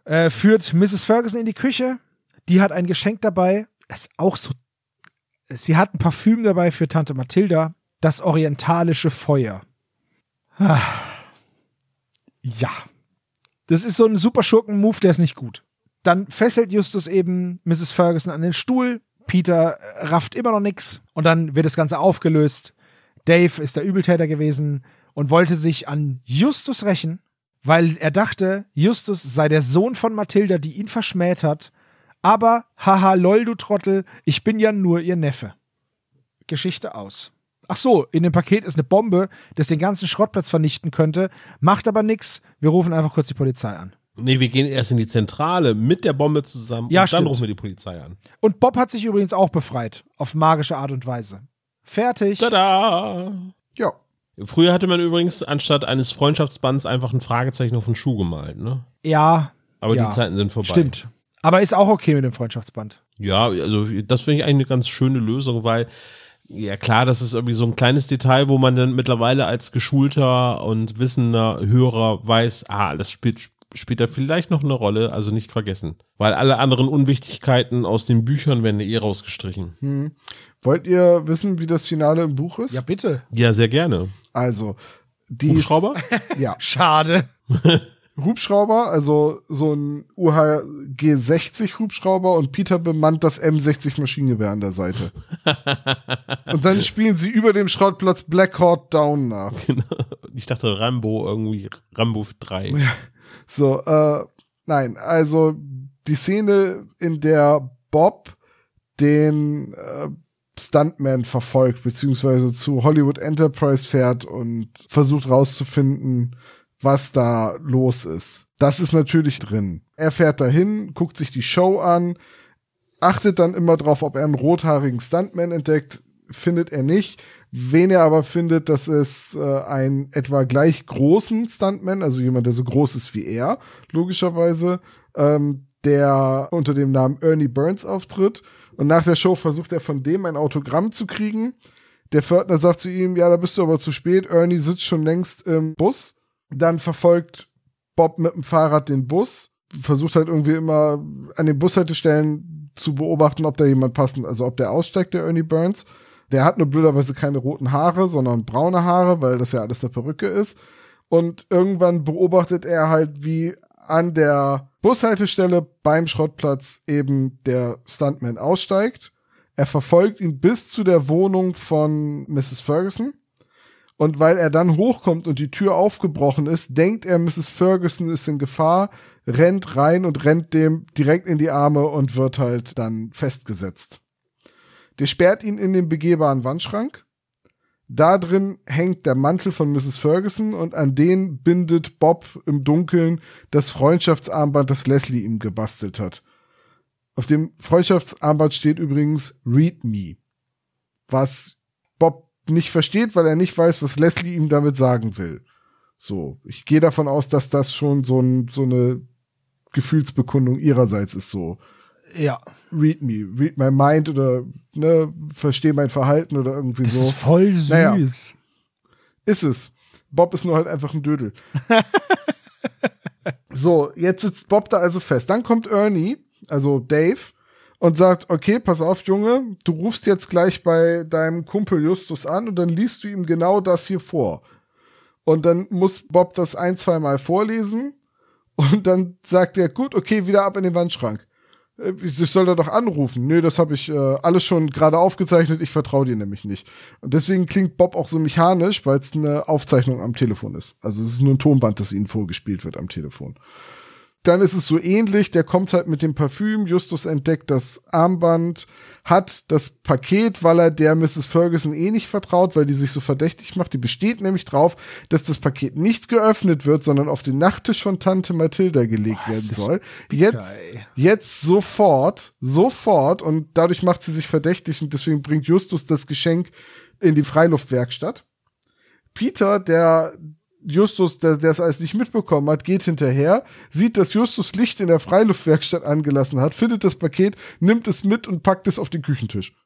Äh, führt Mrs. Ferguson in die Küche. Die hat ein Geschenk dabei. Ist auch so. Sie hat ein Parfüm dabei für Tante Mathilda. Das orientalische Feuer. Ah. Ja. Das ist so ein super Schurken-Move, der ist nicht gut. Dann fesselt Justus eben Mrs. Ferguson an den Stuhl. Peter äh, rafft immer noch nix. Und dann wird das Ganze aufgelöst. Dave ist der Übeltäter gewesen und wollte sich an Justus rächen, weil er dachte, Justus sei der Sohn von Mathilda, die ihn verschmäht hat. Aber, haha, lol, du Trottel, ich bin ja nur ihr Neffe. Geschichte aus. Ach so, in dem Paket ist eine Bombe, das den ganzen Schrottplatz vernichten könnte, macht aber nix. Wir rufen einfach kurz die Polizei an. Nee, wir gehen erst in die Zentrale mit der Bombe zusammen Ja, und dann stimmt. rufen wir die Polizei an. Und Bob hat sich übrigens auch befreit, auf magische Art und Weise. Fertig. Tada! Ja. Früher hatte man übrigens anstatt eines Freundschaftsbands einfach ein Fragezeichen auf den Schuh gemalt, ne? Ja, Aber Ja, die Zeiten sind vorbei. stimmt. Aber ist auch okay mit dem Freundschaftsband. Ja, also das finde ich eigentlich eine ganz schöne Lösung, weil ja klar, das ist irgendwie so ein kleines Detail, wo man dann mittlerweile als geschulter und wissender Hörer weiß, ah, das spielt später vielleicht noch eine Rolle, also nicht vergessen. Weil alle anderen Unwichtigkeiten aus den Büchern werden eh rausgestrichen. Hm. Wollt ihr wissen, wie das Finale im Buch ist? Ja, bitte. Ja, sehr gerne. Also, die Hubschrauber? Ja, Schade. Hubschrauber, also so ein UHG 60 Hubschrauber und Peter bemannt das M60 Maschinengewehr an der Seite. und dann spielen sie über dem Schrottplatz Black Hawk Down nach. Ich dachte Rambo irgendwie, Rambo 3. So, äh, nein, also die Szene, in der Bob den äh, Stuntman verfolgt, beziehungsweise zu Hollywood Enterprise fährt und versucht rauszufinden, was da los ist. Das ist natürlich drin. Er fährt dahin, guckt sich die Show an, achtet dann immer drauf, ob er einen rothaarigen Stuntman entdeckt, findet er nicht. Wen er aber findet, das ist äh, ein etwa gleich großen Stuntman, also jemand, der so groß ist wie er, logischerweise, ähm, der unter dem Namen Ernie Burns auftritt. Und nach der Show versucht er von dem ein Autogramm zu kriegen. Der Pförtner sagt zu ihm, ja, da bist du aber zu spät. Ernie sitzt schon längst im Bus. Dann verfolgt Bob mit dem Fahrrad den Bus, versucht halt irgendwie immer an den Bushaltestellen zu beobachten, ob da jemand passend, also ob der aussteigt, der Ernie Burns. Der hat nur blöderweise keine roten Haare, sondern braune Haare, weil das ja alles der Perücke ist. Und irgendwann beobachtet er halt, wie an der Bushaltestelle beim Schrottplatz eben der Stuntman aussteigt. Er verfolgt ihn bis zu der Wohnung von Mrs. Ferguson. Und weil er dann hochkommt und die Tür aufgebrochen ist, denkt er, Mrs. Ferguson ist in Gefahr, rennt rein und rennt dem direkt in die Arme und wird halt dann festgesetzt. Der sperrt ihn in den begehbaren Wandschrank. Da drin hängt der Mantel von Mrs. Ferguson und an den bindet Bob im Dunkeln das Freundschaftsarmband, das Leslie ihm gebastelt hat. Auf dem Freundschaftsarmband steht übrigens Read Me. Was Bob nicht versteht, weil er nicht weiß, was Leslie ihm damit sagen will. So, ich gehe davon aus, dass das schon so, ein, so eine Gefühlsbekundung ihrerseits ist, so Ja. Read me, read my mind oder ne, versteh mein Verhalten oder irgendwie Das so. ist voll süß. Naja. Ist es. Bob ist nur halt einfach ein Dödel. so, jetzt sitzt Bob da also fest. Dann kommt Ernie, also Dave, und sagt, okay, pass auf, Junge, du rufst jetzt gleich bei deinem Kumpel Justus an und dann liest du ihm genau das hier vor. Und dann muss Bob das ein, zwei Mal vorlesen und dann sagt er, gut, okay, wieder ab in den Wandschrank. Äh, Ich soll da doch anrufen. Nö, das habe ich äh, alles schon gerade aufgezeichnet. Ich vertraue dir nämlich nicht. Und deswegen klingt Bob auch so mechanisch, weil es eine Aufzeichnung am Telefon ist. Also es ist nur ein Tonband, das ihnen vorgespielt wird am Telefon. Dann ist es so ähnlich, der kommt halt mit dem Parfüm, Justus entdeckt das Armband, hat das Paket, weil er der Mrs. Ferguson eh nicht vertraut, weil die sich so verdächtig macht. Die besteht nämlich drauf, dass das Paket nicht geöffnet wird, sondern auf den Nachttisch von Tante Mathilda gelegt Boah, werden soll. Jetzt, jetzt sofort, sofort und dadurch macht sie sich verdächtig und deswegen bringt Justus das Geschenk in die Freiluftwerkstatt. Peter, der Justus, der, der es alles nicht mitbekommen hat, geht hinterher, sieht, dass Justus Licht in der Freiluftwerkstatt angelassen hat, findet das Paket, nimmt es mit und packt es auf den Küchentisch.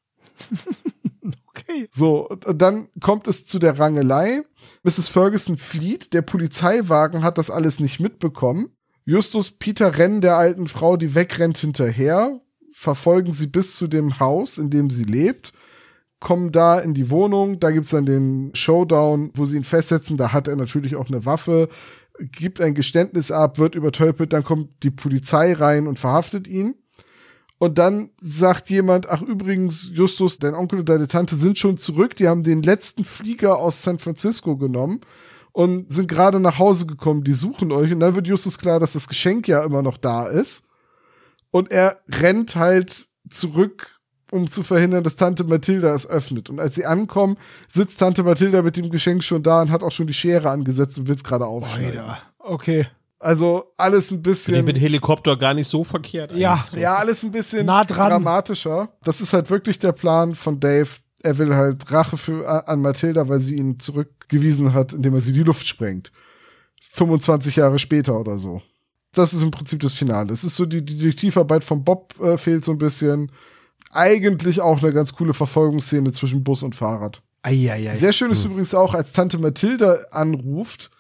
Okay. So, dann kommt es zu der Rangelei. Mrs. Ferguson flieht, der Polizeiwagen hat das alles nicht mitbekommen. Justus, Peter rennen der alten Frau, die wegrennt, hinterher, verfolgen sie bis zu dem Haus, in dem sie lebt, kommen da in die Wohnung, da gibt's dann den Showdown, wo sie ihn festsetzen, da hat er natürlich auch eine Waffe, gibt ein Geständnis ab, wird übertölpelt, dann kommt die Polizei rein und verhaftet ihn. Und dann sagt jemand, ach übrigens, Justus, dein Onkel und deine Tante sind schon zurück, die haben den letzten Flieger aus San Francisco genommen und sind gerade nach Hause gekommen, die suchen euch. Und dann wird Justus klar, dass das Geschenk ja immer noch da ist. Und er rennt halt zurück, um zu verhindern, dass Tante Mathilda es öffnet. Und als sie ankommen, sitzt Tante Mathilda mit dem Geschenk schon da und hat auch schon die Schere angesetzt und will es gerade aufschneiden. Alter. Okay. Also alles ein bisschen. mit Helikopter gar nicht so verkehrt. Ja. eigentlich. So. Ja, alles ein bisschen Nah dran. dramatischer. Das ist halt wirklich der Plan von Dave. Er will halt Rache für, an Mathilda, weil sie ihn zurückgewiesen hat, indem er sie die Luft sprengt. 25 Jahre später oder so. Das ist im Prinzip das Finale. Es ist so, die, die Detektivarbeit von Bob äh, fehlt so ein bisschen. Eigentlich auch eine ganz coole Verfolgungsszene zwischen Bus und Fahrrad. Eieiei. Sehr schön ist übrigens auch, als Tante Mathilda anruft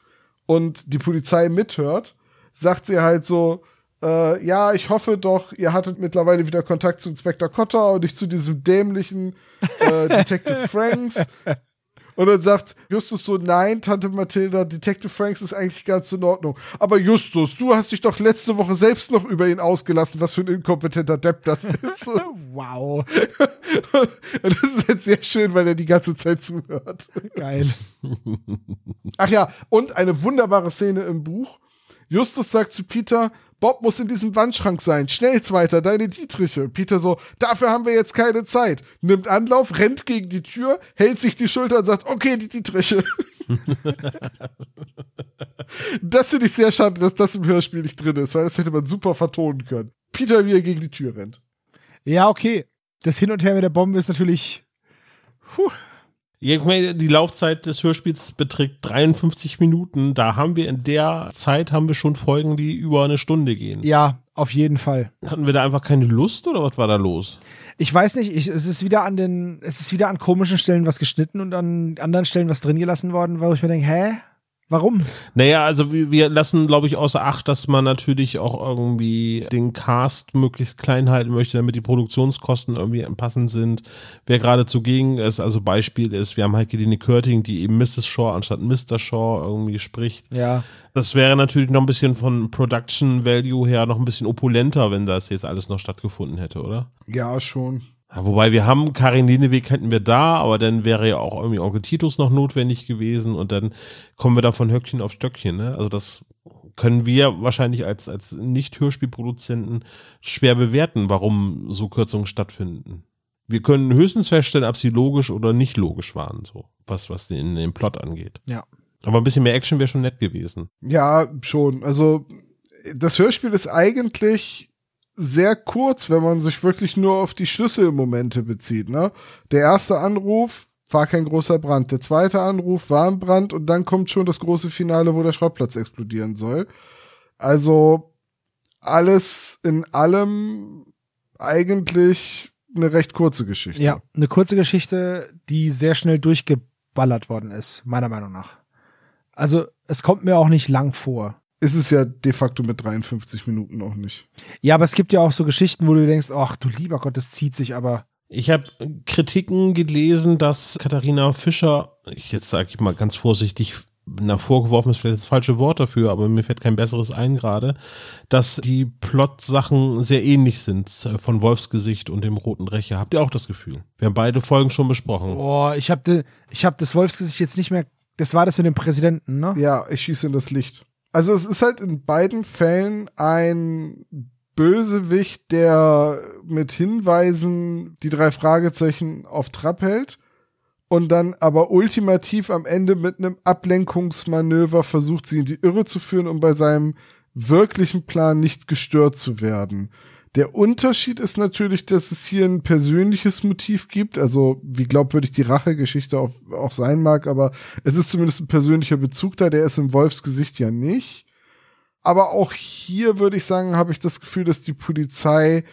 und die Polizei mithört, sagt sie halt so, äh, ja, ich hoffe doch, ihr hattet mittlerweile wieder Kontakt zu Inspektor Cotter und nicht zu diesem dämlichen äh, Detective Franks. Und dann sagt Justus so, nein, Tante Mathilda, Detective Franks ist eigentlich ganz in Ordnung. Aber Justus, du hast dich doch letzte Woche selbst noch über ihn ausgelassen, was für ein inkompetenter Depp das ist. wow. Und das ist jetzt sehr schön, weil er die ganze Zeit zuhört. Geil. Ach ja, und eine wunderbare Szene im Buch. Justus sagt zu Peter, Bob muss in diesem Wandschrank sein. Schnellst weiter, deine Dietriche. Peter so, dafür haben wir jetzt keine Zeit. Nimmt Anlauf, rennt gegen die Tür, hält sich die Schulter und sagt, okay, die Dietriche. das finde ich sehr schade, dass das im Hörspiel nicht drin ist, weil das hätte man super vertonen können. Peter, wie er gegen die Tür rennt. Ja, okay. Das Hin und Her mit der Bombe ist natürlich. Puh. Ja, ich meine, die Laufzeit des Hörspiels beträgt 53 Minuten. Da haben wir in der Zeit haben wir schon Folgen, die über eine Stunde gehen. Ja, auf jeden Fall. Hatten wir da einfach keine Lust oder was war da los? Ich weiß nicht, ich, es ist wieder an den, es ist wieder an komischen Stellen was geschnitten und an anderen Stellen was drin gelassen worden, wo ich mir denke, hä? Warum? Naja, also wir, wir lassen, glaube ich, außer Acht, dass man natürlich auch irgendwie den Cast möglichst klein halten möchte, damit die Produktionskosten irgendwie passend sind. Wer gerade zugegen ist, also Beispiel ist, wir haben halt Helene Körting, die eben Mrs. Shaw anstatt Mr. Shaw irgendwie spricht. Ja. Das wäre natürlich noch ein bisschen von Production Value her noch ein bisschen opulenter, wenn das jetzt alles noch stattgefunden hätte, oder? Ja, schon. Ja, wobei wir haben Karin Leneweg hätten wir da, aber dann wäre ja auch irgendwie Onkel Titus noch notwendig gewesen und dann kommen wir da von Höckchen auf Stöckchen. Ne? Also das können wir wahrscheinlich als, als Nicht-Hörspielproduzenten schwer bewerten, warum so Kürzungen stattfinden. Wir können höchstens feststellen, ob sie logisch oder nicht logisch waren, so was, was den, den Plot angeht. Ja. Aber ein bisschen mehr Action wäre schon nett gewesen. Ja, schon. Also das Hörspiel ist eigentlich sehr kurz, wenn man sich wirklich nur auf die Schlüsselmomente bezieht. Ne? Der erste Anruf war kein großer Brand. Der zweite Anruf war ein Brand und dann kommt schon das große Finale, wo der Schrottplatz explodieren soll. Also alles in allem eigentlich eine recht kurze Geschichte. Ja, eine kurze Geschichte, die sehr schnell durchgeballert worden ist, meiner Meinung nach. Also, es kommt mir auch nicht lang vor. Ist es ja de facto mit 53 Minuten auch nicht. Ja, aber es gibt ja auch so Geschichten, wo du denkst, ach du lieber Gott, das zieht sich aber. Ich habe Kritiken gelesen, dass Katharina Fischer, ich jetzt sage ich mal ganz vorsichtig, na, vorgeworfen ist vielleicht das falsche Wort dafür, aber mir fällt kein besseres ein gerade, dass die Plot-Sachen sehr ähnlich sind äh, von Wolfsgesicht und dem Roten Rächer. Habt ihr auch das Gefühl? Wir haben beide Folgen schon besprochen. Boah, ich habe ich hab das Wolfsgesicht jetzt nicht mehr. Das war das mit dem Präsidenten, ne? Ja, ich schieße in das Licht. Also es ist halt in beiden Fällen ein Bösewicht, der mit Hinweisen die drei Fragezeichen auf Trab hält und dann aber ultimativ am Ende mit einem Ablenkungsmanöver versucht, sie in die Irre zu führen, um bei seinem wirklichen Plan nicht gestört zu werden. Der Unterschied ist natürlich, dass es hier ein persönliches Motiv gibt, also wie glaubwürdig die Rachegeschichte auch, auch sein mag, aber es ist zumindest ein persönlicher Bezug da, der ist im Wolfsgesicht ja nicht. Aber auch hier würde ich sagen, habe ich das Gefühl, dass die Polizei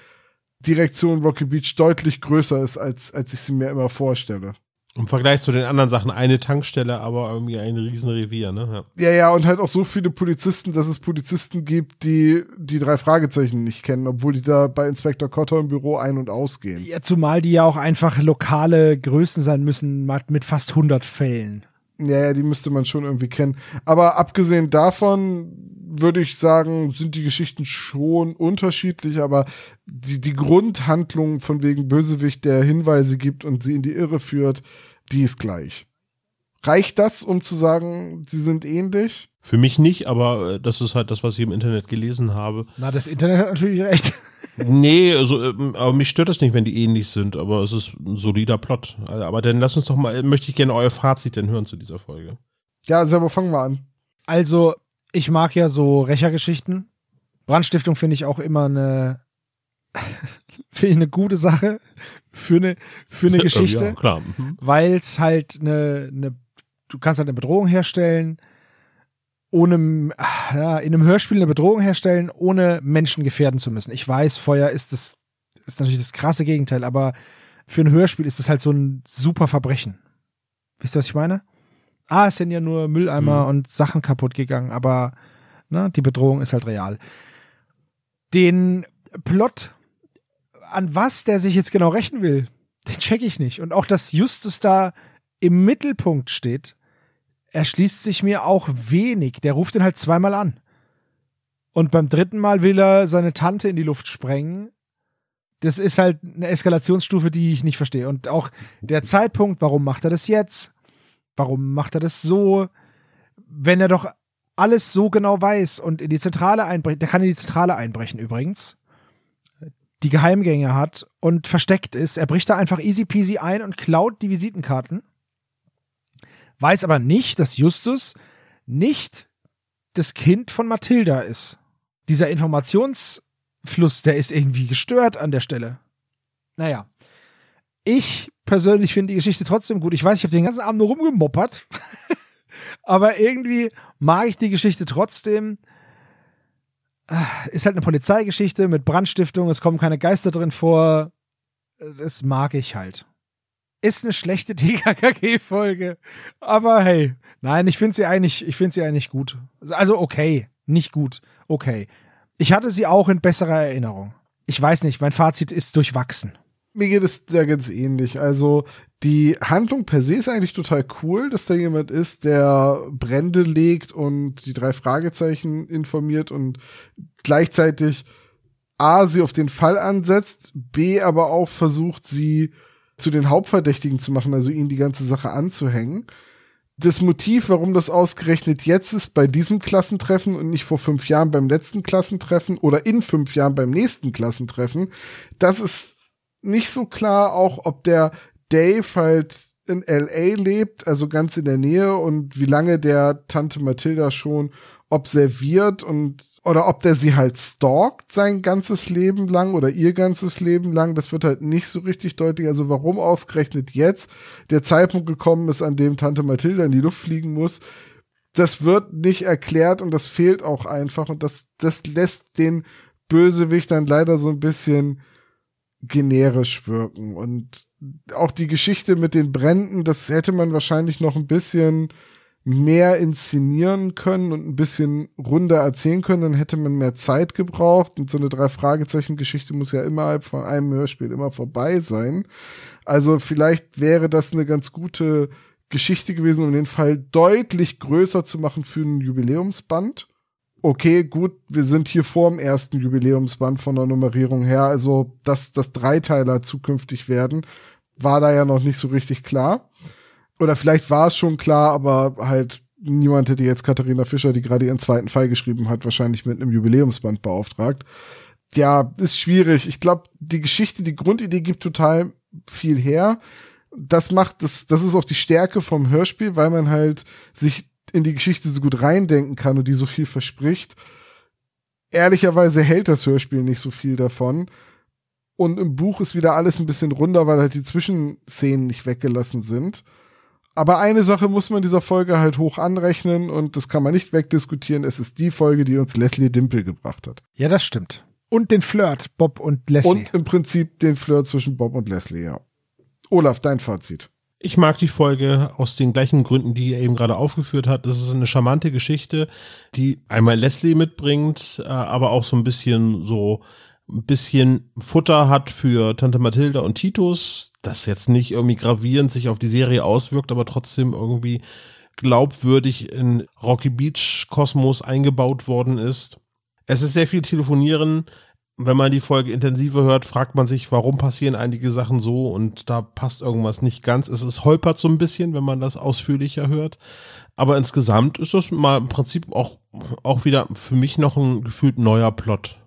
Direktion Rocky Beach deutlich größer ist, als, als ich sie mir immer vorstelle. Im Vergleich zu den anderen Sachen eine Tankstelle, aber irgendwie ein Riesenrevier, ne? Ja. ja, ja, und halt auch so viele Polizisten, dass es Polizisten gibt, die die drei Fragezeichen nicht kennen, obwohl die da bei Inspektor Cotter im Büro ein- und ausgehen. Ja, zumal die ja auch einfach lokale Größen sein müssen mit fast 100 Fällen. Ja, ja, die müsste man schon irgendwie kennen. Aber abgesehen davon würde ich sagen, sind die Geschichten schon unterschiedlich, aber die, die Grundhandlung von wegen Bösewicht, der Hinweise gibt und sie in die Irre führt, die ist gleich. Reicht das, um zu sagen, sie sind ähnlich? Für mich nicht, aber äh, das ist halt das, was ich im Internet gelesen habe. Na, das Internet hat natürlich recht. nee, also, ähm, aber mich stört das nicht, wenn die ähnlich sind, aber es ist ein solider Plot. Aber dann lass uns doch mal, möchte ich gerne euer Fazit denn hören zu dieser Folge. Ja, also, aber fangen wir an. Also, ich mag ja so Rächergeschichten. Brandstiftung finde ich auch immer eine, finde ich eine gute Sache für eine, für eine Geschichte. ja, klar. Mhm. Weil es halt eine, eine, du kannst halt eine Bedrohung herstellen, ohne, ja, in einem Hörspiel eine Bedrohung herstellen, ohne Menschen gefährden zu müssen. Ich weiß, Feuer ist das, ist natürlich das krasse Gegenteil, aber für ein Hörspiel ist es halt so ein super Verbrechen. Wisst ihr, was ich meine? Ah, es sind ja nur Mülleimer mhm. und Sachen kaputt gegangen, aber ne, die Bedrohung ist halt real. Den Plot, an was der sich jetzt genau rächen will, den check ich nicht. Und auch, dass Justus da im Mittelpunkt steht, erschließt sich mir auch wenig. Der ruft ihn halt zweimal an. Und beim dritten Mal will er seine Tante in die Luft sprengen. Das ist halt eine Eskalationsstufe, die ich nicht verstehe. Und auch der Zeitpunkt, warum macht er das jetzt? Warum macht er das so? Wenn er doch alles so genau weiß und in die Zentrale einbrechen, der kann in die Zentrale einbrechen übrigens, die Geheimgänge hat und versteckt ist. Er bricht da einfach easy peasy ein und klaut die Visitenkarten. Weiß aber nicht, dass Justus nicht das Kind von Mathilda ist. Dieser Informationsfluss, der ist irgendwie gestört an der Stelle. Naja. Ich persönlich finde die Geschichte trotzdem gut. Ich weiß, ich habe den ganzen Abend nur rumgemoppert. Aber irgendwie mag ich die Geschichte trotzdem. Ist halt eine Polizeigeschichte mit Brandstiftung, es kommen keine Geister drin vor. Das mag ich halt. Ist eine schlechte TKKG-Folge. Aber hey, nein, ich finde sie eigentlich, ich finde sie eigentlich gut. Also okay, nicht gut, okay. Ich hatte sie auch in besserer Erinnerung. Ich weiß nicht, mein Fazit ist durchwachsen mir geht es da ganz ähnlich. Also die Handlung per se ist eigentlich total cool, dass da jemand ist, der Brände legt und die drei Fragezeichen informiert und gleichzeitig A, sie auf den Fall ansetzt, B, aber auch versucht, sie zu den Hauptverdächtigen zu machen, also ihnen die ganze Sache anzuhängen. Das Motiv, warum das ausgerechnet jetzt ist, bei diesem Klassentreffen und nicht vor fünf Jahren beim letzten Klassentreffen oder in fünf Jahren beim nächsten Klassentreffen, das ist nicht so klar auch, ob der Dave halt in LA lebt, also ganz in der Nähe und wie lange der Tante Mathilda schon observiert und oder ob der sie halt stalkt sein ganzes Leben lang oder ihr ganzes Leben lang, das wird halt nicht so richtig deutlich. Also warum ausgerechnet jetzt der Zeitpunkt gekommen ist, an dem Tante Mathilda in die Luft fliegen muss, das wird nicht erklärt und das fehlt auch einfach und das das lässt den Bösewicht dann leider so ein bisschen generisch wirken. Und auch die Geschichte mit den Bränden, das hätte man wahrscheinlich noch ein bisschen mehr inszenieren können und ein bisschen runder erzählen können, dann hätte man mehr Zeit gebraucht. Und so eine Drei-Fragezeichen-Geschichte muss ja innerhalb von einem Hörspiel immer vorbei sein. Also vielleicht wäre das eine ganz gute Geschichte gewesen, um den Fall deutlich größer zu machen für einen Jubiläumsband. Okay, gut, wir sind hier vor dem ersten Jubiläumsband von der Nummerierung her, also dass das Dreiteiler zukünftig werden, war da ja noch nicht so richtig klar. Oder vielleicht war es schon klar, aber halt niemand hätte jetzt Katharina Fischer, die gerade ihren zweiten Fall geschrieben hat, wahrscheinlich mit einem Jubiläumsband beauftragt. Ja, ist schwierig. Ich glaube, die Geschichte, die Grundidee gibt total viel her. Das macht, das, das ist auch die Stärke vom Hörspiel, weil man halt sich in die Geschichte so gut reindenken kann und die so viel verspricht. Ehrlicherweise hält das Hörspiel nicht so viel davon. Und im Buch ist wieder alles ein bisschen runder, weil halt die Zwischenszenen nicht weggelassen sind. Aber eine Sache muss man dieser Folge halt hoch anrechnen und das kann man nicht wegdiskutieren. Es ist die Folge, die uns Leslie Dimple gebracht hat. Ja, das stimmt. Und den Flirt, Bob und Leslie. Und im Prinzip den Flirt zwischen Bob und Leslie, ja. Olaf, dein Fazit. Ich mag die Folge aus den gleichen Gründen, die er eben gerade aufgeführt hat. Das ist eine charmante Geschichte, die einmal Leslie mitbringt, äh, aber auch so ein bisschen so ein bisschen Futter hat für Tante Mathilda und Titus, das jetzt nicht irgendwie gravierend sich auf die Serie auswirkt, aber trotzdem irgendwie glaubwürdig in Rocky Beach Kosmos eingebaut worden ist. Es ist sehr viel Telefonieren. Wenn man die Folge intensiver hört, fragt man sich, warum passieren einige Sachen so und da passt irgendwas nicht ganz. Es ist holpert so ein bisschen, wenn man das ausführlicher hört. Aber insgesamt ist das mal im Prinzip auch, auch wieder für mich noch ein gefühlt neuer Plot.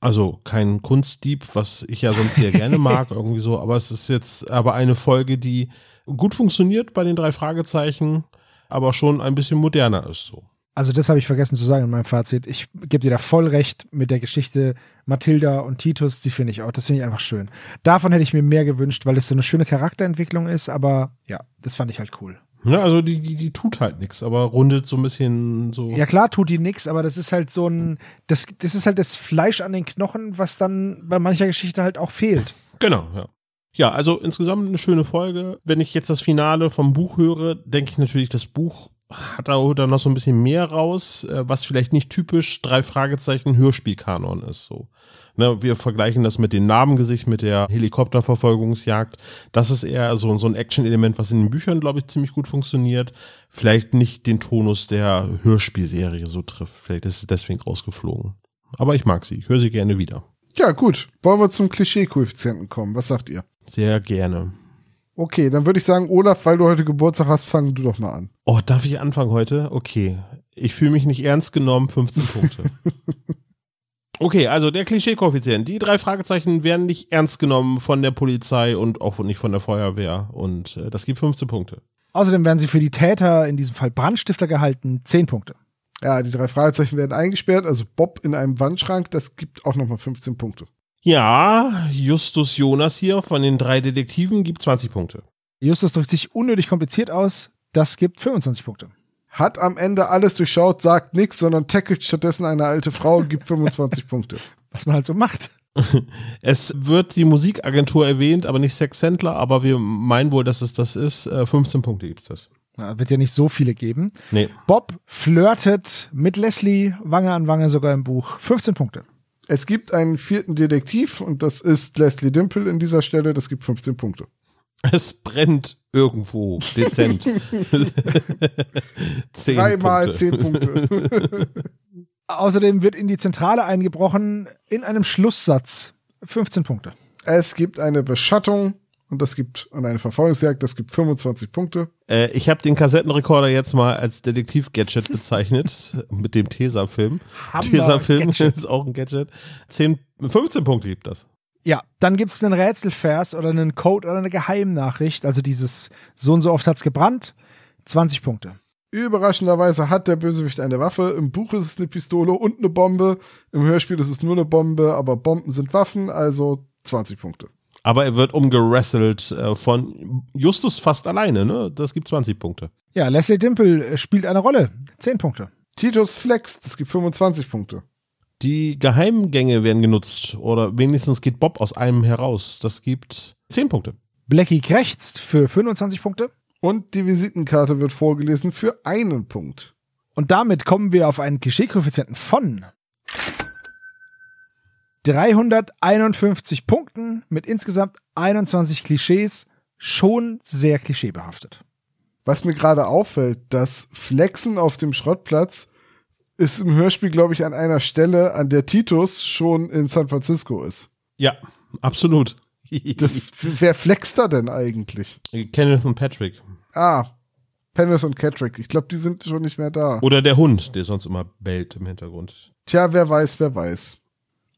Also kein Kunstdieb, was ich ja sonst sehr gerne mag, irgendwie so, aber es ist jetzt aber eine Folge, die gut funktioniert bei den drei Fragezeichen, aber schon ein bisschen moderner ist so. Also das habe ich vergessen zu sagen in meinem Fazit. Ich gebe dir da voll recht mit der Geschichte Mathilda und Titus, die finde ich auch, das finde ich einfach schön. Davon hätte ich mir mehr gewünscht, weil es so eine schöne Charakterentwicklung ist, aber ja, das fand ich halt cool. Ja, also die, die, die tut halt nichts, aber rundet so ein bisschen so. Ja klar tut die nichts, aber das ist halt so ein, das, das ist halt das Fleisch an den Knochen, was dann bei mancher Geschichte halt auch fehlt. Genau, ja. Ja, also insgesamt eine schöne Folge. Wenn ich jetzt das Finale vom Buch höre, denke ich natürlich, das Buch hat da oder noch so ein bisschen mehr raus, äh, was vielleicht nicht typisch drei Fragezeichen Hörspielkanon ist. So, ne, wir vergleichen das mit dem Namengesicht, mit der Helikopterverfolgungsjagd. Das ist eher so, so ein Action-Element, was in den Büchern, glaube ich, ziemlich gut funktioniert. Vielleicht nicht den Tonus der Hörspielserie so trifft. Vielleicht ist es deswegen rausgeflogen. Aber ich mag sie. Ich höre sie gerne wieder. Ja, gut. Wollen wir zum Klischee-Koeffizienten kommen? Was sagt ihr? Sehr gerne. Okay, dann würde ich sagen, Olaf, weil du heute Geburtstag hast, fang du doch mal an. Oh, darf ich anfangen heute? Okay. Ich fühle mich nicht ernst genommen, 15 Punkte. Okay, also der Klischee-Koeffizient. Die drei Fragezeichen werden nicht ernst genommen von der Polizei und auch nicht von der Feuerwehr. Und äh, das gibt 15 Punkte. Außerdem werden sie für die Täter, in diesem Fall Brandstifter, gehalten, 10 Punkte. Ja, die drei Fragezeichen werden eingesperrt, also Bob in einem Wandschrank, das gibt auch nochmal 15 Punkte. Ja, Justus Jonas hier von den drei Detektiven gibt 20 Punkte. Justus drückt sich unnötig kompliziert aus, das gibt 25 Punkte. Hat am Ende alles durchschaut, sagt nichts, sondern tackelt stattdessen eine alte Frau und gibt 25 Punkte. Was man halt so macht. Es wird die Musikagentur erwähnt, aber nicht Sex Sandler, aber wir meinen wohl, dass es das ist. Äh, 15 Punkte gibt es das. Ja, wird ja nicht so viele geben. Nee. Bob flirtet mit Leslie, Wange an Wange sogar im Buch. 15 Punkte. Es gibt einen vierten Detektiv und das ist Leslie Dimple in dieser Stelle, das gibt 15 Punkte. Es brennt irgendwo dezent. zehn Dreimal Punkte. 10 Punkte. Außerdem wird in die Zentrale eingebrochen in einem Schlusssatz. 15 Punkte. es gibt eine Beschattung und das gibt und eine Verfolgungsjagd, das gibt 25 Punkte. Äh, ich habe den Kassettenrekorder jetzt mal als Detektiv-Gadget bezeichnet, mit dem Tesafilm. Tesafilm ist auch ein Gadget. 10, 15 Punkte gibt das. Ja, dann gibt es einen Rätselvers oder einen Code oder eine Geheimnachricht. Also dieses so und so oft hat's gebrannt. 20 Punkte. Überraschenderweise hat der Bösewicht eine Waffe. Im Buch ist es eine Pistole und eine Bombe. Im Hörspiel ist es nur eine Bombe, aber Bomben sind Waffen, also 20 Punkte. Aber er wird umgerasselt äh, von Justus fast alleine, ne? Das gibt 20 Punkte. Ja, Leslie Dimple äh, spielt eine Rolle. 10 Punkte. Titus Flex, das gibt 25 Punkte. Die Geheimgänge werden genutzt oder wenigstens geht Bob aus einem heraus. Das gibt 10 Punkte. Blackie krächzt für 25 Punkte. Und die Visitenkarte wird vorgelesen für einen Punkt. Und damit kommen wir auf einen Klischee-Koeffizienten von 351 Punkten mit insgesamt 21 Klischees. Schon sehr klischeebehaftet. Was mir gerade auffällt, das Flexen auf dem Schrottplatz ist im Hörspiel, glaube ich, an einer Stelle, an der Titus schon in San Francisco ist. Ja, absolut. Das, wer flext da denn eigentlich? Kenneth und Patrick. Ah, Pennis und Catrick. Ich glaube, die sind schon nicht mehr da. Oder der Hund, der sonst immer bellt im Hintergrund. Tja, wer weiß, wer weiß.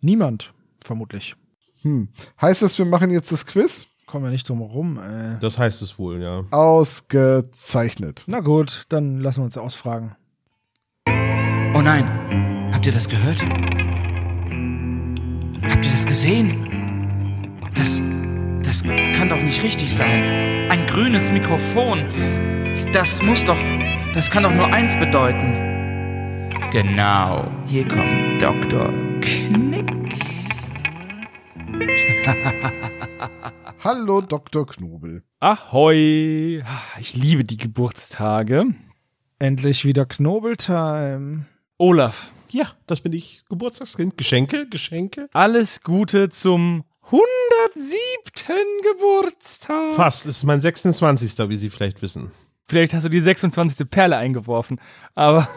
Niemand, vermutlich. Hm. Heißt das, wir machen jetzt das Quiz? Kommen wir nicht drum herum. Äh. Das heißt es wohl, ja. Ausgezeichnet. Na gut, dann lassen wir uns ausfragen. Oh nein, habt ihr das gehört? Habt ihr das gesehen? Das, das kann doch nicht richtig sein. Ein grünes Mikrofon. Das muss doch, das kann doch nur eins bedeuten. Genau, hier kommt Dr. Knick. Hallo, Dr. Knobel. Ahoi! Ich liebe die Geburtstage. Endlich wieder Knobeltime. Olaf, Ja, das bin ich. Geburtstagskind. Geschenke, Geschenke. alles Gute zum 107. Geburtstag. Fast. Es ist mein 26. wie Sie vielleicht wissen. Vielleicht hast du die 26. Perle eingeworfen, aber.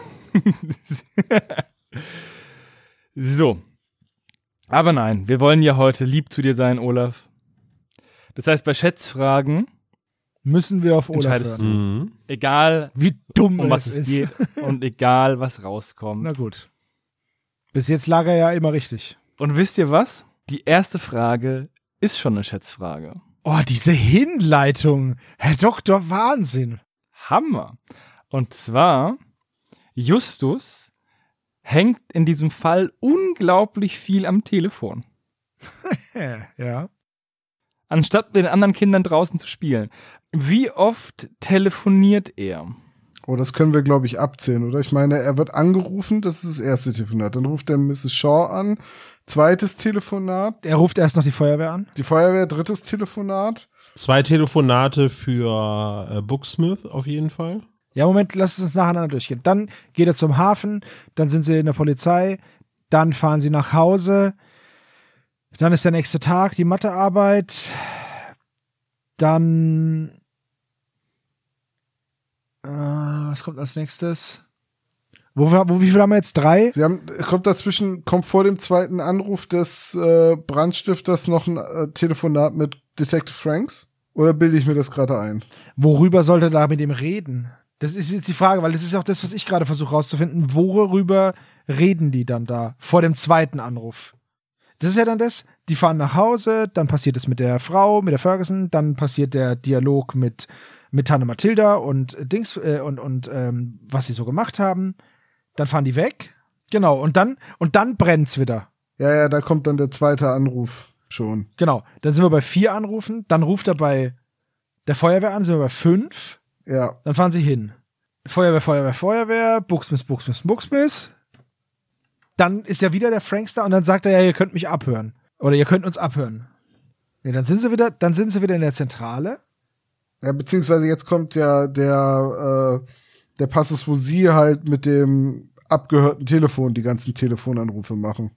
So. Aber nein, wir wollen ja heute lieb zu dir sein, Olaf. Das heißt, bei Schätzfragen, Müssen wir auf Olaf Entscheidest hören. Mhm. egal Wie dumm um was es es ist. geht und egal was rauskommt. Na gut. Bis jetzt lag er ja immer richtig. Und wisst ihr was? Die erste Frage ist schon eine Schätzfrage. Oh, diese Hinleitung. Herr Doktor, Wahnsinn. Hammer. Und zwar, Justus hängt in diesem Fall unglaublich viel am Telefon, Ja, anstatt mit den anderen Kindern draußen zu spielen. Wie oft telefoniert er? Oh, das können wir, glaube ich, abzählen, oder? Ich meine, er wird angerufen, das ist das erste Telefonat. Dann ruft er Mrs. Shaw an. Zweites Telefonat. Er ruft erst noch die Feuerwehr an. Die Feuerwehr, drittes Telefonat. Zwei Telefonate für äh, Booksmith auf jeden Fall. Ja, Moment, lass uns nacheinander durchgehen. Dann geht er zum Hafen, dann sind sie in der Polizei, dann fahren sie nach Hause, dann ist der nächste Tag, die Mathearbeit, dann äh, was kommt als nächstes? Wo, wo, wie viel haben wir jetzt? Drei? Sie haben, kommt dazwischen, kommt vor dem zweiten Anruf des äh, Brandstifters noch ein äh, Telefonat mit Detective Franks? Oder bilde ich mir das gerade ein? Worüber sollte er da mit ihm reden? Das ist jetzt die Frage, weil das ist auch das, was ich gerade versuche rauszufinden. Worüber reden die dann da vor dem zweiten Anruf? Das ist ja dann das, die fahren nach Hause, dann passiert es mit der Frau, mit der Ferguson, dann passiert der Dialog mit, mit Tante Mathilda und Dings äh, und, und ähm, was sie so gemacht haben. Dann fahren die weg. Genau, und dann, und dann brennt's wieder. Ja, ja, da kommt dann der zweite Anruf schon. Genau. Dann sind wir bei vier Anrufen, dann ruft er bei der Feuerwehr an, sind wir bei fünf. Ja, Dann fahren sie hin. Feuerwehr, Feuerwehr, Feuerwehr, Buchsmiss, Buchsmiss, Buchsmiss. Dann ist ja wieder der Franks da und dann sagt er ja, ihr könnt mich abhören. Oder ihr könnt uns abhören. Nee, dann sind sie wieder, dann sind sie wieder in der Zentrale. ja beziehungsweise jetzt kommt ja der, äh, der Passus, wo sie halt mit dem abgehörten Telefon die ganzen Telefonanrufe machen.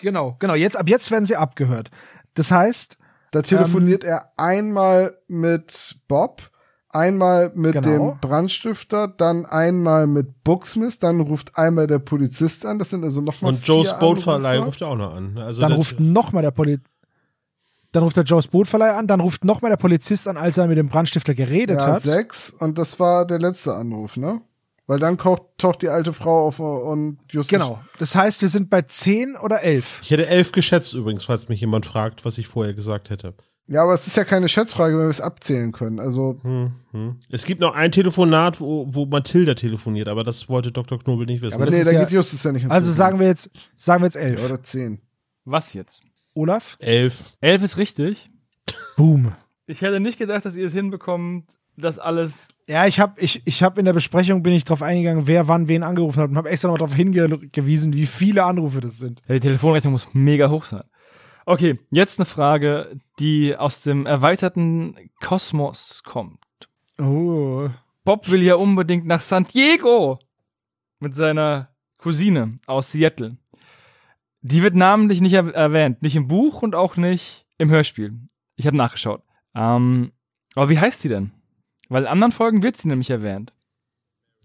Genau, genau. Jetzt, ab jetzt werden sie abgehört. Das heißt, Da telefoniert er einmal mit Bob, einmal mit Genau. dem Brandstifter, dann einmal mit Booksmith, dann ruft einmal der Polizist an. Das sind also nochmal Und Joe's Bootverleih ruft er auch noch an. Also dann ruft noch mal der Poli dann ruft der Joe's Bootverleih an, dann ruft noch mal der Polizist an, als er mit dem Brandstifter geredet ja, hat. sechs und das war der letzte Anruf, ne? Weil dann taucht, taucht die alte Frau auf und Justus. Genau. Das heißt, wir sind bei zehn oder elf. Ich hätte elf geschätzt übrigens, falls mich jemand fragt, was ich vorher gesagt hätte. Ja, aber es ist ja keine Schätzfrage, wenn wir es abzählen können. Also, Hm, hm. Es gibt noch ein Telefonat, wo, wo Mathilda telefoniert, aber das wollte Dr. Knobel nicht wissen. Aber das nee, ist da ja- geht Justus ja nicht ins Also Telefon. sagen wir jetzt, sagen wir jetzt elf. Oder zehn. Was jetzt? Olaf? elf. Elf ist richtig. Boom. Ich hätte nicht gedacht, dass ihr es hinbekommt, das alles. Ja, ich habe ich, ich hab in der Besprechung bin ich drauf eingegangen, wer wann wen angerufen hat und habe extra noch darauf hingewiesen, wie viele Anrufe das sind. Ja, die Telefonrechnung muss mega hoch sein. Okay, jetzt eine Frage, die aus dem erweiterten Kosmos kommt. Oh. Bob will ja unbedingt nach San Diego mit seiner Cousine aus Seattle. Die wird namentlich nicht er erwähnt, nicht im Buch und auch nicht im Hörspiel. Ich habe nachgeschaut. Ähm, aber wie heißt sie denn? Weil in anderen Folgen wird sie nämlich erwähnt.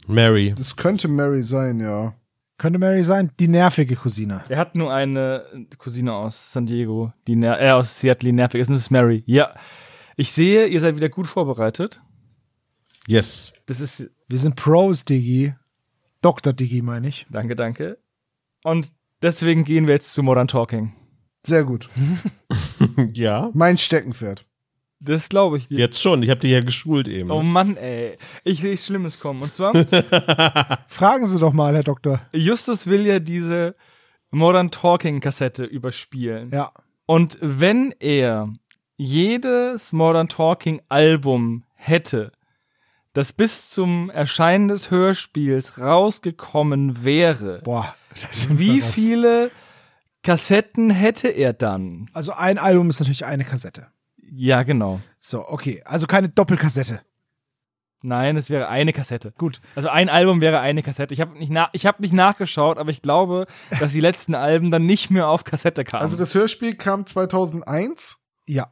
Mary. Das könnte Mary sein, ja. Könnte Mary sein, die nervige Cousine. Er hat nur eine Cousine aus San Diego, die ner äh, aus Seattle, die nervig ist. Und das ist Mary. Ja. Ich sehe, ihr seid wieder gut vorbereitet. Yes. Das ist, Wir sind Pros, Diggi. Dr. Diggi, meine ich. danke, danke. Und deswegen gehen wir jetzt zu Modern Talking. Sehr gut. ja. Mein Steckenpferd. Das glaube ich dir. Jetzt schon. Ich habe dich ja geschult eben. Oh Mann, ey. Ich sehe Schlimmes kommen. Und zwar, Fragen Sie doch mal, Herr Doktor. Justus will ja diese Modern Talking Kassette überspielen. Ja. Und wenn er jedes Modern Talking Album hätte, das bis zum Erscheinen des Hörspiels rausgekommen wäre, Boah. wie viele Kassetten hätte er dann? Also ein Album ist natürlich eine Kassette. Ja, genau. So, okay. Also keine Doppelkassette. Nein, es wäre eine Kassette. Gut. Also ein Album wäre eine Kassette. Ich habe nicht, na ich hab nicht nachgeschaut, aber ich glaube, dass die letzten Alben dann nicht mehr auf Kassette kamen. Also das Hörspiel kam 2001. Ja.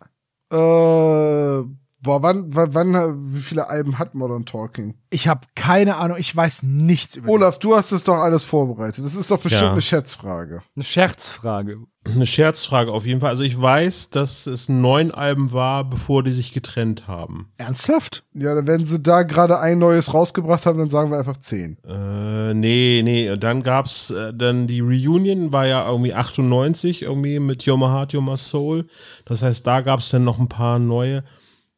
Äh, boah, wann, wann, wann, wie viele Alben hat Modern Talking? Ich habe keine Ahnung. Ich weiß nichts über Olaf, du hast es doch alles vorbereitet. Das ist doch bestimmt Ja. eine Schätzfrage. Eine Scherzfrage. Eine Scherzfrage auf jeden Fall. Also ich weiß, dass es neun Alben war, bevor die sich getrennt haben. den. Ernsthaft? Ja, wenn sie da gerade ein neues rausgebracht haben, dann sagen wir einfach 10. Äh, nee, nee. Dann gab's äh, dann die Reunion, war ja irgendwie 98, irgendwie mit Your My Heart, Your My Soul. Das heißt, da gab's dann noch ein paar neue.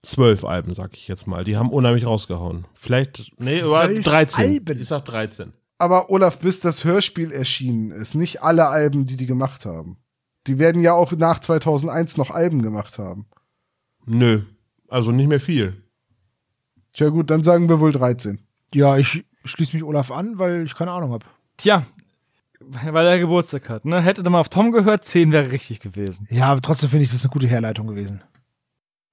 Zwölf Alben, sag ich jetzt mal. Die haben unheimlich rausgehauen. Vielleicht, nee, war Zwölf 13. Alben? Ich sag 13. Aber Olaf, bis das Hörspiel erschienen ist, nicht alle Alben, die die gemacht haben. Die werden ja auch nach 2001 noch Alben gemacht haben. Nö. Also nicht mehr viel. Tja gut, dann sagen wir wohl 13. Ja, ich schließe mich Olaf an, weil ich keine Ahnung habe. Tja, weil er Geburtstag hat. Ne? Hätte er mal auf Tom gehört, 10 wäre richtig gewesen. Ja, aber trotzdem finde ich das eine gute Herleitung gewesen.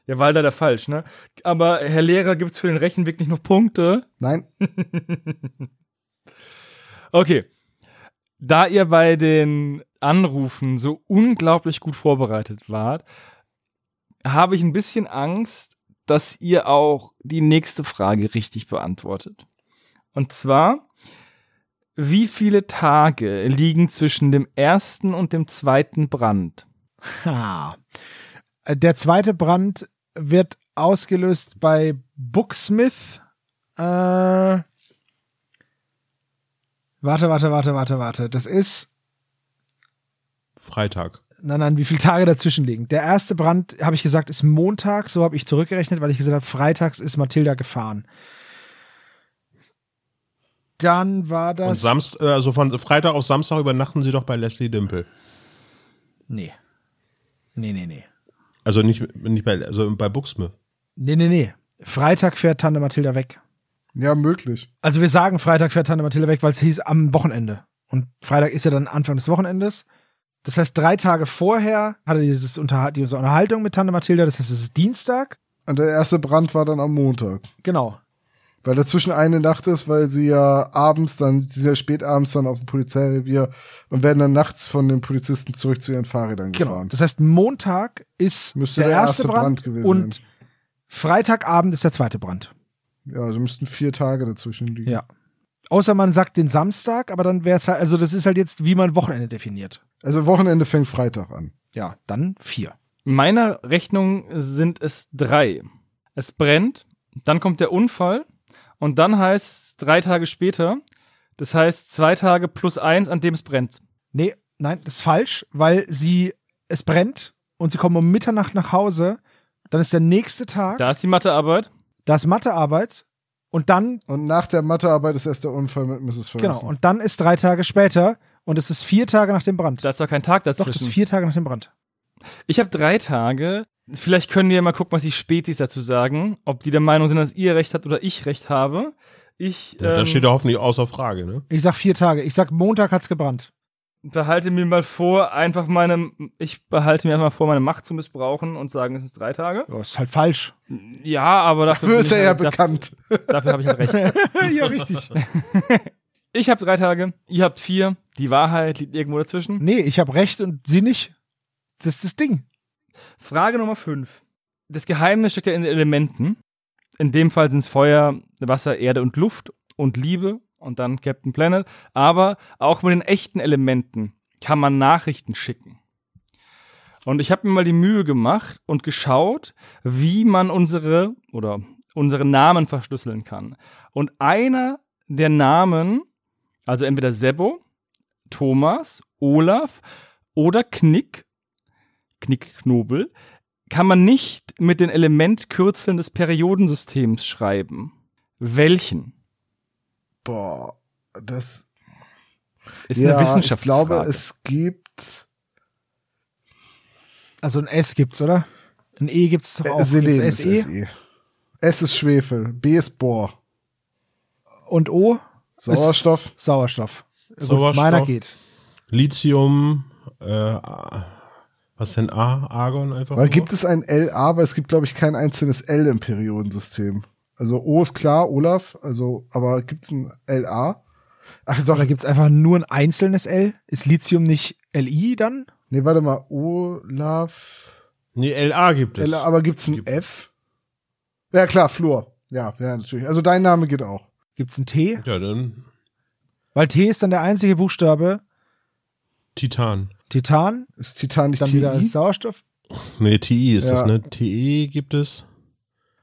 Ja, war leider falsch, ne? Aber Herr Lehrer, gibt's für den Rechenweg nicht noch Punkte? Nein? Okay. Da ihr bei den Anrufen so unglaublich gut vorbereitet wart, habe ich ein bisschen Angst, dass ihr auch die nächste Frage richtig beantwortet. Und zwar, wie viele Tage liegen zwischen dem ersten und dem zweiten Brand? Ha. Der zweite Brand wird ausgelöst bei Booksmith. Äh, warte, warte, warte, warte, warte. Das ist, Freitag. nein, nein, wie viele Tage dazwischen liegen. Der erste Brand, habe ich gesagt, ist Montag. So habe ich zurückgerechnet, weil ich gesagt habe, freitags ist Mathilda gefahren. Dann war Und das. Samst, äh, also von Freitag auf Samstag übernachten sie doch bei Leslie Dimple. nee. Nee, nee, nee. Also nicht, nicht bei, also bei Booksmith. Nee, nee, nee. Freitag fährt Tante Mathilda weg. Ja, möglich. Also wir sagen, Freitag fährt Tante Mathilda weg, weil es hieß am Wochenende. Und Freitag ist ja dann Anfang des Wochenendes. Das heißt, drei Tage vorher hatte dieses Unterhal diese Unterhaltung mit Tante Mathilda, das heißt, es ist Dienstag. Und der erste Brand war dann am Montag. Genau. Weil dazwischen eine Nacht ist, weil sie ja abends dann, sie sind ja spät abends dann auf dem Polizeirevier und werden dann nachts von den Polizisten zurück zu ihren Fahrrädern Genau. gefahren. Das heißt, Montag ist Müsste der, der erste erste Brand, Brand gewesen und sein. Freitagabend ist der zweite Brand. Ja, also müssten vier Tage dazwischen liegen. Ja. Außer man sagt den Samstag, aber dann wäre es halt, also das ist halt jetzt, wie man Wochenende definiert. Also Wochenende fängt Freitag an. Ja, dann vier. In meiner Rechnung sind es drei. Es brennt, dann kommt der Unfall und dann heißt es drei Tage später, das heißt zwei Tage plus eins, an dem es brennt. Nee, nein, das ist falsch, weil sie, es brennt und sie kommen um Mitternacht nach Hause. Dann ist der nächste Tag, Da ist die Mathearbeit. da ist Mathearbeit und dann, Und nach der Mathearbeit ist erst der Unfall mit Mrs. Ferguson. genau, und dann ist drei Tage später und es ist vier Tage nach dem Brand. Da ist doch kein Tag Doch, dazwischen. das ist vier Tage nach dem Brand. ich habe drei Tage Vielleicht können wir mal gucken, was die Spätis dazu sagen. Ob die der Meinung sind, dass ihr recht habt oder ich recht habe. Ich Ja, ähm, das steht ja hoffentlich außer Frage, ne? Ich sag vier Tage. Ich sag, Montag hat's gebrannt. behalte mir mal vor, einfach meine, ich behalte mir einfach mal vor, meine Macht zu missbrauchen und sagen, es sind drei Tage. Ja, ist halt falsch. Ja, aber dafür, Dafür ist er ja halt, dafür, bekannt. dafür habe ich halt recht. ja, richtig. Ich habe drei Tage, ihr habt vier. Die Wahrheit liegt irgendwo dazwischen. Nee, ich habe recht und sie nicht. Das ist das Ding. Frage Nummer fünf. Das Geheimnis steckt ja in den Elementen. In dem Fall sind es Feuer, Wasser, Erde und Luft und Liebe und dann Captain Planet. Aber auch mit den echten Elementen kann man Nachrichten schicken. Und ich habe mir mal die Mühe gemacht und geschaut, wie man unsere oder unsere Namen verschlüsseln kann. Und einer der Namen, also entweder Sebo, Thomas, Olaf oder Knick, Knickknobel, kann man nicht mit den Elementkürzeln des Periodensystems schreiben. Welchen? Boah, das Ist ja, eine ich Wissenschaftsfrage. glaube, es gibt Also ein S gibt's, oder? Ein E gibt's doch auch. äh, Selen Gibt's ist SE? SE. S ist Schwefel, B ist Bohr, Und O? Sauerstoff. Ist Sauerstoff. Gut, Sauerstoff. meiner geht. Lithium, äh, was denn A? Argon einfach? Weil nur? gibt es ein LA, aber es gibt, glaube ich, kein einzelnes L im Periodensystem. Also O ist klar, Olaf, also, aber gibt es ein LA? Ach doch, Oder gibt's einfach nur ein einzelnes L? Ist Lithium nicht LI dann? nee, warte mal, Olaf. Nee, LA gibt es. LA, aber gibt es ein Gibt- F? Ja, klar, Fluor. Ja, ja, natürlich. Also dein Name geht auch. Gibt's ein T? Ja, dann Weil T ist dann der einzige Buchstabe. Titan. Titan, Ist Titan nicht dann wieder TI? Sauerstoff. Nee, TI ist Ja. das, ne? TE gibt es.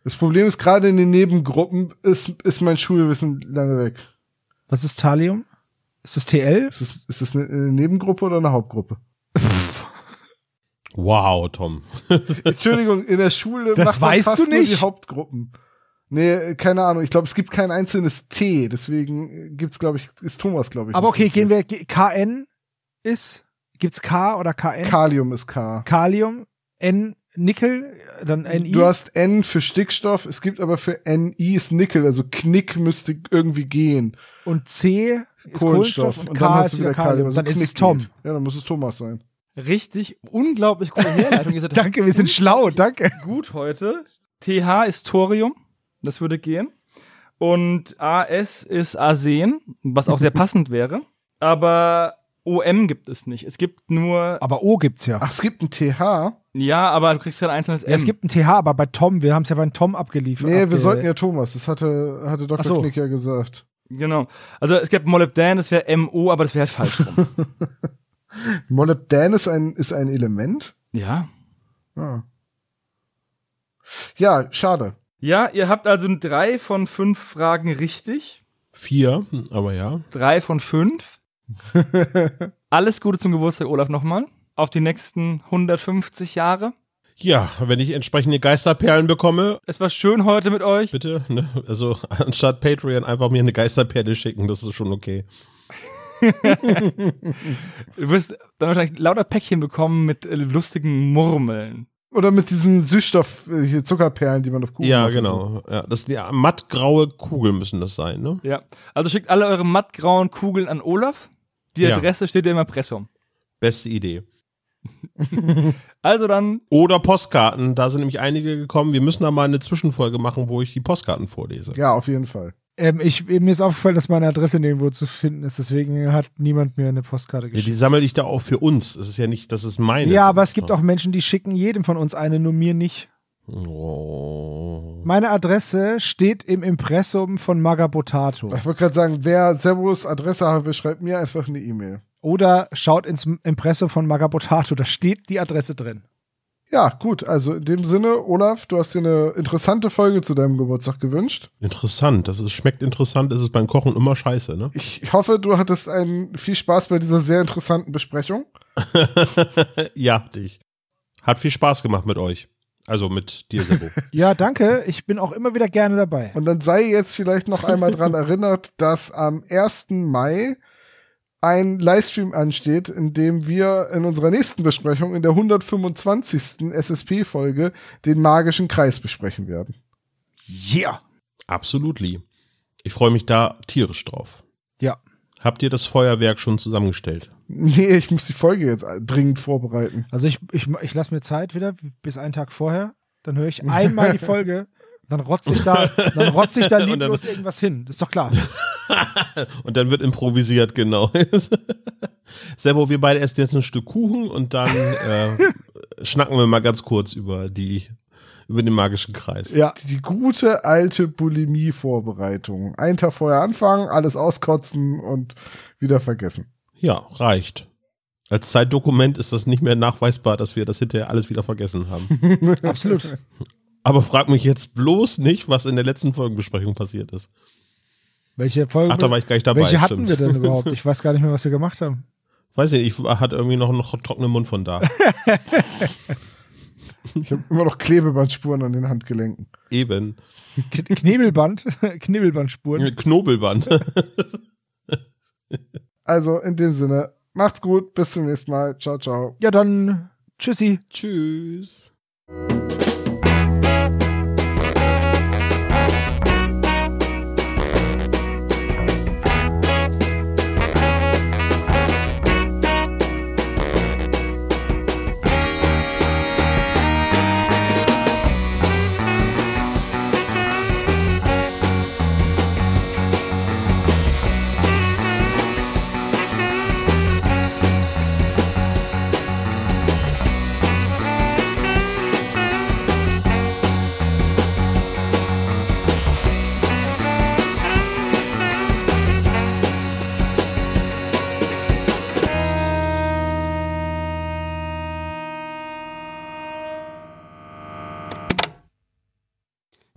Das Problem ist, gerade in den Nebengruppen ist, ist mein Schulwissen lange weg. Was ist Thalium? Ist das TL? Ist das, ist das eine, eine Nebengruppe oder eine Hauptgruppe? Wow, Tom. Entschuldigung, in der Schule Das macht man weißt fast du nur nicht? die Hauptgruppen. Nee, keine Ahnung. Ich glaube, es gibt kein einzelnes T. Deswegen gibt's, glaube ich, ist Thomas, glaube ich. Aber okay, gehen wir. KN ist. Gibt's K oder KN? Kalium ist K. Kalium, N, Nickel, dann NI. Du hast N für Stickstoff, es gibt aber für NI ist Nickel, also Knick müsste irgendwie gehen. und C ist Kohlenstoff, und dann K hast ist du wieder Kalium. also dann ist Knick es Tom. geht. Ja, dann muss es Thomas sein. Richtig, unglaublich coole Herleitung. Danke, wir sind schlau, danke. gut heute. TH ist Thorium, das würde gehen. Und AS ist Arsen, was auch sehr passend wäre. Aber OM gibt es nicht. Es gibt nur, Aber O gibt's ja. Ach, es gibt ein TH. ja, aber du kriegst kein einzelnes Ja, es M. gibt ein TH, aber bei Tom, wir haben es ja bei Tom abgeliefert. Nee, wir abge- sollten ja Thomas. Das hatte, hatte Dr. So. Knick ja gesagt. Genau. Also es gibt Molybdan, das wäre MO, aber das wäre halt falsch rum. Molybdan ist ein, ist ein Element. ja. Ah. Ja, schade. Ja, ihr habt also drei von fünf Fragen richtig. Vier, aber ja. Drei von fünf. Alles Gute zum Geburtstag, Olaf, nochmal. Auf die nächsten 150 Jahre. Ja, wenn ich entsprechende Geisterperlen bekomme, Es war schön heute mit euch. bitte, ne? Also anstatt Patreon einfach mir eine Geisterperle schicken, das ist schon okay. Du wirst dann wahrscheinlich lauter Päckchen bekommen mit äh, lustigen Murmeln. Oder mit diesen Süßstoff, äh, hier Zuckerperlen, die man auf Kuchen ja, macht und so. genau. Ja, das ja, mattgraue Kugeln müssen das sein, ne? Ja. Also schickt alle eure mattgrauen Kugeln an Olaf. Die Ja. Adresse steht ja im Impressum. Beste Idee. Also dann, Oder Postkarten, da sind nämlich einige gekommen. Wir müssen da mal eine Zwischenfolge machen, wo ich die Postkarten vorlese. Ja, auf jeden Fall. Ähm, ich, mir ist aufgefallen, dass meine Adresse nirgendwo zu finden ist, deswegen hat niemand mir eine Postkarte Ja, die geschickt. sammle ich da auch für uns. Es ist ja nicht, das ist meine. Ja, aber es gibt auch Menschen, die schicken jedem von uns eine, nur mir nicht. Oh. Meine Adresse steht im Impressum von Magabotato. Ich wollte gerade sagen, wer Servus Adresse haben will, schreibt mir einfach eine E-Mail. Oder schaut ins Impressum von Magabotato, da steht die Adresse drin. Ja, gut. Also in dem Sinne, Olaf, du hast dir eine interessante Folge zu deinem Geburtstag gewünscht. Interessant. Das ist, schmeckt interessant. Ist beim Kochen immer scheiße, ne? Ich hoffe, du hattest einen viel Spaß bei dieser sehr interessanten Besprechung. ja, dich. Hat viel Spaß gemacht mit euch. Also mit dir, Sebo. Ja, danke. Ich bin auch immer wieder gerne dabei. Und dann sei jetzt vielleicht noch einmal dran erinnert, dass am 1. Mai ein Livestream ansteht, in dem wir in unserer nächsten Besprechung, in der 125. SSP-Folge, den magischen Kreis besprechen werden. Yeah. Absolutely. Ich freue mich da tierisch drauf. Ja. Habt ihr das Feuerwerk schon zusammengestellt? Nee, ich muss die Folge jetzt dringend vorbereiten. Also ich, ich, ich lasse mir Zeit wieder bis einen Tag vorher. Dann höre ich einmal die Folge, dann rotze ich da, dann rotze ich da Und dann- lieblos irgendwas hin. Das ist doch klar. Und dann wird improvisiert, genau. Servo, wir beide essen jetzt ein Stück Kuchen und dann äh, schnacken wir mal ganz kurz über die über den magischen Kreis. Ja. Die gute alte Bulimie-Vorbereitung. Einen Tag vorher anfangen, alles auskotzen und wieder vergessen. Ja, reicht. Als Zeitdokument ist das nicht mehr nachweisbar, dass wir das hinterher alles wieder vergessen haben. Absolut. Aber frag mich jetzt bloß nicht, was in der letzten Folgenbesprechung passiert ist. Welche Folge? Ach, da war ich gar nicht dabei. welche hatten stimmt. wir denn überhaupt? Ich weiß gar nicht mehr, was wir gemacht haben. Weiß nicht, ich hatte irgendwie noch einen trockenen Mund von da. Ich habe immer noch Klebebandspuren an den Handgelenken. Eben. K Knebelband, Knebelbandspuren. Knobelband. Also in dem Sinne, macht's gut, bis zum nächsten Mal. Ciao, ciao. Ja, dann tschüssi. Tschüss.